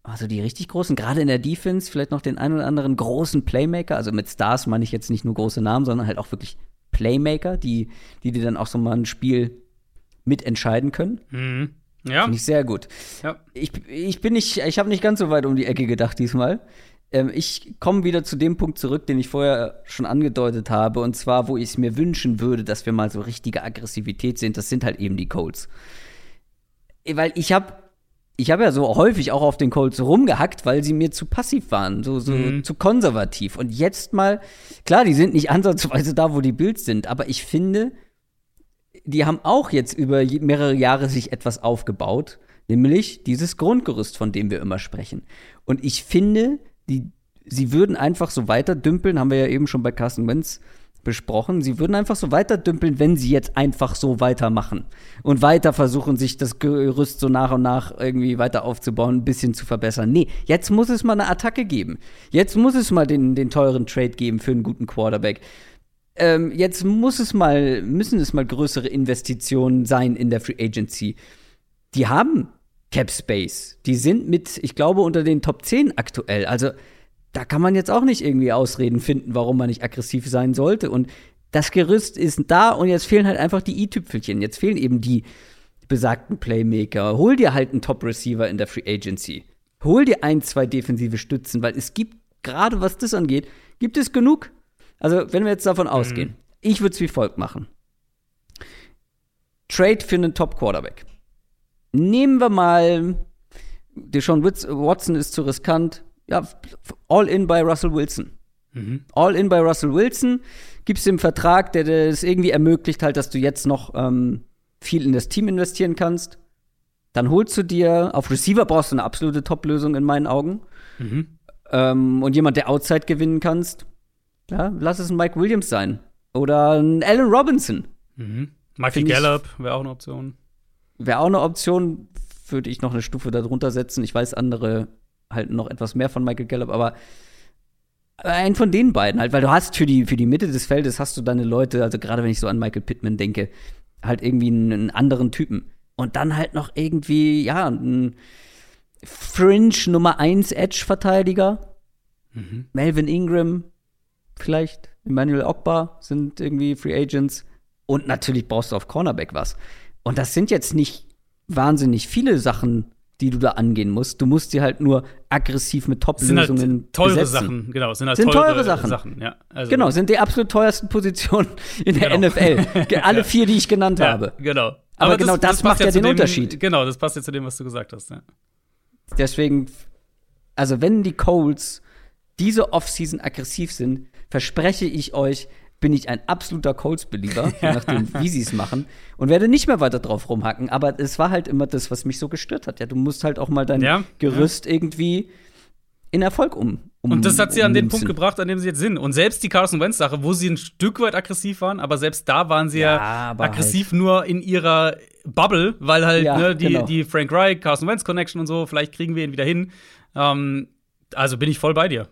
also die richtig großen, gerade in der Defense, vielleicht noch den einen oder anderen großen Playmaker. Also mit Stars meine ich jetzt nicht nur große Namen, sondern halt auch wirklich Playmaker, die, die dir dann auch so mal ein Spiel mitentscheiden können. Mhm. Ja. Finde ich sehr gut. Ja. Ich, ich bin nicht, ich habe nicht ganz so weit um die Ecke gedacht diesmal. Ähm, ich komme wieder zu dem Punkt zurück, den ich vorher schon angedeutet habe, und zwar, wo ich es mir wünschen würde, dass wir mal so richtige Aggressivität sehen. Das sind halt eben die Colts. Weil ich habe ich habe ja so häufig auch auf den Colts rumgehackt, weil sie mir zu passiv waren, so, so Mhm. zu konservativ. Und jetzt mal, klar, die sind nicht [laughs] ansatzweise da, wo die Bills sind, aber ich finde, die haben auch jetzt über mehrere Jahre sich etwas aufgebaut, nämlich dieses Grundgerüst, von dem wir immer sprechen. Und ich finde, die, sie würden einfach so weiter dümpeln, haben wir ja eben schon bei Carsten Wentz besprochen, sie würden einfach so weiter dümpeln, wenn sie jetzt einfach so weitermachen und weiter versuchen, sich das Gerüst so nach und nach irgendwie weiter aufzubauen, ein bisschen zu verbessern. Nee, jetzt muss es mal eine Attacke geben. Jetzt muss es mal den, den teuren Trade geben für einen guten Quarterback ähm, jetzt muss es mal, müssen es mal größere Investitionen sein in der Free Agency. Die haben Cap Space. Die sind mit, ich glaube, unter den Top 10 aktuell. Also, da kann man jetzt auch nicht irgendwie Ausreden finden, warum man nicht aggressiv sein sollte. Und das Gerüst ist da und jetzt fehlen halt einfach die i-Tüpfelchen. Jetzt fehlen eben die besagten Playmaker. Hol dir halt einen Top-Receiver in der Free Agency. Hol dir ein, zwei defensive Stützen, weil es gibt, gerade was das angeht, gibt es genug. Also, wenn wir jetzt davon ausgehen, ich würde es wie folgt machen. Trade für einen Top-Quarterback. Nehmen wir mal, Deshaun Watson ist zu riskant. Ja, all in bei Russell Wilson. All in bei Russell Wilson. Gibst dem Vertrag, der das irgendwie ermöglicht, halt, dass du jetzt noch ähm, viel in das Team investieren kannst. Dann holst du dir, auf Receiver brauchst du eine absolute Top-Lösung in meinen Augen. Ähm, und jemand, der Outside gewinnen kannst, ja, lass es ein Mike Williams sein. Oder ein Allen Robinson. Michael Find ich- Gallup wäre auch eine Option. Wäre auch eine Option, würde ich noch eine Stufe darunter setzen. Ich weiß, andere halten noch etwas mehr von Michael Gallup, aber einen von den beiden halt, weil du hast für die, für die Mitte des Feldes hast du deine Leute, also gerade wenn ich so an Michael Pittman denke, halt irgendwie einen, einen anderen Typen. Und dann halt noch irgendwie, ja, ein Fringe Nummer 1 Edge-Verteidiger. Melvin Ingram, vielleicht. Emmanuel Ogba sind irgendwie Free Agents. Und natürlich brauchst du auf Cornerback was. Und das sind jetzt nicht wahnsinnig viele Sachen, die du da angehen musst. Du musst sie halt nur aggressiv mit Das sind Top-Lösungen halt teure besetzen. Sachen, genau. Das sind halt Sind teure, teure Sachen. ja. Also, Genau, sind die absolut teuersten Positionen in der Genau. NFL. [laughs] Alle vier, die ich genannt ja, habe. Genau. Aber genau das passt macht ja den dem, Unterschied. Genau, das passt ja zu dem, was du gesagt hast. Ja. Deswegen, also wenn die Colts diese Offseason aggressiv sind, verspreche ich euch, bin ich ein absoluter Colts-Belieber, [laughs] je nachdem, wie sie es machen, und werde nicht mehr weiter drauf rumhacken. Aber es war halt immer das, was mich so gestört hat. Ja, du musst halt auch mal dein Ja, Gerüst irgendwie in Erfolg um. um Und das hat sie an den. Punkt gebracht, an dem sie jetzt sind. Und selbst die Carson Wentz-Sache, wo sie ein Stück weit aggressiv waren, aber selbst da waren sie ja, Ja, aggressiv nur in ihrer Bubble, weil halt Ja, ne, die, genau. die Frank Reich, Carson Wentz Connection und so, vielleicht kriegen wir ihn wieder hin. Ähm, also bin ich voll bei dir.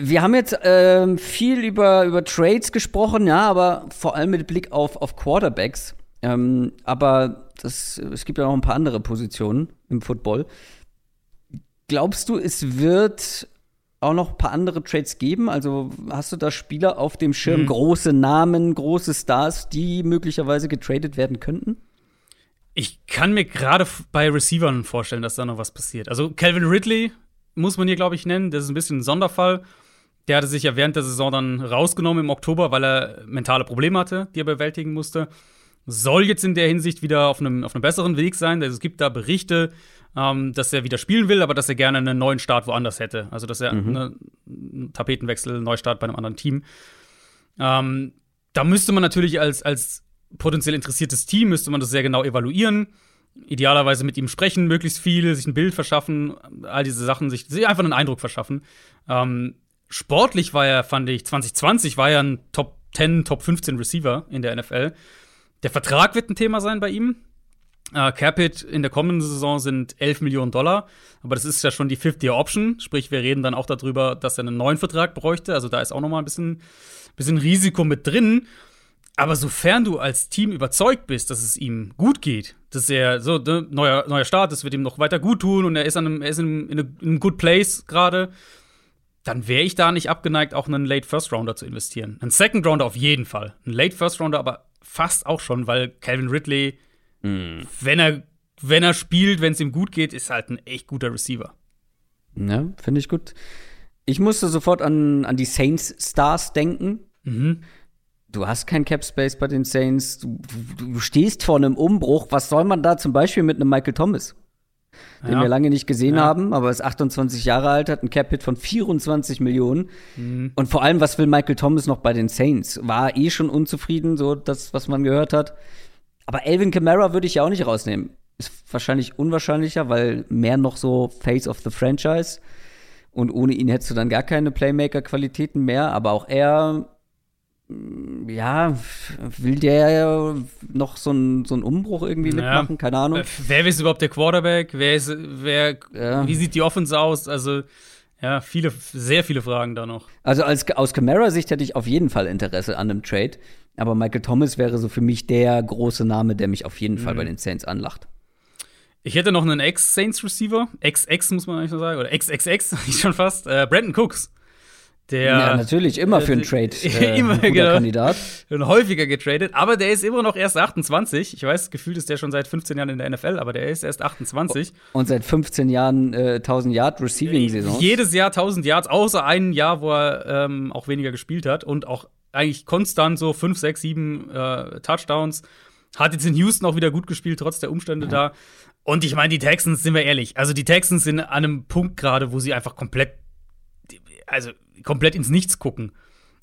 Wir haben jetzt ähm, viel über, über Trades gesprochen, ja, aber vor allem mit Blick auf, auf Quarterbacks. Ähm, aber das, es gibt ja noch ein paar andere Positionen im Football. Glaubst du, es wird auch noch ein paar andere Trades geben? Also hast du da Spieler auf dem Schirm, Mhm. große Namen, große Stars, die möglicherweise getradet werden könnten? Ich kann mir gerade bei Receivern vorstellen, dass da noch was passiert. Also Calvin Ridley muss man hier, glaube ich, nennen. Das ist ein bisschen ein Sonderfall. Der hatte sich ja während der Saison dann rausgenommen im Oktober, weil er mentale Probleme hatte, die er bewältigen musste. Soll jetzt in der Hinsicht wieder auf einem, auf einem besseren Weg sein. Also es gibt da Berichte, ähm, dass er wieder spielen will, aber dass er gerne einen neuen Start woanders hätte. Also dass er ne, einen Tapetenwechsel, einen Neustart bei einem anderen Team. Ähm, da müsste man natürlich als, als potenziell interessiertes Team, müsste man das sehr genau evaluieren. Idealerweise mit ihm sprechen, möglichst viel, sich ein Bild verschaffen, all diese Sachen, sich, sich einfach einen Eindruck verschaffen. Ähm, sportlich war er, fand ich, 2020 war er ein Top 10, Top 15 Receiver in der NFL. Der Vertrag wird ein Thema sein bei ihm. Äh, Capit in der kommenden Saison sind 11 Millionen Dollar, aber das ist ja schon die Fifth-Year-Option, sprich, wir reden dann auch darüber, dass er einen neuen Vertrag bräuchte. Also da ist auch noch mal ein bisschen, bisschen Risiko mit drin. Aber sofern du als Team überzeugt bist, dass es ihm gut geht, dass er so ne, neuer, neuer Start, das wird ihm noch weiter gut tun und er ist, an einem, er ist in, in, in einem good place gerade, dann wäre ich da nicht abgeneigt, auch einen Late First Rounder zu investieren. Ein Second Rounder auf jeden Fall. Ein Late First Rounder aber fast auch schon, weil Calvin Ridley, mm. wenn er wenn er spielt, wenn es ihm gut geht, ist halt ein echt guter Receiver. Ja, finde ich gut. Ich musste sofort an, an die Saints Stars denken. Mhm. Du hast kein Cap Space bei den Saints. Du, du, stehst vor einem Umbruch. Was soll man da zum Beispiel mit einem Michael Thomas? Den ja. wir lange nicht gesehen ja. haben, aber ist 28 Jahre alt, hat einen Cap-Hit von 24 Millionen. Mhm. Und vor allem, was will Michael Thomas noch bei den Saints? War eh schon unzufrieden, so das, was man gehört hat. Aber Elvin Kamara würde ich ja auch nicht rausnehmen. Ist wahrscheinlich unwahrscheinlicher, weil mehr noch so Face of the Franchise. Und ohne ihn hättest du dann gar keine Playmaker-Qualitäten mehr. Aber auch er, ja, will der noch so einen so Umbruch irgendwie naja. mitmachen? Keine Ahnung. Äh, wer ist überhaupt der Quarterback? Wer ist, wer, ja. wie sieht die Offense aus? Also, ja, viele, sehr viele Fragen da noch. Also als, aus Camara-Sicht hätte ich auf jeden Fall Interesse an einem Trade. Aber Michael Thomas wäre so für mich der große Name, der mich auf jeden mhm. Fall bei den Saints anlacht. Ich hätte noch einen Ex-Saints-Receiver. Ex-Ex muss man eigentlich so sagen. Oder Ex-Ex-Ex, [laughs] schon fast. Äh, Brandon Cooks. Der, ja, natürlich, immer für einen äh, Trade. [laughs] Äh, immer, genau. Kandidat. Und häufiger getradet. Aber der ist immer noch erst 28. Ich weiß, gefühlt ist der schon seit 15 Jahren in der NFL, aber der ist erst 28. Und seit 15 Jahren äh, 1000 Yard Receiving-Saison. Jedes Jahr 1000 Yards, außer ein Jahr, wo er ähm, auch weniger gespielt hat. Und auch eigentlich konstant so 5, 6, 7 äh, Touchdowns. Hat jetzt in Houston auch wieder gut gespielt, trotz der Umstände ja. da. Und ich meine, die Texans, sind wir ehrlich, also die Texans sind an einem Punkt gerade, wo sie einfach komplett, also komplett ins Nichts gucken.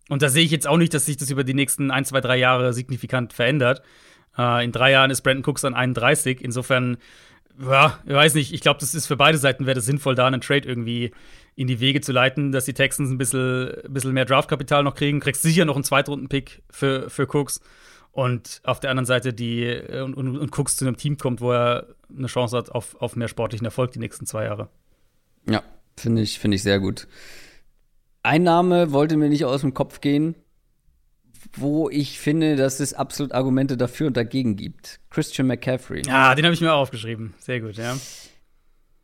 Und da sehe ich jetzt auch nicht, dass sich das über die nächsten ein, zwei, drei Jahre signifikant verändert. Äh, in drei Jahren ist Brandon Cooks dann 31. Insofern, ja, ich weiß nicht, ich glaube, das ist für beide Seiten wäre das sinnvoll, da einen Trade irgendwie in die Wege zu leiten, dass die Texans ein bisschen, bisschen mehr Draftkapital noch kriegen. Kriegst sicher noch einen Zweitrunden-Pick für, für Cooks und auf der anderen Seite die äh, und, und, und guckst zu einem Team kommt, wo er eine Chance hat auf, auf mehr sportlichen Erfolg die nächsten zwei Jahre. Ja, finde ich, finde ich sehr gut. Ein Name wollte mir nicht aus dem Kopf gehen, wo ich finde, dass es absolut Argumente dafür und dagegen gibt. Christian McCaffrey. Ja, den habe ich mir auch aufgeschrieben. Sehr gut, ja.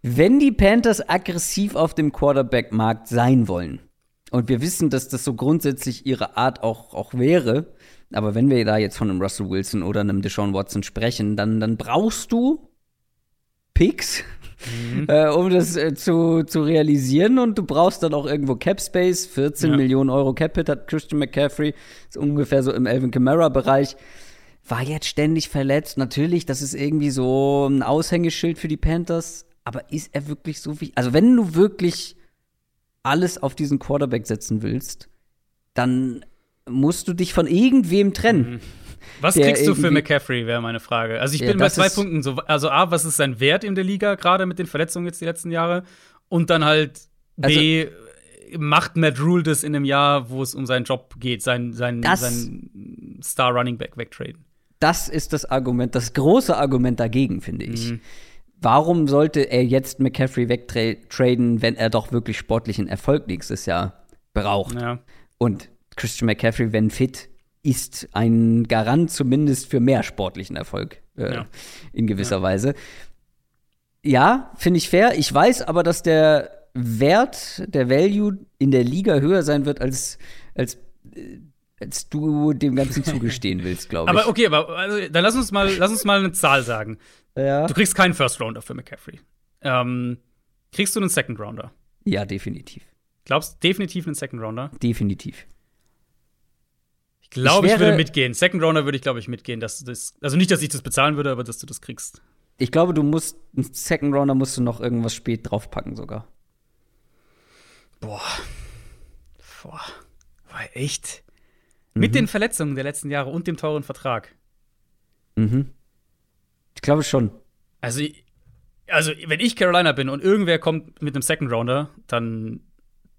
Wenn die Panthers aggressiv auf dem Quarterback-Markt sein wollen, und wir wissen, dass das so grundsätzlich ihre Art auch, auch wäre, aber wenn wir da jetzt von einem Russell Wilson oder einem Deshaun Watson sprechen, dann, dann brauchst du Picks, mhm. äh, um das äh, zu, zu realisieren. Und du brauchst dann auch irgendwo Cap Space. 14 ja. Millionen Euro Cap Hit hat Christian McCaffrey. Ist ungefähr so im Elvin Kamara-Bereich. War jetzt ständig verletzt. Natürlich, das ist irgendwie so ein Aushängeschild für die Panthers. Aber ist er wirklich so wie. Also, wenn du wirklich alles auf diesen Quarterback setzen willst, dann musst du dich von irgendwem trennen. Mhm. Was kriegst du für McCaffrey, wäre meine Frage. Also ich ja, bin bei zwei Punkten so. Also A, was ist sein Wert in der Liga, gerade mit den Verletzungen jetzt die letzten Jahre? Und dann halt B, also, macht Matt Rule das in einem Jahr, wo es um seinen Job geht, sein, sein, sein Star Running Back wegtraden? Das ist das Argument, das große Argument dagegen, finde ich. Mhm. Warum sollte er jetzt McCaffrey wegtraden, wenn er doch wirklich sportlichen Erfolg nächstes Jahr braucht? Ja. Und Christian McCaffrey, wenn fit, ist ein Garant zumindest für mehr sportlichen Erfolg äh, ja. in gewisser ja. Weise. Ja, finde ich fair. Ich weiß aber, dass der Wert, der Value in der Liga höher sein wird, als, als, äh, als du dem Ganzen [laughs] zugestehen willst, glaube ich. Aber okay, aber also, dann lass uns mal, lass uns mal eine Zahl sagen. Ja. Du kriegst keinen First Rounder für McCaffrey. Ähm, kriegst du einen Second Rounder? Ja, definitiv. Glaubst definitiv einen Second Rounder? Definitiv. Ich glaube, ich, ich, würde mitgehen. Second Rounder würde ich, glaube ich, mitgehen. Dass das, also nicht, dass ich das bezahlen würde, aber dass du das kriegst. Ich glaube, du musst, einen Second Rounder musst du noch irgendwas spät draufpacken sogar. Boah. Boah. War echt. Mhm. Mit den Verletzungen der letzten Jahre und dem teuren Vertrag. Mhm. Ich glaube schon. Also, also, wenn ich Carolina bin und irgendwer kommt mit einem Second Rounder, dann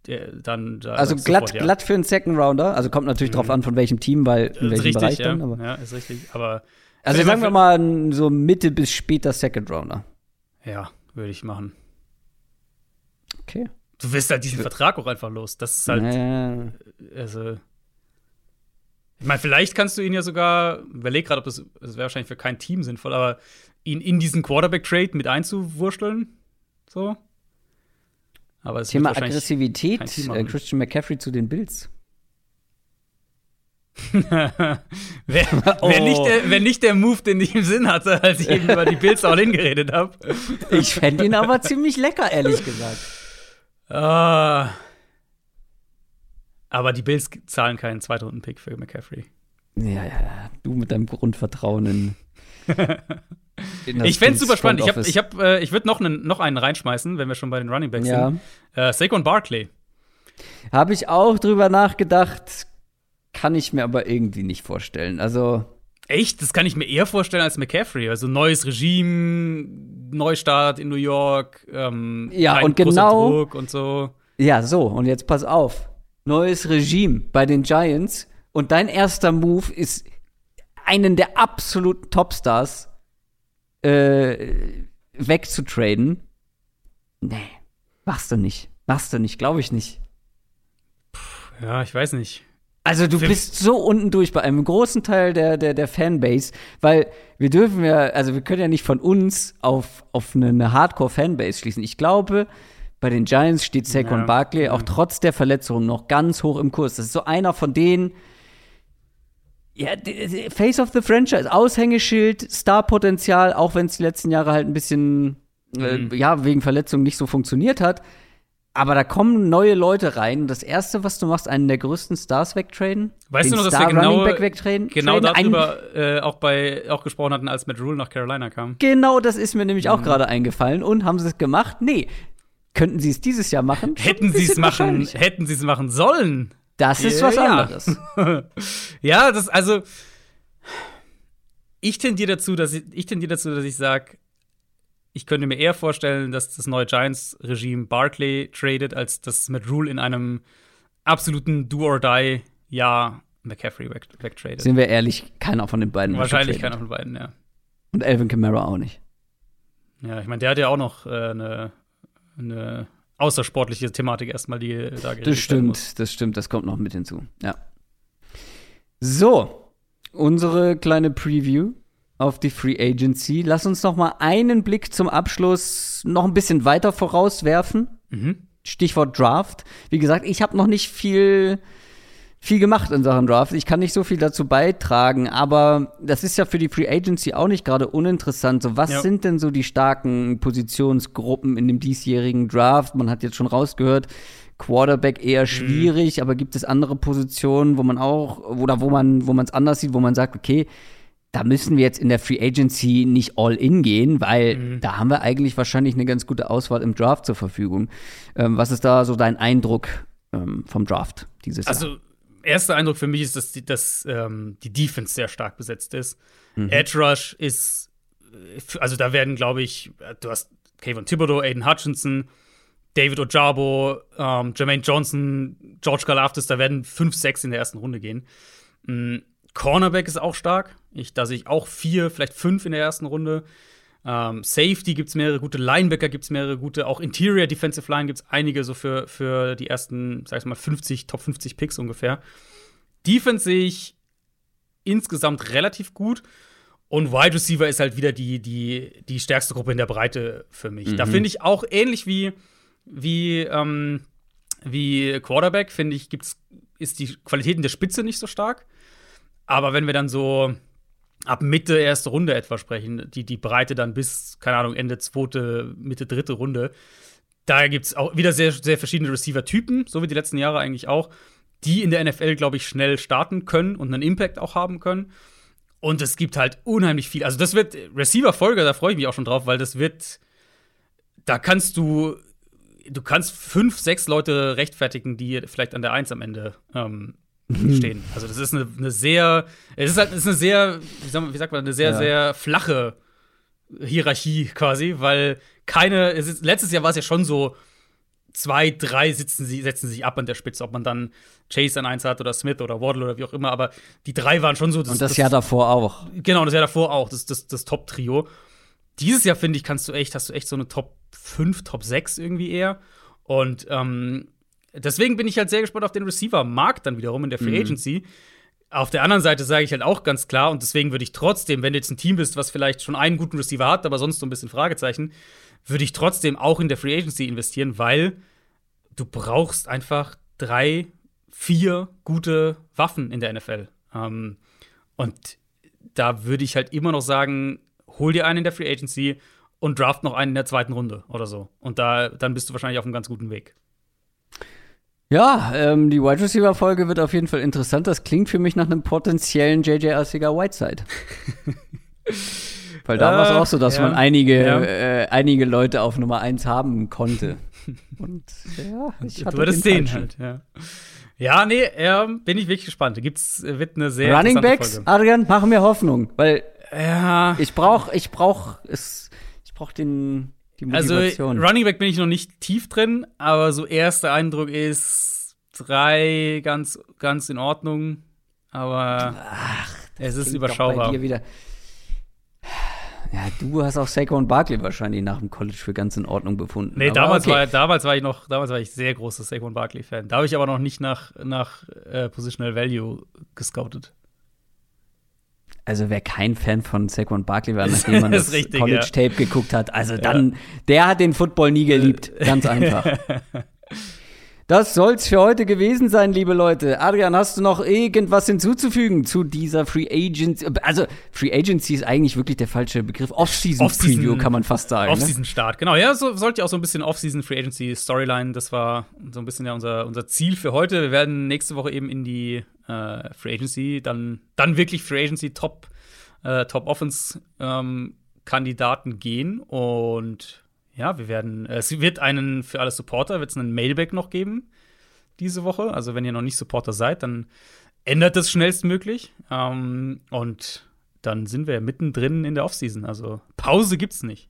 dann da also glatt, sofort, ja. glatt für einen Second Rounder. Also kommt natürlich mhm. drauf an, von welchem Team, weil in welchem richtig, Bereich ja. dann. Aber ja, ist richtig. Aber also sagen wir mal so Mitte bis später Second Rounder. Ja, würde ich machen. Okay. Du wirst halt diesen Vertrag auch einfach los. Das ist halt. Naja. Also. Ich meine, vielleicht kannst du ihn ja sogar, überleg gerade, ob das, das wäre wahrscheinlich für kein Team sinnvoll, aber ihn in diesen Quarterback-Trade mit einzuwursteln. So. Aber es Thema Aggressivität, äh, Christian McCaffrey zu den Bills. Wäre oh. wär nicht, der, nicht der Move, den ich im Sinn hatte, als ich eben über die Bills auch hingeredet habe. [laughs] Ich fände ihn aber ziemlich lecker, ehrlich gesagt. Uh, aber die Bills zahlen keinen Zweitrunden-Pick für McCaffrey. Ja, ja, du mit deinem Grundvertrauen in. [laughs] ich fände es super spannend. Ich, hab, ich, hab, äh, ich würde noch, einen, noch einen reinschmeißen, wenn wir schon bei den Running Backs ja. sind. Äh, Saquon Barkley. Habe ich auch drüber nachgedacht, kann ich mir aber irgendwie nicht vorstellen. Also. Echt? Das kann ich mir eher vorstellen als McCaffrey. Also neues Regime, Neustart in New York, ähm, ja, und genau, Druck und so. Ja, so, und jetzt pass auf. Neues Regime bei den Giants und dein erster Move ist, einen der absoluten Topstars äh, wegzutraden. Nee, machst du nicht. Machst du nicht, glaube ich nicht. Puh, ja, ich weiß nicht. Also du bist so unten durch bei einem großen Teil der, der, der Fanbase, weil wir dürfen ja, also wir können ja nicht von uns auf, auf eine, eine Hardcore-Fanbase schließen. Ich glaube, bei den Giants steht Saquon ja, Barkley auch trotz der Verletzung noch ganz hoch im Kurs. Das ist so einer von denen, ja, Face of the Franchise, Aushängeschild, Starpotenzial, auch wenn es die letzten Jahre halt ein bisschen, äh, mhm. äh, ja, wegen Verletzungen nicht so funktioniert hat. Aber da kommen neue Leute rein. Das erste, was du machst, einen der größten Stars wegtraden. Weißt du noch, dass wir genau, wegtraden, genau darüber äh, auch, bei, auch gesprochen hatten, als Matt Rule nach Carolina kam? Genau, das ist mir nämlich mhm. auch gerade eingefallen. Und haben sie es gemacht? Nee. Könnten sie es dieses Jahr machen? Hätten sie es machen, hätten sie es machen sollen. Das ist was anderes. Ja. [laughs] ja, das also ich tendiere dazu, dass ich, ich tendiere dazu, dass ich sage, ich könnte mir eher vorstellen, dass das neue Giants-Regime Barkley tradet, als dass Matt Rule in einem absoluten Do-or-Die-Jahr McCaffrey wegtradet. Sind wir ehrlich, keiner von den beiden. Wahrscheinlich keiner von beiden, ja. Und Alvin Kamara auch nicht. Ja, ich meine, der hat ja auch noch äh, eine, eine außersportliche Thematik erstmal, die da Das stimmt, das stimmt, das kommt noch mit hinzu. Ja. So, unsere kleine Preview auf die Free Agency. Lass uns noch mal einen Blick zum Abschluss noch ein bisschen weiter vorauswerfen. Mhm. Stichwort Draft. Wie gesagt, ich habe noch nicht viel viel gemacht in Sachen Draft. Ich kann nicht so viel dazu beitragen, aber das ist ja für die Free Agency auch nicht gerade uninteressant. So, was ja. sind denn so die starken Positionsgruppen in dem diesjährigen Draft? Man hat jetzt schon rausgehört, Quarterback eher mhm. schwierig, mhm. aber gibt es andere Positionen, wo man auch, oder wo man, wo man es anders sieht, wo man sagt, okay, da müssen wir jetzt in der Free Agency nicht all in gehen, weil mhm. da haben wir eigentlich wahrscheinlich eine ganz gute Auswahl im Draft zur Verfügung. Ähm, was ist da so dein Eindruck ähm, vom Draft dieses also, Jahr? Also, erster Eindruck für mich ist, dass die, dass, ähm, die Defense sehr stark besetzt ist. Mhm. Edge Rush ist, äh, also da werden, glaube ich, du hast Kayvon Thibodeau, Aiden Hutchinson, David Ojabo, ähm, Jermaine Johnson, George Galaftis, da werden fünf, sechs in der ersten Runde gehen. Mhm. Cornerback ist auch stark. Ich, da sehe ich auch vier, vielleicht fünf in der ersten Runde. Ähm, Safety gibt es mehrere gute, Linebacker gibt es mehrere gute, auch Interior Defensive Line gibt es einige so für, für die ersten, sag ich mal, 50, Top 50 Picks ungefähr. Defense sehe ich insgesamt relativ gut. Und Wide Receiver ist halt wieder die, die, die stärkste Gruppe in der Breite für mich. Mhm. Da finde ich auch ähnlich wie, wie, ähm, wie Quarterback, finde ich, gibt's, ist die Qualität in der Spitze nicht so stark. Aber wenn wir dann so ab Mitte erste Runde etwa sprechen, die, die Breite dann bis, keine Ahnung, Ende zweite, Mitte dritte Runde, da gibt es auch wieder sehr, sehr verschiedene Receiver-Typen, so wie die letzten Jahre eigentlich auch, die in der NFL, glaube ich, schnell starten können und einen Impact auch haben können. Und es gibt halt unheimlich viel. Also, das wird Receiver-Folge, da freue ich mich auch schon drauf, weil das wird, da kannst du, du kannst fünf, sechs Leute rechtfertigen, die vielleicht an der Eins am Ende ähm, stehen. Also das ist eine, eine sehr, es ist halt ist eine sehr, wie sagt, man, wie sagt man, eine sehr, ja. sehr flache Hierarchie quasi, weil keine, ist, letztes Jahr war es ja schon so, zwei, drei sitzen sie, setzen sich ab an der Spitze, ob man dann Chase an eins hat oder Smith oder Waddle oder wie auch immer, aber die drei waren schon so. Das, Und das, das Jahr davor auch. Genau, das Jahr davor auch, das, das, das Top-Trio. Dieses Jahr, finde ich, kannst du echt, hast du echt so eine Top 5, Top 6 irgendwie eher. Und ähm, Deswegen bin ich halt sehr gespannt auf den Receiver-Markt dann wiederum in der Free mhm. Agency. auf der anderen Seite sage ich halt auch ganz klar, und deswegen würde ich trotzdem, wenn du jetzt ein Team bist, was vielleicht schon einen guten Receiver hat, aber sonst so ein bisschen Fragezeichen, würde ich trotzdem auch in der Free Agency investieren, weil du brauchst einfach drei, vier gute Waffen in der NFL. Ähm, und da würde ich halt immer noch sagen, hol dir einen in der Free Agency und draft noch einen in der zweiten Runde oder so. Und da, dann bist du wahrscheinlich auf einem ganz guten Weg. Ja, ähm, die Wide Receiver Folge wird auf jeden Fall interessant. Das klingt für mich nach einem potenziellen JJ Arcega Whiteside. Weil da war es auch so, dass ja, man einige, ja. äh, einige Leute auf Nummer 1 haben konnte. [laughs] Und ja, ich hatte den sehen halt, ja. Ja, nee, äh, bin ich wirklich gespannt. Gibt's wird eine sehr Running Backs, Folge. Adrian, machen mir Hoffnung, weil ja. ich brauch, ich brauch es, ich brauch den die also, Motivation. Also Running Back bin ich noch nicht tief drin, aber so erster Eindruck ist drei ganz ganz in Ordnung, aber Ach, es ist überschaubar. Ja, du hast auch Saquon Barkley wahrscheinlich nach dem College für ganz in Ordnung befunden. Nee, damals, okay. war, damals war ich noch, damals war ich sehr großer Saquon Barkley-Fan. Da habe ich aber noch nicht nach, nach äh, Positional Value gescoutet. Also wer kein Fan von Saquon Barkley war, nachdem [laughs] man das, das College-Tape ja. geguckt hat, also dann, ja. der hat den Football nie geliebt. [laughs] Ganz einfach. [laughs] Das soll's für heute gewesen sein, liebe Leute. Adrian, hast du noch irgendwas hinzuzufügen zu dieser Free Agency? Also, Free Agency ist eigentlich wirklich der falsche Begriff. Off-Season Off kann man fast sagen. Ne? Off-Season Start, genau. Ja, so sollte ja auch so ein bisschen Off-Season Free Agency Storyline. Das war so ein bisschen ja unser, unser Ziel für heute. Wir werden nächste Woche eben in die äh, Free Agency, dann, dann wirklich Free Agency Top, äh, Top Offense ähm, Kandidaten gehen und ja, wir werden, es wird einen, für alle Supporter wird es einen Mailback noch geben diese Woche. Also wenn ihr noch nicht Supporter seid, dann ändert das schnellstmöglich. Ähm, und dann sind wir mittendrin in der Offseason. Also Pause gibt's nicht.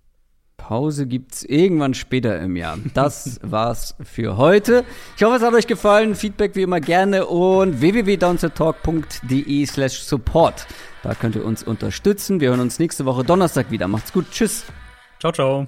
Pause gibt's irgendwann später im Jahr. Das [laughs] war's für heute. Ich hoffe, es hat euch gefallen. Feedback wie immer gerne und www.downsettalk.de slash support. Da könnt ihr uns unterstützen. Wir hören uns nächste Woche Donnerstag wieder. Macht's gut. Tschüss. Ciao, ciao.